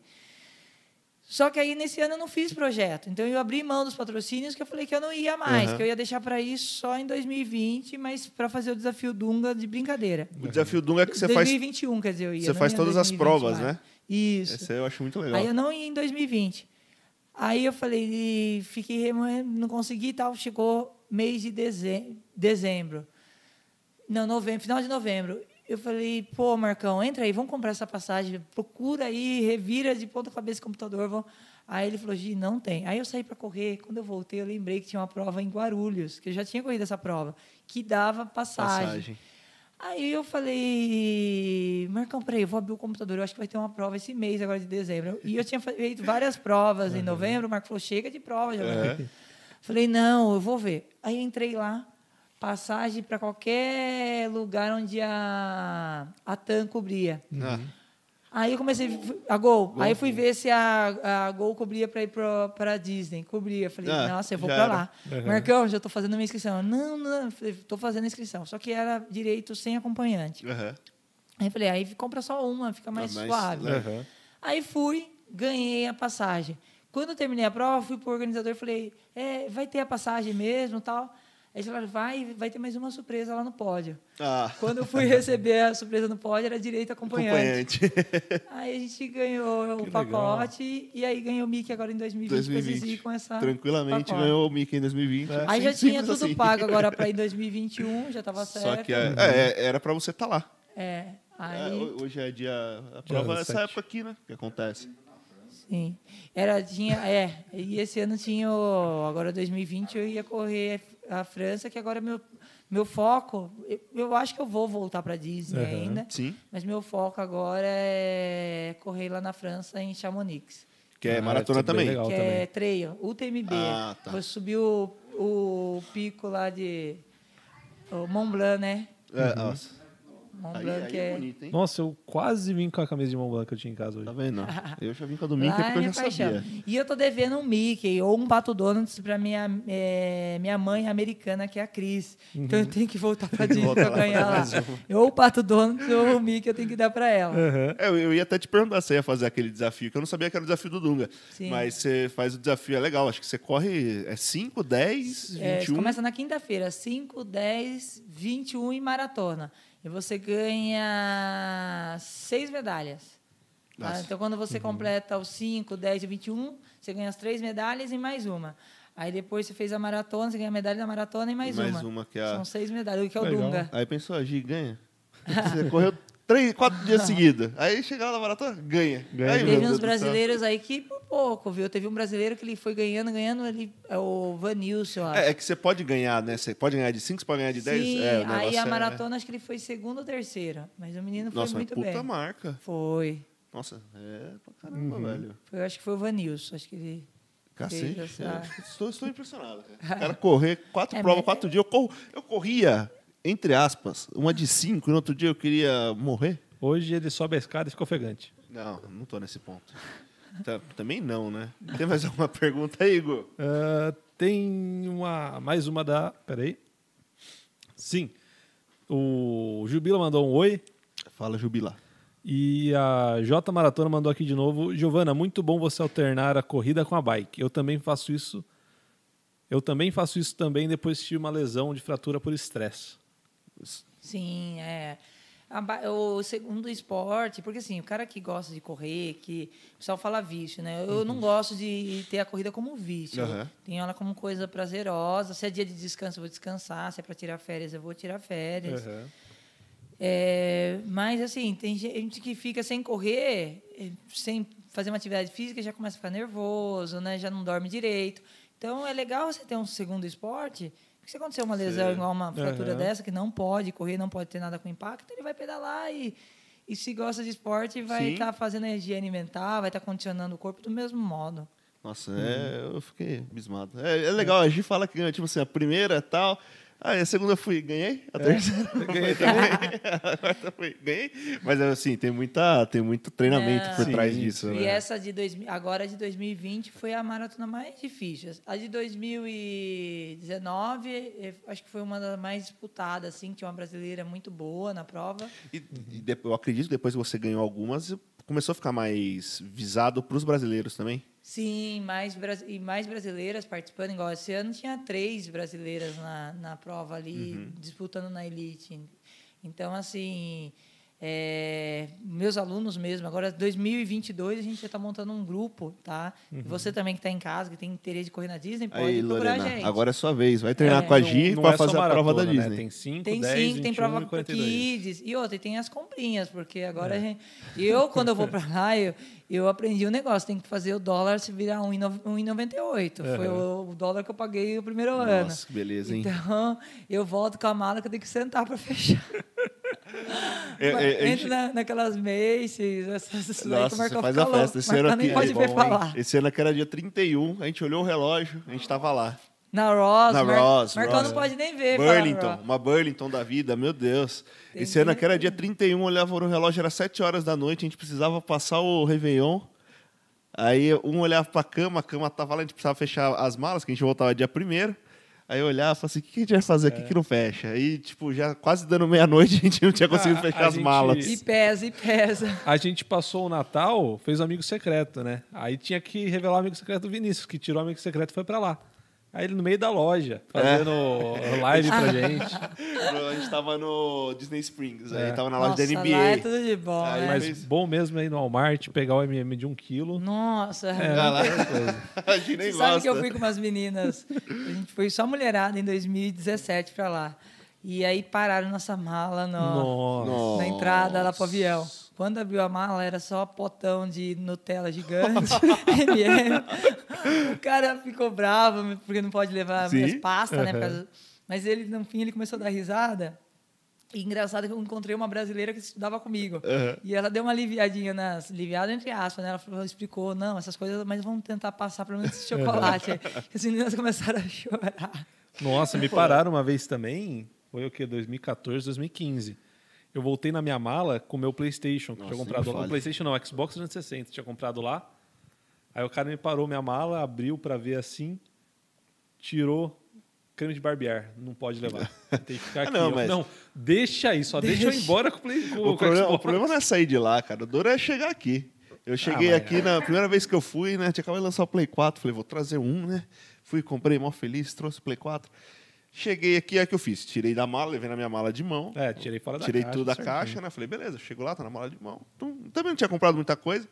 Só que aí nesse ano eu não fiz projeto. Então eu abri mão dos patrocínios que eu falei que eu não ia mais, Aham. que eu ia deixar para ir só em 2020, mas para fazer o desafio Dunga de brincadeira. O desafio Dunga é que você faz, 2021, quer dizer, eu ia. você faz todas as 2020 provas, mais. né? Isso. Esse eu acho muito legal. Aí eu não ia em 2020. Aí eu falei, e fiquei remoendo, não consegui e tal. Chegou mês de dezembro, dezembro. Não, novembro, final de novembro. Eu falei, pô, Marcão, entra aí, vamos comprar essa passagem, procura aí, revira de ponta cabeça o computador. Vamos... Aí ele falou, Gi, não tem. Aí eu saí para correr. Quando eu voltei, eu lembrei que tinha uma prova em Guarulhos, que eu já tinha corrido essa prova, que dava passagem. Passagem. Aí eu falei, Marcão, peraí, eu vou abrir o computador, eu acho que vai ter uma prova esse mês agora de dezembro. E eu tinha feito várias provas em novembro, o Marco falou, chega de prova. Já É. Falei, não, eu vou ver. Aí entrei lá, passagem para qualquer lugar onde a, a TAM cobria. Ah, Aí eu comecei a Gol. Aí eu fui ver se a, a Gol cobria para ir para a Disney. Cobria. Falei, Ah, nossa, eu vou para lá. Uhum. Marcão, já estou fazendo minha inscrição. Não, não, falei, estou fazendo a inscrição. Só que era direito sem acompanhante. aham. Aí eu falei, aí compra só uma, fica mais mais suave. Aham. Aí fui, ganhei a passagem. Quando eu terminei a prova, fui pro organizador e falei, é, vai ter a passagem mesmo tal. Aí falaram, vai, vai ter mais uma surpresa lá no pódio. Ah, Quando eu fui receber a surpresa no pódio, era direito acompanhante. acompanhante. Aí a gente ganhou Que o pacote e aí ganhou o Mickey agora em 2020, 2020. pra Zizi com essa Tranquilamente pacote. ganhou o Mickey em 2020. Aí já tinha tudo assim. pago agora para ir em 2021, já estava certo. Só que é, é, era pra você estar lá. É, É, aí, ho- hoje é dia. A prova é essa época aqui, né? Que acontece. sim. Era, tinha, é, e esse ano tinha, o, agora 2020 eu ia correr a França, que agora meu, meu foco, eu, eu acho que eu vou voltar para Disney Aham. ainda, Sim. mas meu foco agora é correr lá na França, em Chamonix. Que é Ah, maratona é também. que também. é trail, UTMB. Ah, tá. Vou subir o, o pico lá de o Mont Blanc, né? É, nossa. Mont Aí, Blanc aí é é... bonito, hein? Nossa, eu quase vim com a camisa de Mont Blanc que eu tinha em casa hoje. Tá vendo? Eu já vim com a do Mickey Lá é porque eu minha já paixão. sabia. E eu tô devendo um Mickey ou um Pato Donuts pra minha, é, minha mãe americana, que é a Cris. Então eu tenho que voltar pra Disney pra ganhar lá. Ou o Pato Donuts ou o Mickey eu tenho que dar pra ela. É, eu, ia até te perguntar se você ia fazer aquele desafio, que eu não sabia que era o desafio do Dunga. Sim. Mas você faz o desafio, é legal. Acho que você corre é 5, 10, É, 21. começa na quinta-feira, 5, 10, 21 e maratona. E você ganha seis medalhas. tá? Então, quando Uhum. você completa os 5, 10 e 21, você ganha as três medalhas e mais uma. Aí depois você fez a maratona, você ganha a medalha da maratona e mais, Mais uma. uma, que é a- São seis medalhas, o que é o Legal. Dunga. Aí pensou, a Gi ganha. Você correu três, quatro dias seguidos. Aí chega lá na maratona, ganha. Ganha Aí, Teve uns brasileiros aí que por pouco, viu? Teve um brasileiro que ele foi ganhando, ganhando, ele, é o Vanilson, eu acho. É, é que você pode ganhar, né? Você pode ganhar de 5, você pode ganhar de 10. Sim, é, aí a é- maratona acho que ele foi segundo ou terceiro. Mas o menino foi Nossa, muito puta bem. marca. Foi. Nossa, é pra caramba, velho. foi. Eu acho que foi o Vanilson. Acho que ele. Cacete. é, estou, estou impressionado. Cara. O cara correr quatro É, provas, quatro dias. Eu, corro, eu corria, entre aspas, uma de cinco, e no outro dia eu queria morrer. Hoje ele sobe a escada e fica ofegante. Não, não tô nesse ponto. Tá- Também não, né? Tem mais alguma pergunta aí, Igor? Ah, tem uma, mais uma da. Peraí. Sim. O Jubila mandou um oi. Fala, Jubila. E a J Maratona mandou aqui de novo. Giovana, muito bom você alternar a corrida com a bike. Eu também faço isso. Eu também faço isso também depois de tive uma lesão de fratura por estresse. Sim, é. O segundo esporte, porque assim, o cara que gosta de correr, que o pessoal fala vício, né? Eu não gosto de ter a corrida como vício. Eu Aham. Tenho ela como coisa prazerosa. Se é dia de descanso, eu vou descansar. Se é para tirar férias, eu vou tirar férias. É, mas assim, tem gente que fica sem correr, eh, sem fazer uma atividade física, já começa a ficar nervoso, né? Já não dorme direito. Então é legal você ter um segundo esporte. Porque se acontecer uma lesão Sim. igual uma fratura Aham. dessa, que não pode correr, não pode ter nada com impacto, ele vai pedalar e, e se gosta de esporte, vai estar fazendo energia alimentar, vai estar condicionando o corpo do mesmo modo. Nossa, é, eu fiquei abismado. É, é legal, a Gi fala que ganhou, tipo assim, a primeira e tal, Aí a segunda eu fui, ganhei. A terceira Ganhei também. a quarta foi, ganhei. Mas assim, tem, muita, tem muito treinamento por Sim. trás disso. E né? essa de 2000, agora de 2020 foi a maratona mais difícil. A de 2019, eh, acho que foi uma das mais disputadas, assim, tinha uma brasileira muito boa na prova. E, e de- eu acredito que depois que você ganhou algumas, começou a ficar mais visado para os brasileiros também. Sim, mais, e mais brasileiras participando, igual esse ano tinha três brasileiras na, na prova ali, disputando na elite. Então, assim, é, meus alunos mesmo, agora 2022 a gente já está montando um grupo, tá? E você também que está em casa, que tem interesse de correr na Disney, pode Aí, procurar a Lorena, gente. agora é sua vez. Vai treinar É, com a Gi para é fazer a prova da maratona, né? Disney. Tem 5, Tem 10, sim, 21 tem prova com 42. kids. E outra, e tem as comprinhas, porque agora É. a gente... Eu, quando eu vou pra lá, eu, eu aprendi um negócio. Tem que fazer o dólar se virar 1,90 1,98. Foi o, o dólar que eu paguei o primeiro ano. Nossa, que beleza, hein? Então, eu volto com a mala que eu tenho que sentar para fechar. É, é, a Entra na, naquelas Macy's, essas isso daí que Nossa, o Marcão faz a festa. Esse ano nem aqui, pode é ver falar. Esse ano que era dia 31, a gente olhou o relógio, a gente tava lá. Na Ross, Na Mar- Ross, Marcão Ross. não pode nem ver. Burlington, uma Burlington da vida, meu Deus. Tem Esse ano que- que era dia 31, olhava no relógio, era 7 horas da noite, a gente precisava passar o Réveillon. Aí um olhava pra cama, a cama tava lá, a gente precisava fechar as malas, que a gente voltava dia primeiro. Aí eu olhava e falava assim, o que que a gente vai fazer aqui que não fecha? Aí, tipo, já quase dando meia-noite, a gente não tinha conseguido A- fechar a as gente- malas. E pesa, e pesa. A gente passou o Natal, fez o amigo secreto, né? Aí tinha que revelar o amigo secreto do Vinícius, que tirou o amigo secreto e foi pra lá. Aí ele no meio da loja, fazendo live pra gente. A gente tava no Disney Springs, aí É. tava na loja Nossa, da lá NBA. é tudo de bom, Aí né? Mas bom mesmo aí no Walmart, pegar o MM de um quilo. Nossa, É, Olha lá. coisa. A gente nem Você sabe que eu fui com umas meninas, a gente foi só mulherada em 2017 pra lá. E aí pararam nossa mala no. Nossa. na entrada lá pro avião. Quando abriu a mala, era só potão de Nutella gigante, M&M. O cara ficou bravo, porque não pode levar Sim. minhas pastas, né? Uhum. causa- Mas ele, no fim, ele começou a dar risada. E engraçado que eu encontrei uma brasileira que estudava comigo. Uhum. E ela deu uma aliviadinha nas... Aliviada entre aspas, né? Ela falou, explicou, não, essas coisas, mas vamos tentar passar pelo menos esse chocolate. aí. As meninas começaram a chorar. Nossa, me pararam uma vez também, foi o quê? 2014, 2015. Eu voltei na minha mala com o meu PlayStation, que Nossa, tinha comprado lá. fale. O PlayStation não, Xbox 360, tinha comprado lá. Aí o cara me parou minha mala, abriu pra ver assim, tirou creme de barbear. Não pode levar. Tem que ficar Ah, aqui. não, mas- não, deixa aí, só deixa, eu ir Deixa. embora com o, play, com, O com problema, o problema não é sair de lá, cara. O duro é chegar aqui. Eu cheguei mas- aqui na primeira vez que eu fui, né? Tinha acabado de lançar o Play 4. Falei, vou trazer um, né? Fui, comprei, mó feliz, trouxe o Play 4. Cheguei aqui, é o que eu fiz. Tirei da mala, levei na minha mala de mão. É, tirei fora da Tirei caixa. tudo da certinho. caixa, né? Falei, beleza, chego lá, tá na mala de mão. Tum. Também não tinha comprado muita coisa.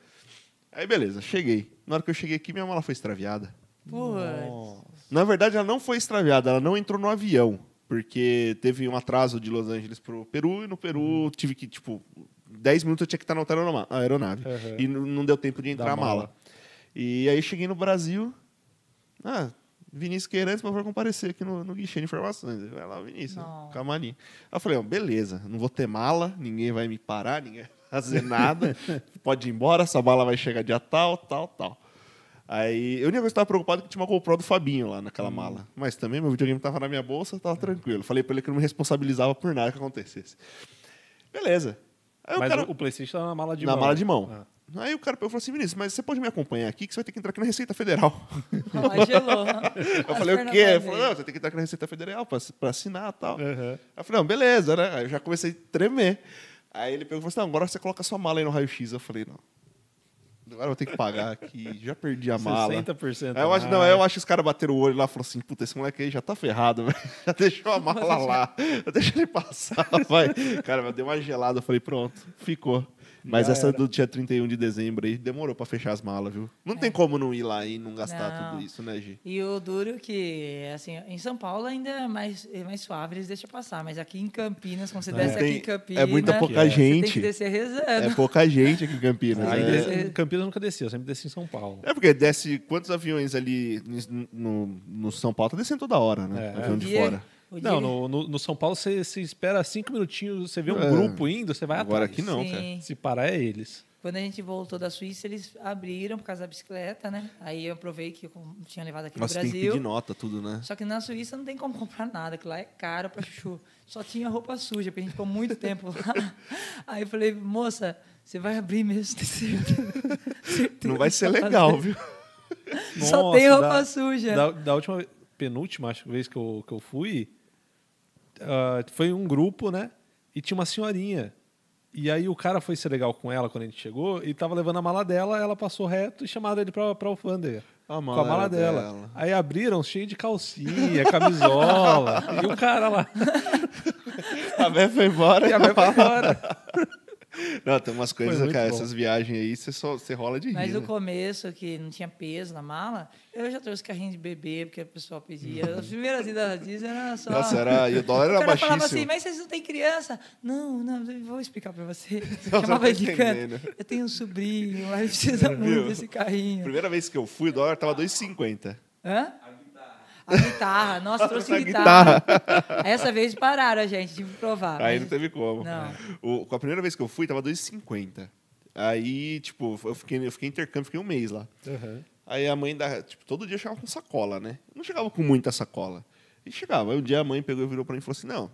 Aí, beleza, cheguei. Na hora que eu cheguei aqui, minha mala foi extraviada. Putz. Na verdade, ela não foi extraviada, ela não entrou no avião. Porque teve um atraso de Los Angeles pro Peru, e no Peru tive que, tipo, 10 minutos eu tinha que estar na aeronave. Uhum. E não deu tempo de entrar Da a mala. mala. E aí cheguei no Brasil. Ah, Vinícius Queirantes, por favor, comparecer aqui no, no guichê de informações. Vai lá, Vinícius, Não. camarim. Aí eu falei, ó, beleza, não vou ter mala, ninguém vai me parar, ninguém vai fazer nada. Pode ir embora, essa mala vai chegar dia tal, tal, tal. Aí, eu única que estava preocupado que tinha uma GoPro do Fabinho lá naquela Hum. mala. Mas também meu videogame estava na minha bolsa, tava tranquilo. Falei para ele que eu não me responsabilizava por nada que acontecesse. Beleza. Aí o Mas cara- o, o PlayStation tá na mala de na mão. mala de mão. Ah. Aí o cara pegou e falou assim, Vinícius, mas você pode me acompanhar aqui que você vai ter que entrar aqui na Receita Federal. Ela gelou. Eu falei, o quê? Ele falou, não, você tem que entrar aqui na Receita Federal pra, pra assinar e tal. Uhum. Aí eu falei, não, beleza, né? Aí eu já comecei a tremer. Aí ele pegou e falou assim, não, agora você coloca a sua mala aí no raio-x. Eu falei, não. Agora eu vou ter que pagar aqui, já perdi a mala. 60% Aí eu acho, não, eu acho que os caras bateram o olho lá e falaram assim, puta, esse moleque aí já tá ferrado, velho. Já deixou a mala lá. Deixa ele passar, vai. Cara, eu dei uma gelada, eu falei, pronto, ficou. Mas Já essa era. do dia 31 de dezembro aí demorou pra fechar as malas, viu? Não tem como não ir lá e não gastar Não. tudo isso, né, Gi? E o duro que, assim, em São Paulo ainda é mais, é mais suave, eles deixam passar. Mas aqui em Campinas, quando você É. desce aqui Tem- em Campinas... é muita pouca Você tem gente. que descer rezando. É pouca gente aqui em Campinas. Aí né? em Campinas nunca desci, eu sempre desci em São Paulo. É porque desce quantos aviões ali no, no- São Paulo? Tá descendo toda hora, né? É. Avião de dia- fora. Não, no, no, no São Paulo você, você espera cinco minutinhos, você vê um É. grupo indo, você vai Agora atrás. aqui não, Sim. cara. Se parar é eles. Quando a gente voltou da Suíça, eles abriram por causa da bicicleta, né? Aí eu provei que eu tinha levado aqui Nossa, no tem que Brasil. pedir nota, tudo, né? Só que na Suíça não tem como comprar nada, que lá é caro pra chuchu. Só tinha roupa suja, porque a gente ficou muito tempo lá. Aí eu falei, moça, você vai abrir mesmo? Tem certeza? Certeza Não vai ser legal, fazer. viu? Só Nossa, tem roupa da- suja. Da, da última, penúltima acho, vez que eu, que eu fui, ah, foi um grupo, né? E tinha uma senhorinha. E aí o cara foi ser legal com ela quando a gente chegou e tava levando a mala dela, ela passou reto e chamaram ele pra, pra alfândega. A com a mala dela. dela. Aí abriram cheio de calcinha, camisola. e o cara lá. A Bé foi embora. E a Bel foi embora. Não, tem umas coisas, cara, bom. essas viagens aí, você, só, você rola de rir. Mas no né? começo, que não tinha peso na mala, eu já trouxe carrinho de bebê, porque o pessoal pedia. As primeiras idas da Disney era só... Nossa, era, e o dólar o era cara baixíssimo. falava assim, mas vocês não têm criança? Não, não, vou explicar pra você. Não, Chamava de canto. Eu tenho um sobrinho, lá ele precisa muito desse carrinho. Primeira vez que eu fui, o dólar tava 2,50. Hã? A guitarra. Nossa, trouxe A guitarra. Essa vez pararam a gente, tive que provar. Aí mas- não teve como. Não. O, com a primeira vez que eu fui, tava 2,50. Aí, tipo, eu fiquei, eu fiquei em intercâmbio, fiquei um mês lá. Aí a mãe da. Tipo, todo dia chegava com sacola, né? Eu não chegava com muita sacola. E chegava. Aí um dia a mãe pegou e virou pra mim e falou assim: Não,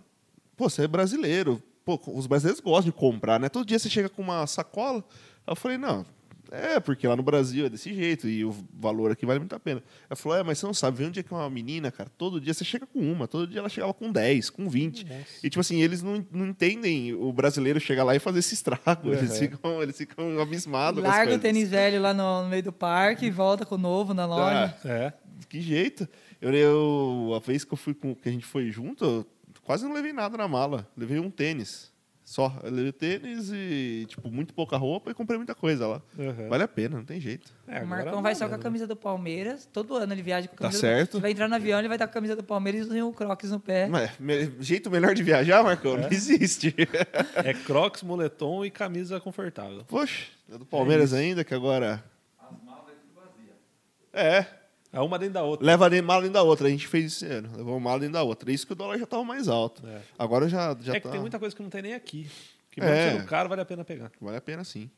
pô, você é brasileiro. Pô, os brasileiros gostam de comprar, né? Todo dia você chega com uma sacola. Aí eu falei: Não, é, porque lá no Brasil é desse jeito e o valor aqui vale muito a pena. Ela falou: É, mas você não sabe, onde é que é uma menina, cara. Todo dia você chega com uma, todo dia ela chegava com 10, com 20. E, tipo assim, eles não, não entendem o brasileiro chegar lá e fazer esse estrago. Eles, Uhum. ficam, eles ficam abismados com as Larga o tênis velho lá no, no meio do parque e volta com o novo na loja. Ah, É. que jeito. Eu, eu, a vez que eu fui com, que a gente foi junto, eu quase não levei nada na mala. Levei um tênis. Só. Eu levei tênis e, tipo, muito pouca roupa e comprei muita coisa lá. Uhum. Vale a pena, não tem jeito. É, o Marcão vai só com a camisa do Palmeiras. Todo ano ele viaja com a Tá camisa certo. do Você vai entrar no avião, ele vai estar com a camisa do Palmeiras e um crocs no pé. Mas, me- jeito melhor de viajar, Marcão? Não existe. É crocs, moletom e camisa confortável. Poxa, é do Palmeiras ainda, que agora. É, É uma dentro da outra. leva de mala dentro da outra. A gente fez esse ano. Levou uma mala dentro da outra. Isso que o dólar já tava mais alto. É. Agora já, já é tá. que tem muita coisa que não tem nem aqui. Que É. mesmo sendo caro, vale a pena pegar. Vale a pena sim.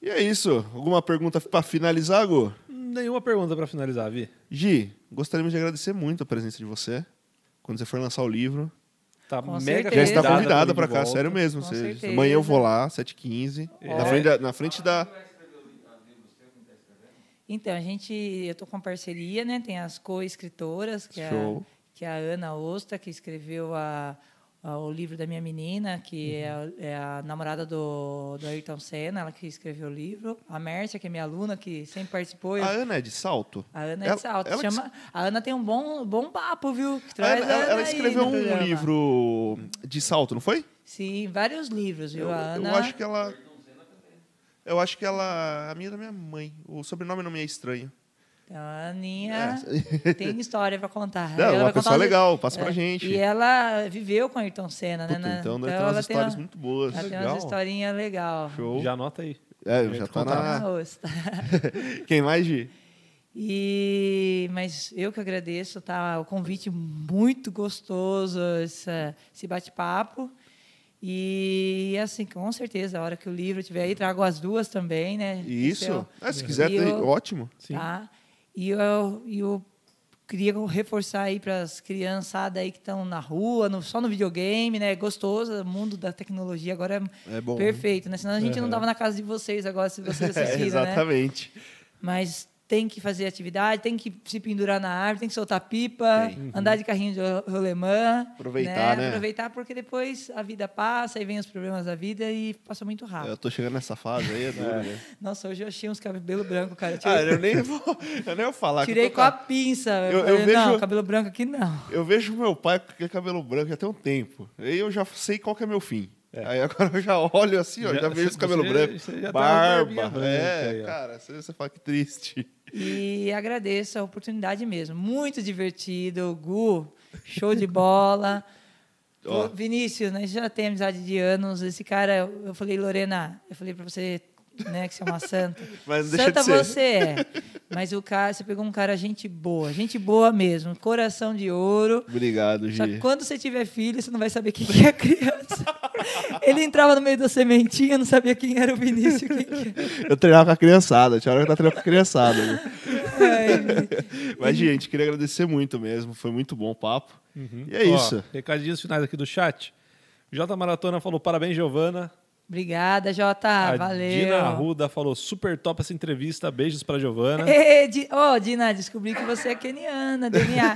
E é isso. Alguma pergunta para finalizar, Gu? Nenhuma pergunta pra finalizar, Vi. Gi, gostaríamos de agradecer muito a presença de você. Quando você for lançar o livro. Tá Com mega certeza. Já está Convidada para cá, sério mesmo. Você- amanhã eu vou lá, 7h15. É. Na, frente da, na frente da. Então, a gente, eu tô com parceria, né? Tem as co-escritoras, que, é que é a Ana Osta, que escreveu a, a- o livro da minha menina, que é, a- é a namorada do, do Ayrton Senna, ela que escreveu o livro. A Mércia, que é minha aluna, que sempre participou. eu- A Ana é de salto? a Ana é Ela- de salto. ela que Chama, a Ana tem um bom, bom papo, viu? Que traz Ela, ela- escreveu um programa. livro de salto, não foi? Sim, vários livros, viu? Eu, a eu Ana. acho que ela. Eu acho que ela. A minha é da minha mãe. O sobrenome não me é estranho. Então, a Aninha tem história para contar. Não, Ela uma vai pessoa contar- legal, passa pra É, gente. E ela viveu com Ayrton Senna, né? Puta, né? então deve ter ela umas tem histórias uma- muito boas. Ela tem Legal. umas historinhas legais. Show. Já anota aí. É, Eu já tá contar. na. Nossa. Quem mais, Gi? E, mas eu que agradeço, tá? O convite muito gostoso, essa- esse bate-papo. E, assim, com certeza, a hora que o livro estiver aí, trago as duas também, né? Isso. Esse é É, se quiser, eu- ótimo. Sim. Tá? E eu, e eu queria reforçar aí para as criançadas aí que estão na rua, no- só no videogame, né? Gostoso, o mundo da tecnologia agora é, É bom. perfeito, né? Senão a gente não Uhum. tava na casa de vocês agora, se vocês É, assistiram, né? exatamente. Mas tem que fazer atividade, tem que se pendurar na árvore, tem que soltar pipa, Tem. andar de carrinho de ro- rolemã. Aproveitar, né? Aproveitar, porque depois a vida passa, aí vem os problemas da vida e passa muito rápido. Eu tô chegando nessa fase aí, é duro, né? Nossa, hoje eu achei uns cabelos brancos, cara. Ah, Tirei, eu nem vou, eu nem vou falar. tirei eu, com a pinça. Eu- eu falei, Não, vejo- cabelo branco aqui não. eu vejo meu pai com aquele cabelo branco já tem um tempo. Aí eu já sei qual que é meu fim. Aí agora eu já olho assim, ó, já, Já- vejo esse você- cabelo branco. tá barba. branca é, aí, ó. cara, você, você fala que triste. E agradeço a oportunidade mesmo. Muito divertido. Gu, show de bola. Ô, Vinícius, né, já tem amizade de anos. Esse cara, eu falei, Lorena, eu falei pra você né, que você é uma santa. Mas santa de ser. você é. Mas o cara, você pegou um cara gente boa, gente boa mesmo, coração de ouro. Obrigado, Só que Gi. quando você tiver filho, você não vai saber o que é criança. Ele entrava no meio da sementinha, não sabia quem era o Vinícius. Quem que Eu treinava com a criançada, tinha hora que eu tava treinando com a criançada. Ai, Mas, gente, queria agradecer muito mesmo. Foi muito bom o papo. E é Ó, isso. Recadinhos finais aqui do chat. J Maratona falou parabéns, Giovana. Obrigada, Jota. a Valeu. Dina Arruda falou super top essa entrevista. Beijos pra Giovana. Ê, Di- Ô, Dina, descobri que você é keniana, DNA.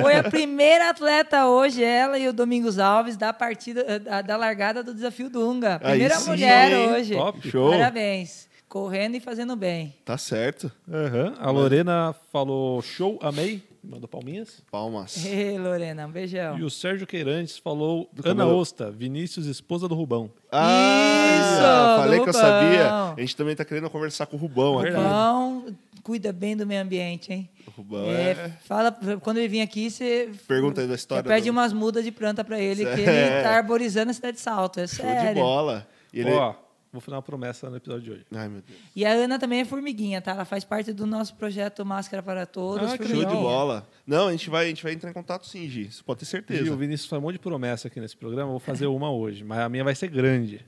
Foi a primeira atleta hoje, ela e o Domingos Alves, da partida, eh, da, da largada do Desafio Dunga. Primeira sim, mulher hein? hoje. Top. Show. Parabéns. Correndo e fazendo bem. Tá certo. Aham. A Lorena falou show, amei. Mandou palminhas. Palmas. Ê, Lorena, um beijão. E o Sérgio Queirantes falou Do Ana cabelo. Osta, Vinícius, esposa do Rubão. Ah, Isso, falei do que eu Rubão. sabia. A gente também tá querendo conversar com o Rubão aqui. Rubão, cuida bem do meio ambiente, hein? O Rubão É, é... fala, quando ele vir aqui, você Pergunta aí da história você pede do- umas mudas de planta pra ele, que Sério? ele tá arborizando a cidade de Salto. É Show sério. de bola. E ele... Ó, vou fazer uma promessa no episódio de hoje. Ai, meu Deus. E a Ana também é formiguinha, tá? Ela faz parte do nosso projeto Máscara para Todos. Ah, que Show de bola. Não, a gente, vai, a gente vai entrar em contato sim, Gi. Você pode ter certeza. E o Vinícius faz um monte de promessa aqui nesse programa. Eu vou fazer uma hoje, mas a minha vai ser grande.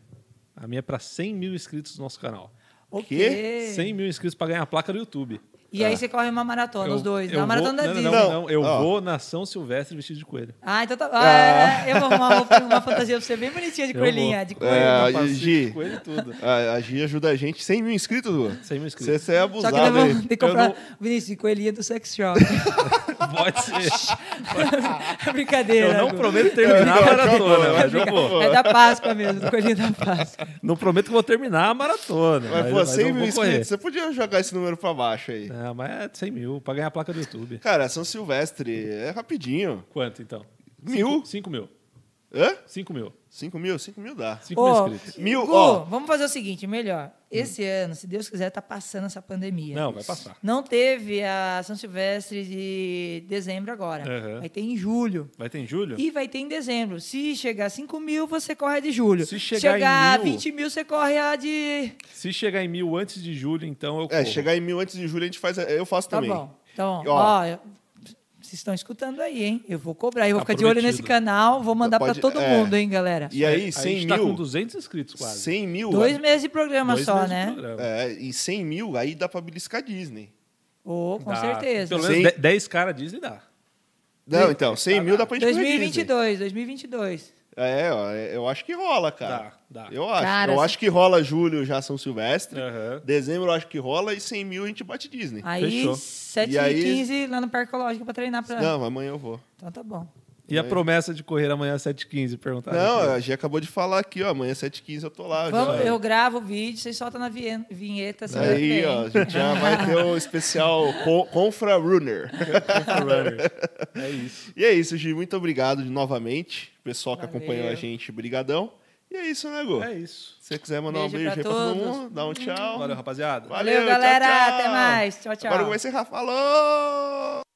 A minha é pra 100 mil inscritos no nosso canal. O quê? quê? 100 mil inscritos pra ganhar a placa do YouTube. E aí você corre uma maratona, Eu- os dois. eu Na vou- maratona da não, Disney. não, não, Não. não, eu Ó. vou na São Silvestre vestido de coelho. Ah, então tá. Ah, é, eu vou arrumar uma, uma fantasia pra você bem bonitinha de Eu coelhinha. vou. De coelho. É, a Gi. de coelho e tudo. A, a Gi ajuda a gente. 100 mil inscritos, Lu? 100 mil Você, inscritos. você é Só abusado, que nós vamos ter que comprar, Eu Vinícius, coelhinha do sex shop. Pode ser. Brincadeira. Eu não Gu. prometo terminar a maratona, mas eu vou. É da Páscoa mesmo, do coelhinho da Páscoa. Não prometo que vou terminar a maratona. Mas, Mas, pô, mas 100 eu mil inscritos. Você podia jogar esse número pra baixo aí. Não, mas é 100 mil pra ganhar a placa do YouTube. Cara, São Silvestre é rapidinho. Quanto, então? Mil? 5 mil. Hã? 5 mil. 5 mil? 5 mil dá. 5 mil inscritos. Mil, Gu, ó. vamos fazer o seguinte, melhor. Esse ano, se Deus quiser, tá passando essa pandemia. Não, vai passar. Não teve a São Silvestre de dezembro agora. Aham. Vai ter em julho. Vai ter em julho? E vai ter em dezembro. Se chegar a 5 mil, você corre a de julho. Se chegar em a mil- 20 mil, você corre a de. Se chegar em mil antes de julho, então eu É, corro. chegar em mil antes de julho a gente faz. Eu faço Tá também. bom. Então, Ó. ó, vocês estão escutando aí, hein? Eu vou cobrar. Eu vou Tá ficar de olho prometido. nesse canal. Vou mandar pra todo é. mundo, hein, galera? E aí, a 100 gente tá com mil. 200 inscritos quase. 100 mil. Dois aí- meses de programa Dois só, meses de né? programa. É, e 100 mil, aí dá pra beliscar Disney. Ô, com Dá. certeza. Pelo menos 10 caras Disney dá. Não, então, 100 mil dá pra gente comer Disney. 2022, 2022. É, ó, é, eu acho que rola, cara. Dá, dá. Eu acho. Cara, eu se- acho que rola julho já São Silvestre. Aham. Dezembro eu acho que rola e 100 mil a gente bate Disney. Aí, Fechou. 7 E aí- 15 lá no Parque Ecológico pra treinar pra. Não, amanhã eu vou. Então tá bom. E a promessa de correr amanhã às 7h15? Perguntaram. Não, aqui. a Gi acabou de falar aqui, ó. Amanhã 7h15 eu tô lá. Vamos, já. eu gravo o vídeo, vocês soltam na vinhe- vinheta. Aí, ó, a gente já vai ter o especial Con- Confra Runner. Runner. É isso. E é isso, Gi. Muito obrigado de- novamente. Pessoal que Valeu. acompanhou a gente, brigadão. E é isso, né, Gu? É isso. Se você quiser mandar Beijo um beijo pra aí pra todo mundo, dá um tchau. Valeu, rapaziada. Valeu, galera. tchau, tchau. Até mais. Tchau, tchau. Agora eu vou encerrar. Falou!